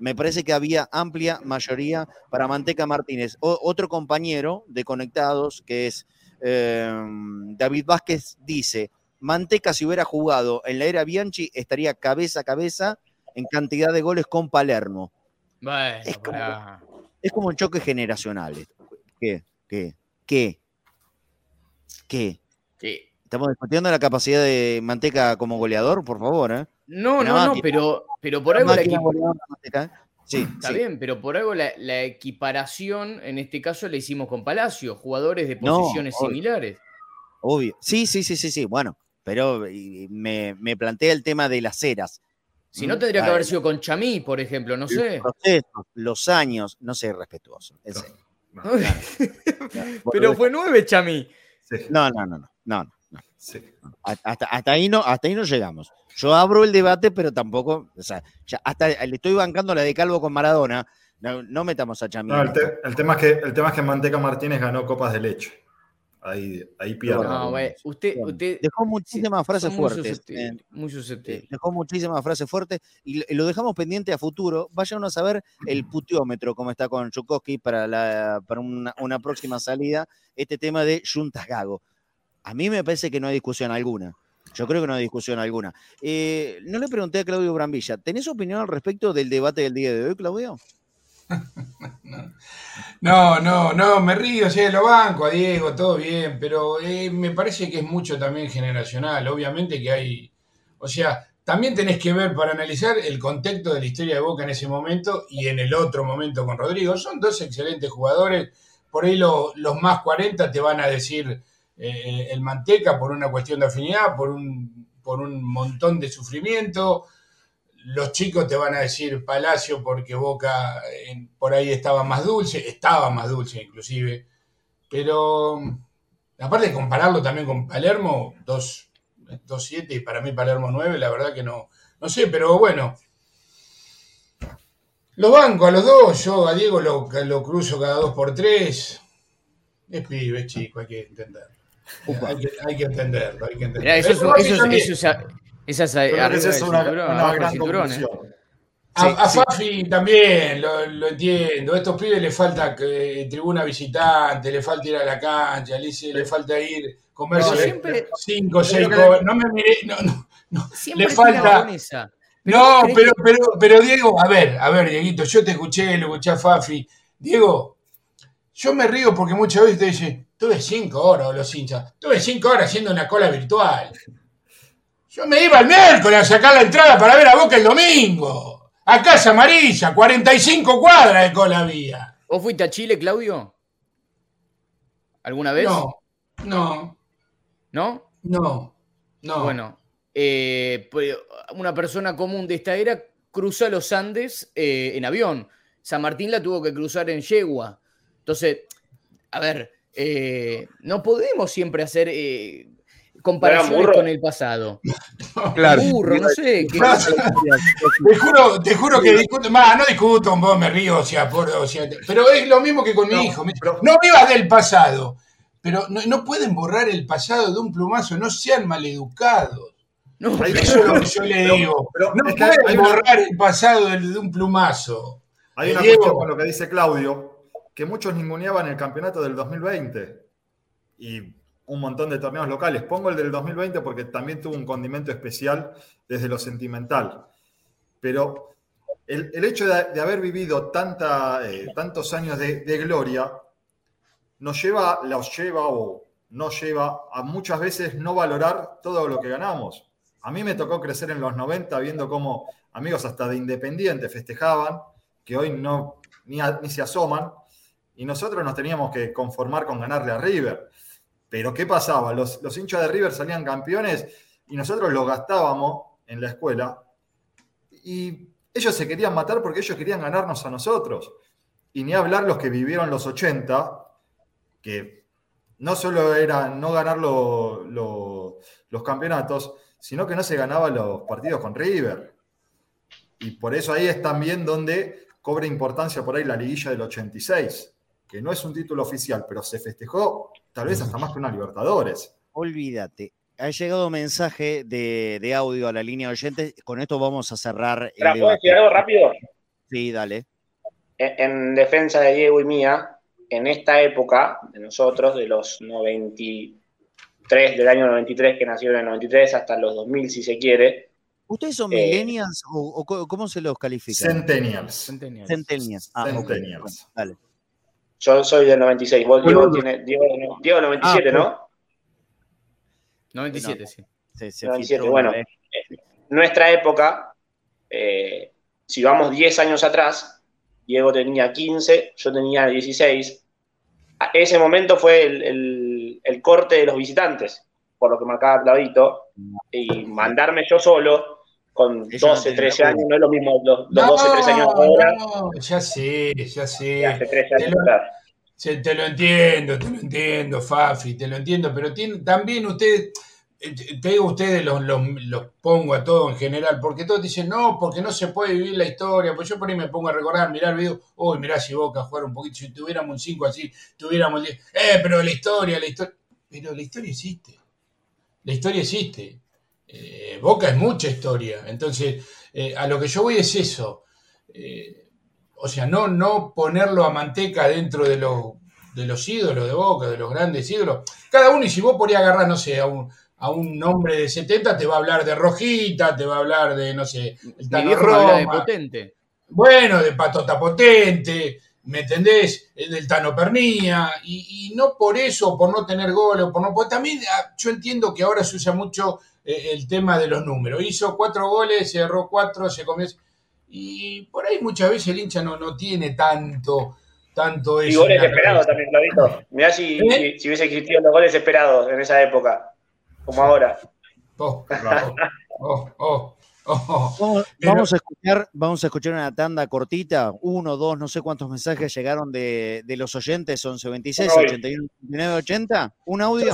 me parece que había amplia mayoría para Manteca Martínez. O, otro compañero de Conectados, que es eh, David Vázquez, dice, Manteca si hubiera jugado en la era Bianchi estaría cabeza a cabeza en cantidad de goles con Palermo. Bueno, es, como, es como un choque generacional. ¿Qué? ¿Qué? ¿Qué? ¿Qué? Sí. Estamos discutiendo la capacidad de Manteca como goleador, por favor, ¿eh? No, no, no, pero, pero por algo la equipa... Sí, Está sí. bien, pero por algo la, la, equiparación, en este caso, la hicimos con Palacio, jugadores de posiciones no, similares. Obvio. Sí, sí, sí, sí, sí. Bueno, pero me, me plantea el tema de las eras. Si no, tendría que haber sido con Chamí, por ejemplo, no sé. Los procesos, los años, no sé, respetuoso. En serio. No, claro, claro. Pero fue nueve, Chamí. Sí. No, no, no, no, no, no. Sí. Hasta, hasta, ahí no, hasta ahí no llegamos. Yo abro el debate, pero tampoco, o sea, ya hasta le estoy bancando la de Calvo con Maradona. No, no metamos a Chamí. No, el, te, el, tema es que, el tema es que Manteca Martínez ganó copas de leche. Ahí, ahí pierde. No, güey, usted, usted Dejó muchísimas frases fuertes. susceptibles, eh, muy susceptible. dejó muchísimas frases fuertes y lo dejamos pendiente a futuro. Vayan a saber el puteómetro, como está con Chukowski para, la, para una, una próxima salida, este tema de Juntas Gago. A mí me parece que no hay discusión alguna. Yo creo que no hay discusión alguna. Eh, no le pregunté a Claudio Brambilla, ¿tenés opinión al respecto del debate del día de hoy, Claudio? No, no, no, me río, sí, lo banco a Diego, todo bien, pero eh, me parece que es mucho también generacional. Obviamente que hay, o sea, también tenés que ver para analizar el contexto de la historia de Boca en ese momento y en el otro momento con Rodrigo. Son dos excelentes jugadores. Por ahí lo- los más 40 te van a decir eh, el Manteca por una cuestión de afinidad, por un, por un montón de sufrimiento. Los chicos te van a decir Palacio porque Boca por ahí estaba más dulce, estaba más dulce inclusive. Pero aparte de compararlo también con Palermo, 2-7 y para mí Palermo 9, la verdad que no, no sé, pero bueno. Lo banco a los dos, yo a Diego lo, lo cruzo cada dos por tres. Es pibe, es chico, hay que entenderlo. Hay que, hay que entenderlo, hay que entenderlo. Mirá, eso es, eso es- arriba esa es una, cinturón, gran cinturón, ¿eh? A, Sí, a sí. Fafi también, lo, lo entiendo. A estos pibes le falta que, tribuna visitante, le falta ir a la cancha, le, le falta ir, comerse No, siempre, cinco o seis. No me miré, no, no, no. le falta- esa. No, ¿crees pero, que- pero, pero Diego, a ver, a ver, Dieguito, yo te escuché, lo escuché a Fafi. Diego, yo me río porque muchas veces te dicen, tuve cinco horas, los hinchas, tuve cinco horas haciendo una cola virtual. Yo me iba el miércoles a sacar la entrada para ver a Boca el domingo. A Casa Amarilla, 45 cuadras de cola había. ¿Vos fuiste a Chile, Claudio? ¿Alguna vez? No, no, ¿No? no, no. Bueno, eh, pues, una persona común de esta era cruza los Andes eh, en avión. San Martín la tuvo que cruzar en yegua. Entonces, a ver, eh, no podemos siempre hacer comparaciones con el pasado. Claro. Burro, no sé. ¿qué- Te juro, te juro que discuto, más, no discuto con vos, me río, o sea, por, o sea, pero es lo mismo que con mi hijo. pero- No vivas del pasado, pero no, no pueden borrar el pasado de un plumazo, no sean maleducados. Eso es lo que yo le digo. pero no es que pueden una- borrar el pasado de, de un plumazo. Hay una Diego. cuestión con lo que dice Claudio, que muchos ninguneaban el campeonato del 2020 y un montón de torneos locales. Pongo el del 2020 porque también tuvo un condimento especial desde lo sentimental. Pero el, el hecho de, haber vivido tanta, eh, tantos años de, gloria nos lleva, los lleva o nos lleva a muchas veces no valorar todo lo que ganamos. A mí me tocó crecer en los 90 viendo cómo amigos hasta de Independiente festejaban, que hoy no ni, ni se asoman, y nosotros nos teníamos que conformar con ganarle a River. Pero ¿qué pasaba? Los, los hinchas de River salían campeones y nosotros los gastábamos en la escuela y ellos se querían matar porque ellos querían ganarnos a nosotros. Y ni hablar los que vivieron los 80, que no solo era no ganar lo- lo- los campeonatos, sino que no se ganaban los partidos con River. Y por eso ahí es también donde cobra importancia por ahí la liguilla del 86, que no es un título oficial, pero se festejó tal vez hasta más que una Libertadores. Olvídate. Ha llegado mensaje de, de audio a la línea de oyentes. Con esto vamos a cerrar el ¿Puedo debate. decir algo rápido? Sí, dale. En, en defensa de Diego y mía, en esta época de nosotros, de los 93, del año 93, que nacieron en el 93, hasta los 2000, si se quiere, ¿Ustedes son Eh, millennials o, cómo se los califica? Centennials. Centennials. Centennials. Ah. Bueno, dale. Yo soy del 96. Vos, Diego, tiene, Diego, Diego 97, Ah, ¿no? 97, sí. Se, se 97, filtró bueno. vez. Nuestra época, eh, si vamos 10 años atrás, Diego tenía 15, yo tenía 16. A- Ese momento fue el, el- el corte de los visitantes, por lo que marcaba Claudito, y mandarme yo solo con Ellos no 12, tenían 13 la años, no es lo mismo los, los 12, 13 años ahora no, ya sé, ya sé. hace 13 años Te lo- atrás. Se- te lo entiendo, te lo entiendo, Fafi, te lo entiendo, pero tiene- también ustedes, te digo ustedes, los, los, los pongo a todos en general, porque todos dicen, no, porque no se puede vivir la historia, pues yo por ahí me pongo a recordar, mirar el video, uy, mirá si Boca jugar un poquito, si tuviéramos un 5 así, tuviéramos el 10, eh, pero la historia, la historia, pero la historia existe. La historia existe. Eh, Boca es mucha historia. Entonces, eh, a lo que yo voy es eso. Eh, o sea, no, no ponerlo a manteca dentro de, los de los ídolos de Boca, de los grandes ídolos. Cada uno, y si vos podías agarrar, no sé, a un, a un hombre de 70, te va a hablar de Rojita, te va a hablar de, no sé, el Tano Roma, de Potente. Bueno, de Patota Potente, ¿me entendés? Del Tano Pernía, y, no por eso, por no tener goles, por no. también ah, yo entiendo que ahora se usa mucho el tema de los números. Hizo cuatro goles, cerró cuatro, se comió. Y por ahí muchas veces el hincha no, no tiene tanto, tanto eso. Y goles esperados también, Clavito. Mirá si, ¿Eh? si, hubiese existido los goles esperados en esa época, como ahora. Oh, oh, oh, Vamos, a escuchar, vamos a escuchar una tanda cortita, uno, dos, no sé cuántos mensajes llegaron de, de los oyentes, 1126, 81, 89, 80. ¿Un audio?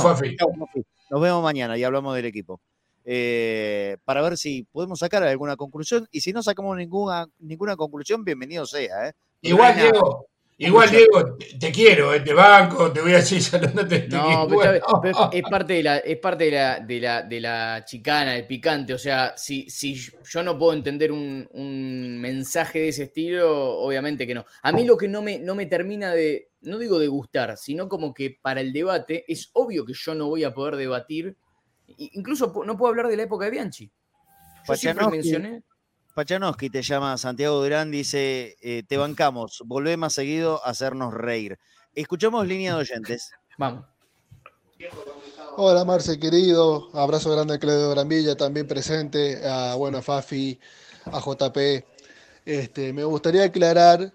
Nos vemos mañana y hablamos del equipo. Eh, para ver si podemos sacar alguna conclusión. Y si no sacamos ninguna, ninguna conclusión, bienvenido sea. ¿eh? Igual, Diego, igual, Diego, te quiero, te banco, te voy a decir saludándote. No, pero, es parte de la, es parte de la, de la, de la chicana, del picante. O sea, si, si yo no puedo entender un, un, mensaje de ese estilo, obviamente que no. A mí lo que no me, no me termina de, no digo de gustar, sino como que para el debate es obvio que yo no voy a poder debatir Incluso no puedo hablar de la época de Bianchi. Yo mencioné. Pachanowski te llama Santiago Durán, dice, eh, te bancamos, volvé más seguido a hacernos reír. Escuchamos línea de oyentes. Vamos. Hola Marce, querido. Abrazo grande a Claudio Brambilla, también presente, a, bueno, a Fafi, a JP. Este, me gustaría aclarar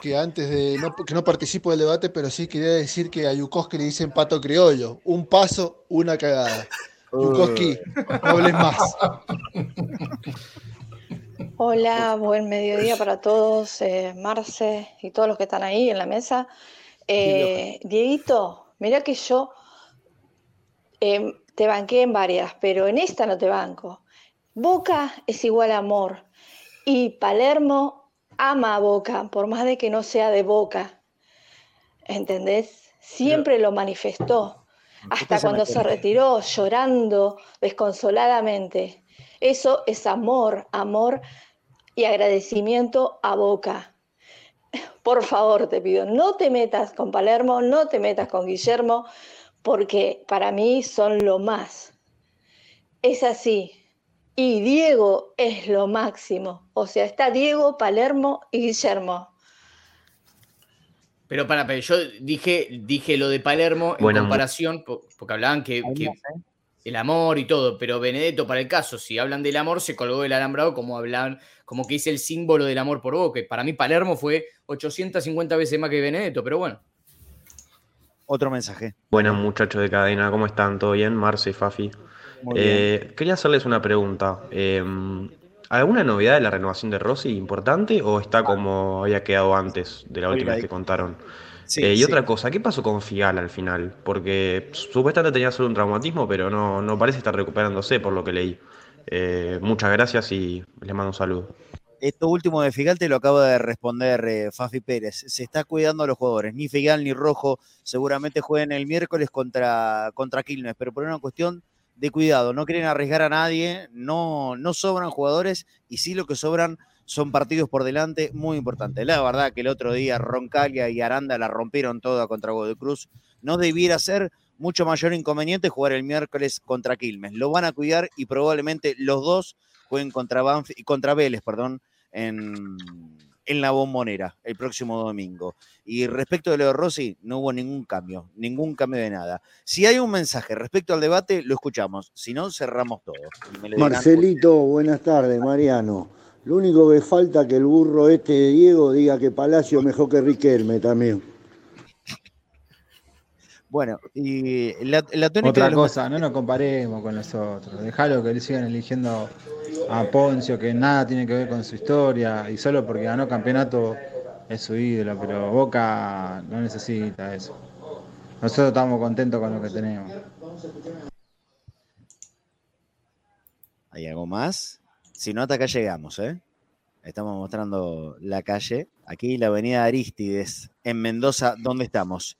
que antes de no, que no participo del debate, pero sí quería decir que a Yukoski le dicen pato criollo. Un paso, una cagada. Yukoski, no hables más. Hola, buen mediodía para todos, eh, Marce y todos los que están ahí en la mesa. Eh, Dieguito, mira que yo em, te banqué en varias, pero en esta no te banco. Boca es igual a amor y Palermo ama a Boca, por más de que no sea de Boca. ¿Entendés? Siempre lo manifestó, hasta cuando se retiró llorando desconsoladamente. Eso es amor, amor y agradecimiento a Boca. Por favor, te pido, no te metas con Palermo, no te metas con Guillermo, porque para mí son lo más. Es así, y Diego es lo máximo. O sea, está Diego, Palermo y Guillermo. Pero para, pero yo dije, dije lo de Palermo en comparación, porque hablaban que, el amor y todo, pero Benedetto para el caso, si hablan del amor, se colgó el alambrado como hablan, como que es el símbolo del amor por Boca. Para mí Palermo fue 850 veces más que Benedetto, pero bueno. Otro mensaje. Buenas muchachos de cadena, ¿cómo están? ¿Todo bien? Marce, Fafi. Eh, quería hacerles una pregunta. Em, ¿Alguna novedad de la renovación de Rossi importante o está como había quedado antes de la última que contaron? Eh, y otra cosa, ¿qué pasó con Figal al final? Porque supuestamente tenía solo un traumatismo, pero no, no parece estar recuperándose por lo que leí. Eh, muchas gracias y les mando un saludo. Esto último de Figal te lo acaba de responder Fafi Pérez. Se está cuidando a los jugadores. Ni Figal ni Rojo seguramente jueguen el miércoles contra, contra Quilmes, pero por una cuestión de cuidado, no quieren arriesgar a nadie, no, no sobran jugadores y sí lo que sobran son partidos por delante muy importantes. La verdad que el otro día Roncalia y Aranda la rompieron toda contra Godoy Cruz. No debiera ser mucho mayor inconveniente jugar el miércoles contra Quilmes. Lo van a cuidar y probablemente los dos jueguen contra, contra Vélez perdón, en, en la bombonera el próximo domingo. Y respecto de Leo Rossi, no hubo ningún cambio, ningún cambio de nada. Si hay un mensaje respecto al debate, lo escuchamos. Si no, cerramos todo. Marcelito, buenas tardes, Mariano. Lo único que falta que el burro este de Diego diga que Palacio mejor que Riquelme también. Bueno, y la, Otra cosa, no nos comparemos con los otros. Dejalo que le sigan eligiendo a Poncio, que nada tiene que ver con su historia, y solo porque ganó campeonato es su ídolo, pero Boca no necesita eso. Nosotros estamos contentos con lo que tenemos. ¿Hay algo más? Si no, hasta acá llegamos, ¿eh? Estamos mostrando la calle. Aquí la avenida Aristides, en Mendoza, ¿dónde estamos?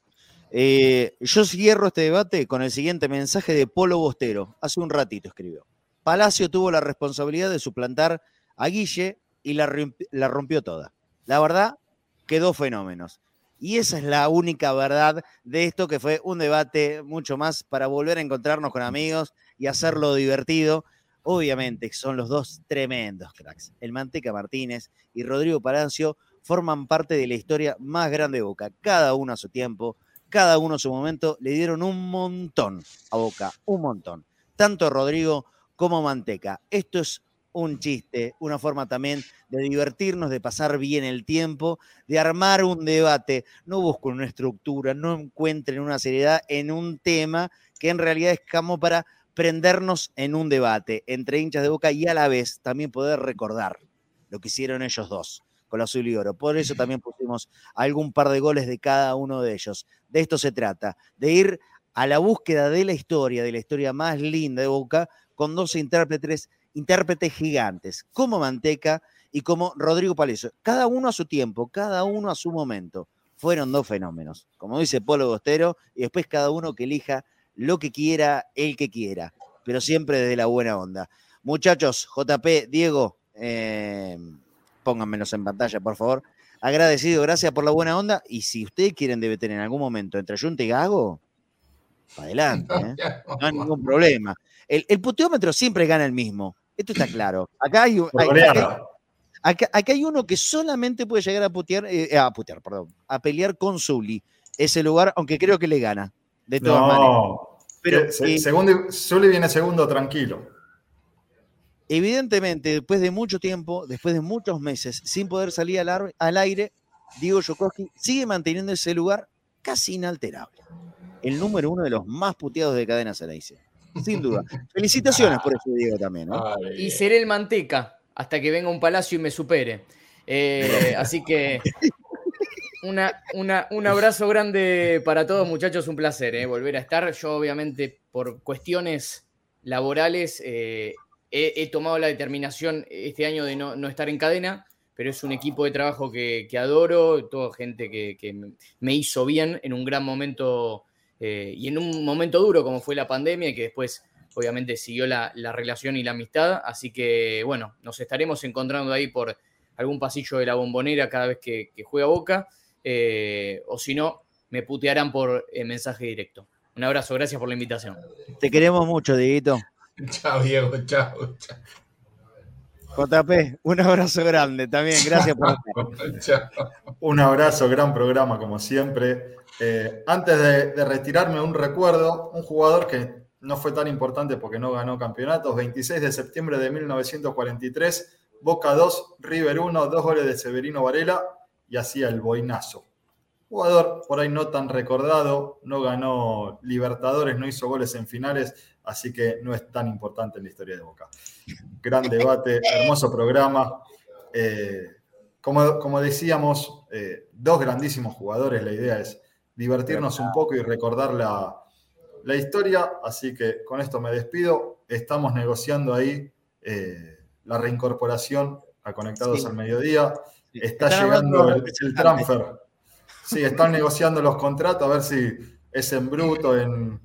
Eh, yo cierro este debate con el siguiente mensaje de Polo Bostero. Hace un ratito escribió. Palacio tuvo la responsabilidad de suplantar a Guille y la, la rompió toda. La verdad, quedó fenómenos. Y esa es la única verdad de esto que fue un debate mucho más para volver a encontrarnos con amigos y hacerlo divertido. Obviamente son los dos tremendos cracks. El Manteca Martínez y Rodrigo Palacio forman parte de la historia más grande de Boca. Cada uno a su tiempo, cada uno su momento, le dieron un montón a Boca, un montón. Tanto Rodrigo como Manteca. Esto es un chiste, una forma también de divertirnos, de pasar bien el tiempo, de armar un debate. No busquen una estructura, no encuentren una seriedad en un tema que en realidad es como para prendernos en un debate entre hinchas de boca y a la vez también poder recordar lo que hicieron ellos dos con la azul y oro. Por eso también pusimos algún par de goles de cada uno de ellos. De esto se trata, de ir a la búsqueda de la historia, de la historia más linda de Boca, con dos intérpretes intérpretes gigantes, como Manteca y como Rodrigo Paleso. Cada uno a su tiempo, cada uno a su momento. Fueron dos fenómenos, como dice Polo Bostero, y después cada uno que elija lo que quiera, el que quiera, pero siempre desde la buena onda. Muchachos, JP, Diego, eh, pónganmelos en pantalla, por favor. Agradecido, gracias por la buena onda. Y si ustedes quieren debatir en algún momento entre Junta y Gago, adelante, ¿eh? no hay ningún problema. El, el puteómetro siempre gana el mismo. Esto está claro. Acá hay, acá, hay uno que solamente puede llegar a putear, eh, a putear, perdón, a pelear con Zully. Ese lugar, aunque creo que le gana. De todas no, maneras. Pero, eh, segundo, Zully viene segundo tranquilo. Evidentemente, después de mucho tiempo, después de muchos meses, sin poder salir al, al aire, Diego Yokoski sigue manteniendo ese lugar casi inalterable. El número uno de los más puteados de cadena dice sin duda. Felicitaciones por eso, Diego, también. Y seré el manteca hasta que venga un palacio y me supere. Eh, así que una, un abrazo grande para todos, muchachos. Un placer eh, volver a estar. Yo, obviamente, por cuestiones laborales, eh, he, tomado la determinación este año de no, estar en cadena, pero es un equipo de trabajo que, adoro, toda gente que, que, me hizo bien en un gran momento eh, y en un momento duro como fue la pandemia, que después obviamente siguió la, relación y la amistad. Así que bueno, nos estaremos encontrando ahí por algún pasillo de la bombonera cada vez que, juega Boca. Eh, o si no, me putearán por mensaje directo. Un abrazo, gracias por la invitación. Te queremos mucho, Dieguito. Chao, Diego, chao. chao. JP, un abrazo grande también, gracias por Un abrazo, gran programa como siempre. Eh, antes de, retirarme, un recuerdo, un jugador que no fue tan importante porque no ganó campeonatos, 26 de septiembre de 1943, Boca 2, River 1, dos goles de Severino Varela y hacía el boinazo. Jugador por ahí no tan recordado, no ganó Libertadores, no hizo goles en finales, así que no es tan importante en la historia de Boca. Gran debate, hermoso programa. Eh, como, como, decíamos, eh, dos grandísimos jugadores, la idea es divertirnos un poco y recordar la, historia. Así que con esto me despido. Estamos negociando ahí eh, la reincorporación a Conectados al Mediodía. Está llegando el, transfer. Sí, están negociando los contratos a ver si es en bruto, en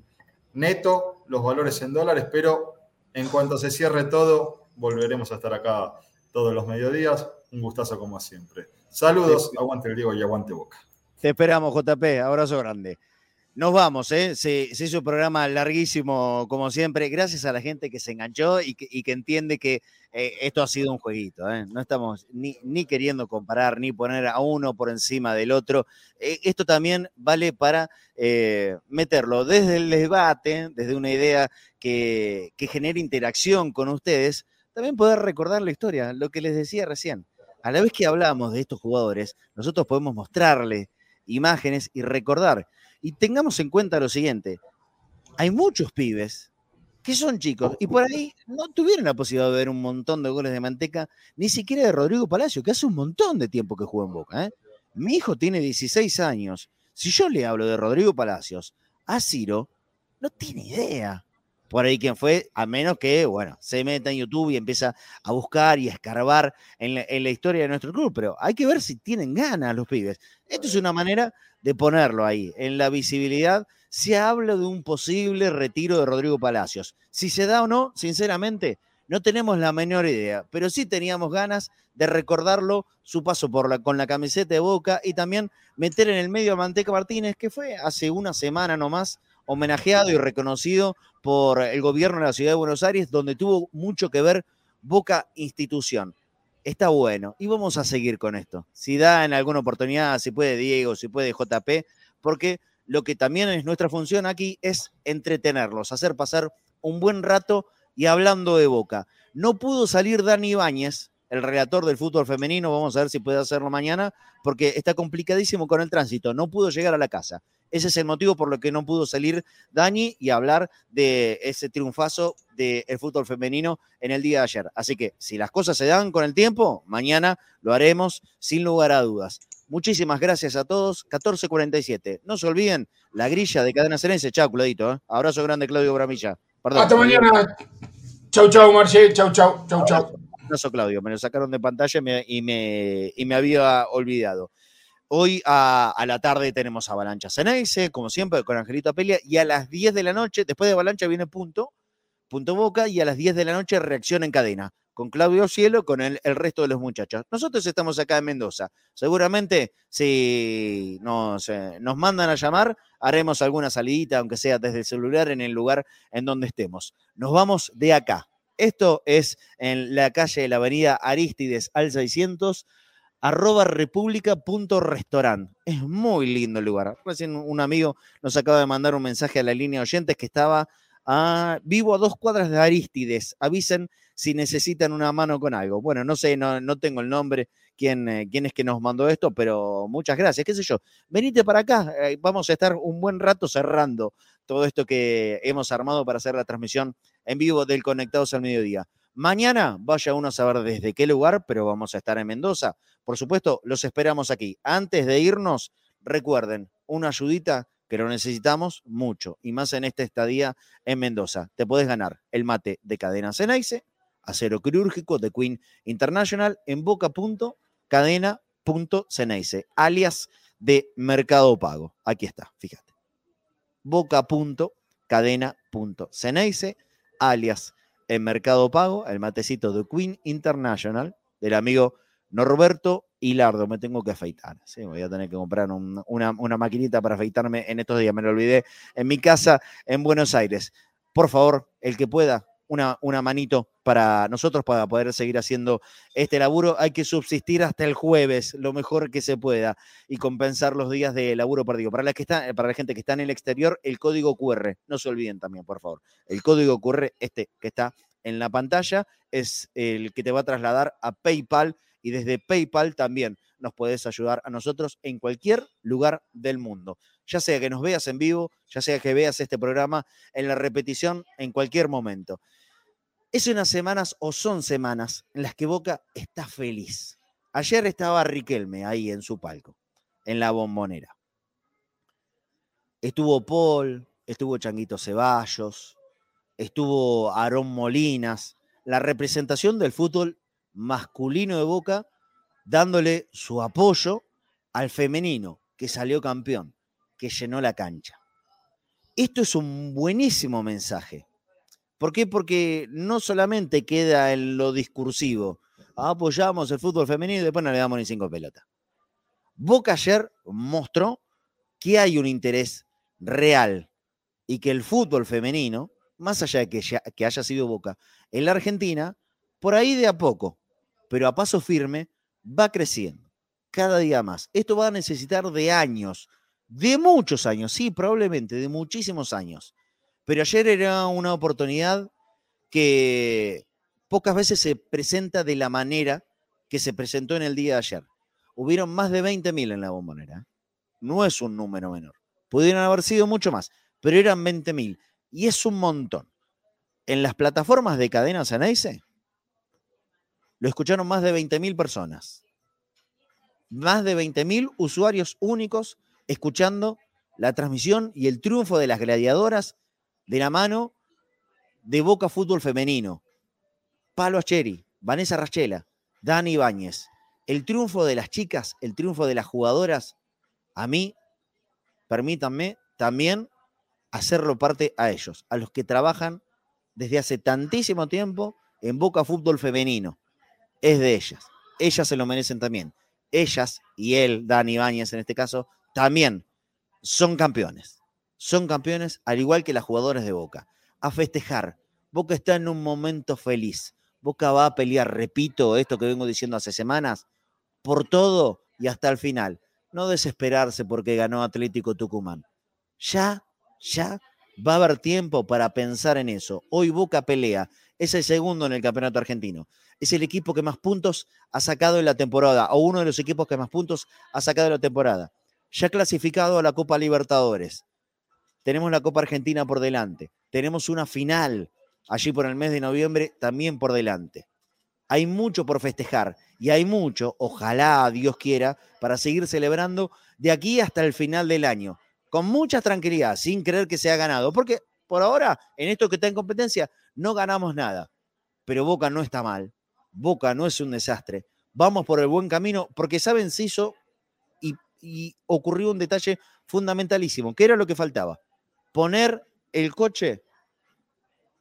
neto, los valores en dólares, pero en cuanto se cierre todo, volveremos a estar acá todos los mediodías. Un gustazo como siempre. Saludos, aguante el Diego y aguante Boca. Te esperamos, JP. Abrazo grande. Nos vamos, ¿eh? Se, hizo un programa larguísimo, como siempre. Gracias a la gente que se enganchó y que, entiende que eh, esto ha sido un jueguito. ¿eh? No estamos ni, queriendo comparar, ni poner a uno por encima del otro. Eh, esto también vale para meterlo desde el debate, desde una idea que, que genere interacción con ustedes, también poder recordar la historia, lo que les decía recién. A la vez que hablamos de estos jugadores, nosotros podemos mostrarles imágenes y recordar. Y tengamos en cuenta lo siguiente, hay muchos pibes que son chicos y por ahí no tuvieron la posibilidad de ver un montón de goles de manteca, ni siquiera de Rodrigo Palacio, que hace un montón de tiempo que juega en Boca. ¿eh? Mi hijo tiene 16 años. Si yo le hablo de Rodrigo Palacios a Ciro, no tiene idea por ahí quién fue, a menos que, bueno, se meta en YouTube y empieza a buscar y a escarbar en la, historia de nuestro club, pero hay que ver si tienen ganas los pibes. Esto es una manera de ponerlo ahí, en la visibilidad, se habla de un posible retiro de Rodrigo Palacios. Si se da o no, sinceramente, no tenemos la menor idea, pero sí teníamos ganas de recordarlo, su paso por la, con la camiseta de Boca y también meter en el medio a Manteca Martínez, que fue hace una semana nomás homenajeado y reconocido por el gobierno de la ciudad de Buenos Aires, donde tuvo mucho que ver Boca institución. Está bueno y vamos a seguir con esto. Si da en alguna oportunidad, si puede Diego, si puede JP, porque lo que también es nuestra función aquí es entretenerlos, hacer pasar un buen rato y hablando de Boca, no pudo salir Dani Ibáñez, el relator del fútbol femenino, vamos a ver si puede hacerlo mañana, porque está complicadísimo con el tránsito, no pudo llegar a la casa. Ese es el motivo por lo que no pudo salir Dani y hablar de ese triunfazo del fútbol femenino en el día de ayer. Así que si las cosas se dan con el tiempo, mañana lo haremos sin lugar a dudas. Muchísimas gracias a todos. 14.47. No se olviden la grilla de Cadena Cerense. Chao, Claudito. ¿eh? Abrazo grande, Claudio Bramilla. Hasta mañana. Chau, chau, Marce. Chau, chau, chau, chau. Abrazo, Claudio. Me lo sacaron de pantalla y me, y me, había olvidado. Hoy a, la tarde tenemos Avalancha Ceneice, como siempre, con Angelito Apelia, y a las 10 de la noche, después de Avalancha viene Punto, Punto Boca, y a las 10 de la noche reacción en cadena, con Claudio Cielo, con el, el resto de los muchachos. Nosotros estamos acá en Mendoza. Seguramente, si nos, eh, nos mandan a llamar, haremos alguna salidita, aunque sea desde el celular, en el lugar en donde estemos. Nos vamos de acá. Esto es en la calle de la avenida Aristides al 600, arroba república.restaurant. Es muy lindo el lugar. Recién un amigo nos acaba de mandar un mensaje a la línea de oyentes que estaba vivo a dos cuadras de Aristides. Avisen si necesitan una mano con algo. Bueno, no sé, no, tengo el nombre, quién, eh, quién, es que nos mandó esto, pero muchas gracias, qué sé yo. Venite para acá, eh, vamos a estar un buen rato cerrando todo esto que hemos armado para hacer la transmisión en vivo del Conectados al Mediodía. Mañana vaya uno a saber desde qué lugar, pero vamos a estar en Mendoza. Por supuesto, los esperamos aquí. Antes de irnos, recuerden, una ayudita que lo necesitamos mucho, y más en esta estadía en Mendoza. Te puedes ganar el mate de cadena Ceneice, acero quirúrgico de Queen International en boca.cadena.ceneice, alias de Mercado Pago. Aquí está, fíjate. boca.cadena.ceneice, alias en Mercado Pago, el matecito de Queen International del amigo Norberto Hilardo. Me tengo que afeitar. ¿sí? Voy a tener que comprar una, una maquinita para afeitarme en estos días. Me lo olvidé en mi casa en Buenos Aires. Por favor, el que pueda, una, manito para nosotros para poder seguir haciendo este laburo. Hay que subsistir hasta el jueves, lo mejor que se pueda, y compensar los días de laburo perdido. Para la, que está, para la gente que está en el exterior, el código QR, no se olviden también, por favor. El código QR, este que está en la pantalla, es el que te va a trasladar a PayPal y desde PayPal también nos puedes ayudar a nosotros en cualquier lugar del mundo. Ya sea que nos veas en vivo, ya sea que veas este programa en la repetición en cualquier momento. Es unas semanas o son semanas en las que Boca está feliz. Ayer estaba Riquelme ahí en su palco, en la bombonera. Estuvo Paul, estuvo Changuito Ceballos, estuvo Aarón Molinas, la representación del fútbol masculino de Boca, dándole su apoyo al femenino que salió campeón, que llenó la cancha. Esto es un buenísimo mensaje ¿Por qué? Porque no solamente queda en lo discursivo, apoyamos el fútbol femenino y después no le damos ni cinco pelotas. Boca ayer mostró que hay un interés real y que el fútbol femenino, más allá de que, que haya sido Boca, en la Argentina, por ahí de a poco, pero a paso firme, va creciendo cada día más. Esto va a necesitar de años, de muchos años, sí, probablemente de muchísimos años. Pero ayer era una oportunidad que pocas veces se presenta de la manera que se presentó en el día de ayer. Hubieron más de 20.000 en la bombonera. ¿eh? No es un número menor. Pudieron haber sido mucho más, pero eran 20.000. Y es un montón. En las plataformas de cadena Ceneice lo escucharon más de 20.000 personas. Más de 20.000 usuarios únicos escuchando la transmisión y el triunfo de las gladiadoras de la mano de Boca Fútbol Femenino. Palo Acheri, Vanessa Rachela, Dani Ibáñez. El triunfo de las chicas, el triunfo de las jugadoras, a mí permítanme también hacerlo parte a ellos, a los que trabajan desde hace tantísimo tiempo en Boca Fútbol Femenino. Es de ellas. Ellas se lo merecen también. Ellas y él, Dani Báñez en este caso, también son campeones. Son campeones al igual que las jugadoras de Boca. A festejar. Boca está en un momento feliz. Boca va a pelear, repito esto que vengo diciendo hace semanas, por todo y hasta el final. No desesperarse porque ganó Atlético Tucumán. Ya, ya va a haber tiempo para pensar en eso. Hoy Boca pelea. Es el segundo en el campeonato argentino. Es el equipo que más puntos ha sacado en la temporada, o uno de los equipos que más puntos ha sacado en la temporada. Ya clasificado a la Copa Libertadores. Tenemos la Copa Argentina por delante. Tenemos una final allí por el mes de noviembre también por delante. Hay mucho por festejar y hay mucho, ojalá Dios quiera, para seguir celebrando de aquí hasta el final del año, con mucha tranquilidad, sin creer que se ha ganado, porque por ahora, en esto que está en competencia, no ganamos nada. Pero Boca no está mal, Boca no es un desastre. Vamos por el buen camino, porque saben, se hizo y, y ocurrió un detalle fundamentalísimo, que era lo que faltaba. Poner el coche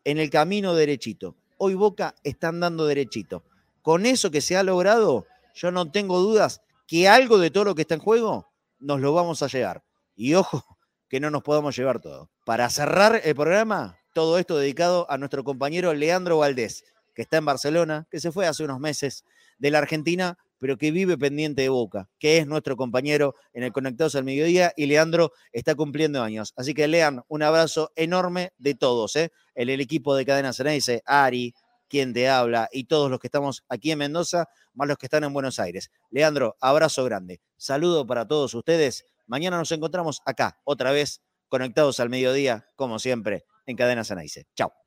en el camino derechito hoy Boca está andando derechito. Con eso que se ha logrado, yo no tengo dudas que algo de todo lo que está en juego nos lo vamos a llevar. Y ojo, que no nos podamos llevar todo. Para cerrar el programa, todo esto dedicado a nuestro compañero Leandro Valdés, que está en Barcelona, que se fue hace unos meses de la Argentina, pero que vive pendiente de Boca, que es nuestro compañero en el Conectados al Mediodía y Leandro está cumpliendo años. Así que Lean, un abrazo enorme de todos, ¿eh? el, equipo de Cadena Ceneice, Ari, quien te habla y todos los que estamos aquí en Mendoza, más los que están en Buenos Aires. Leandro, abrazo grande. Saludo para todos ustedes. Mañana nos encontramos acá, otra vez, conectados al mediodía, como siempre, en Cadena Ceneice. Chao.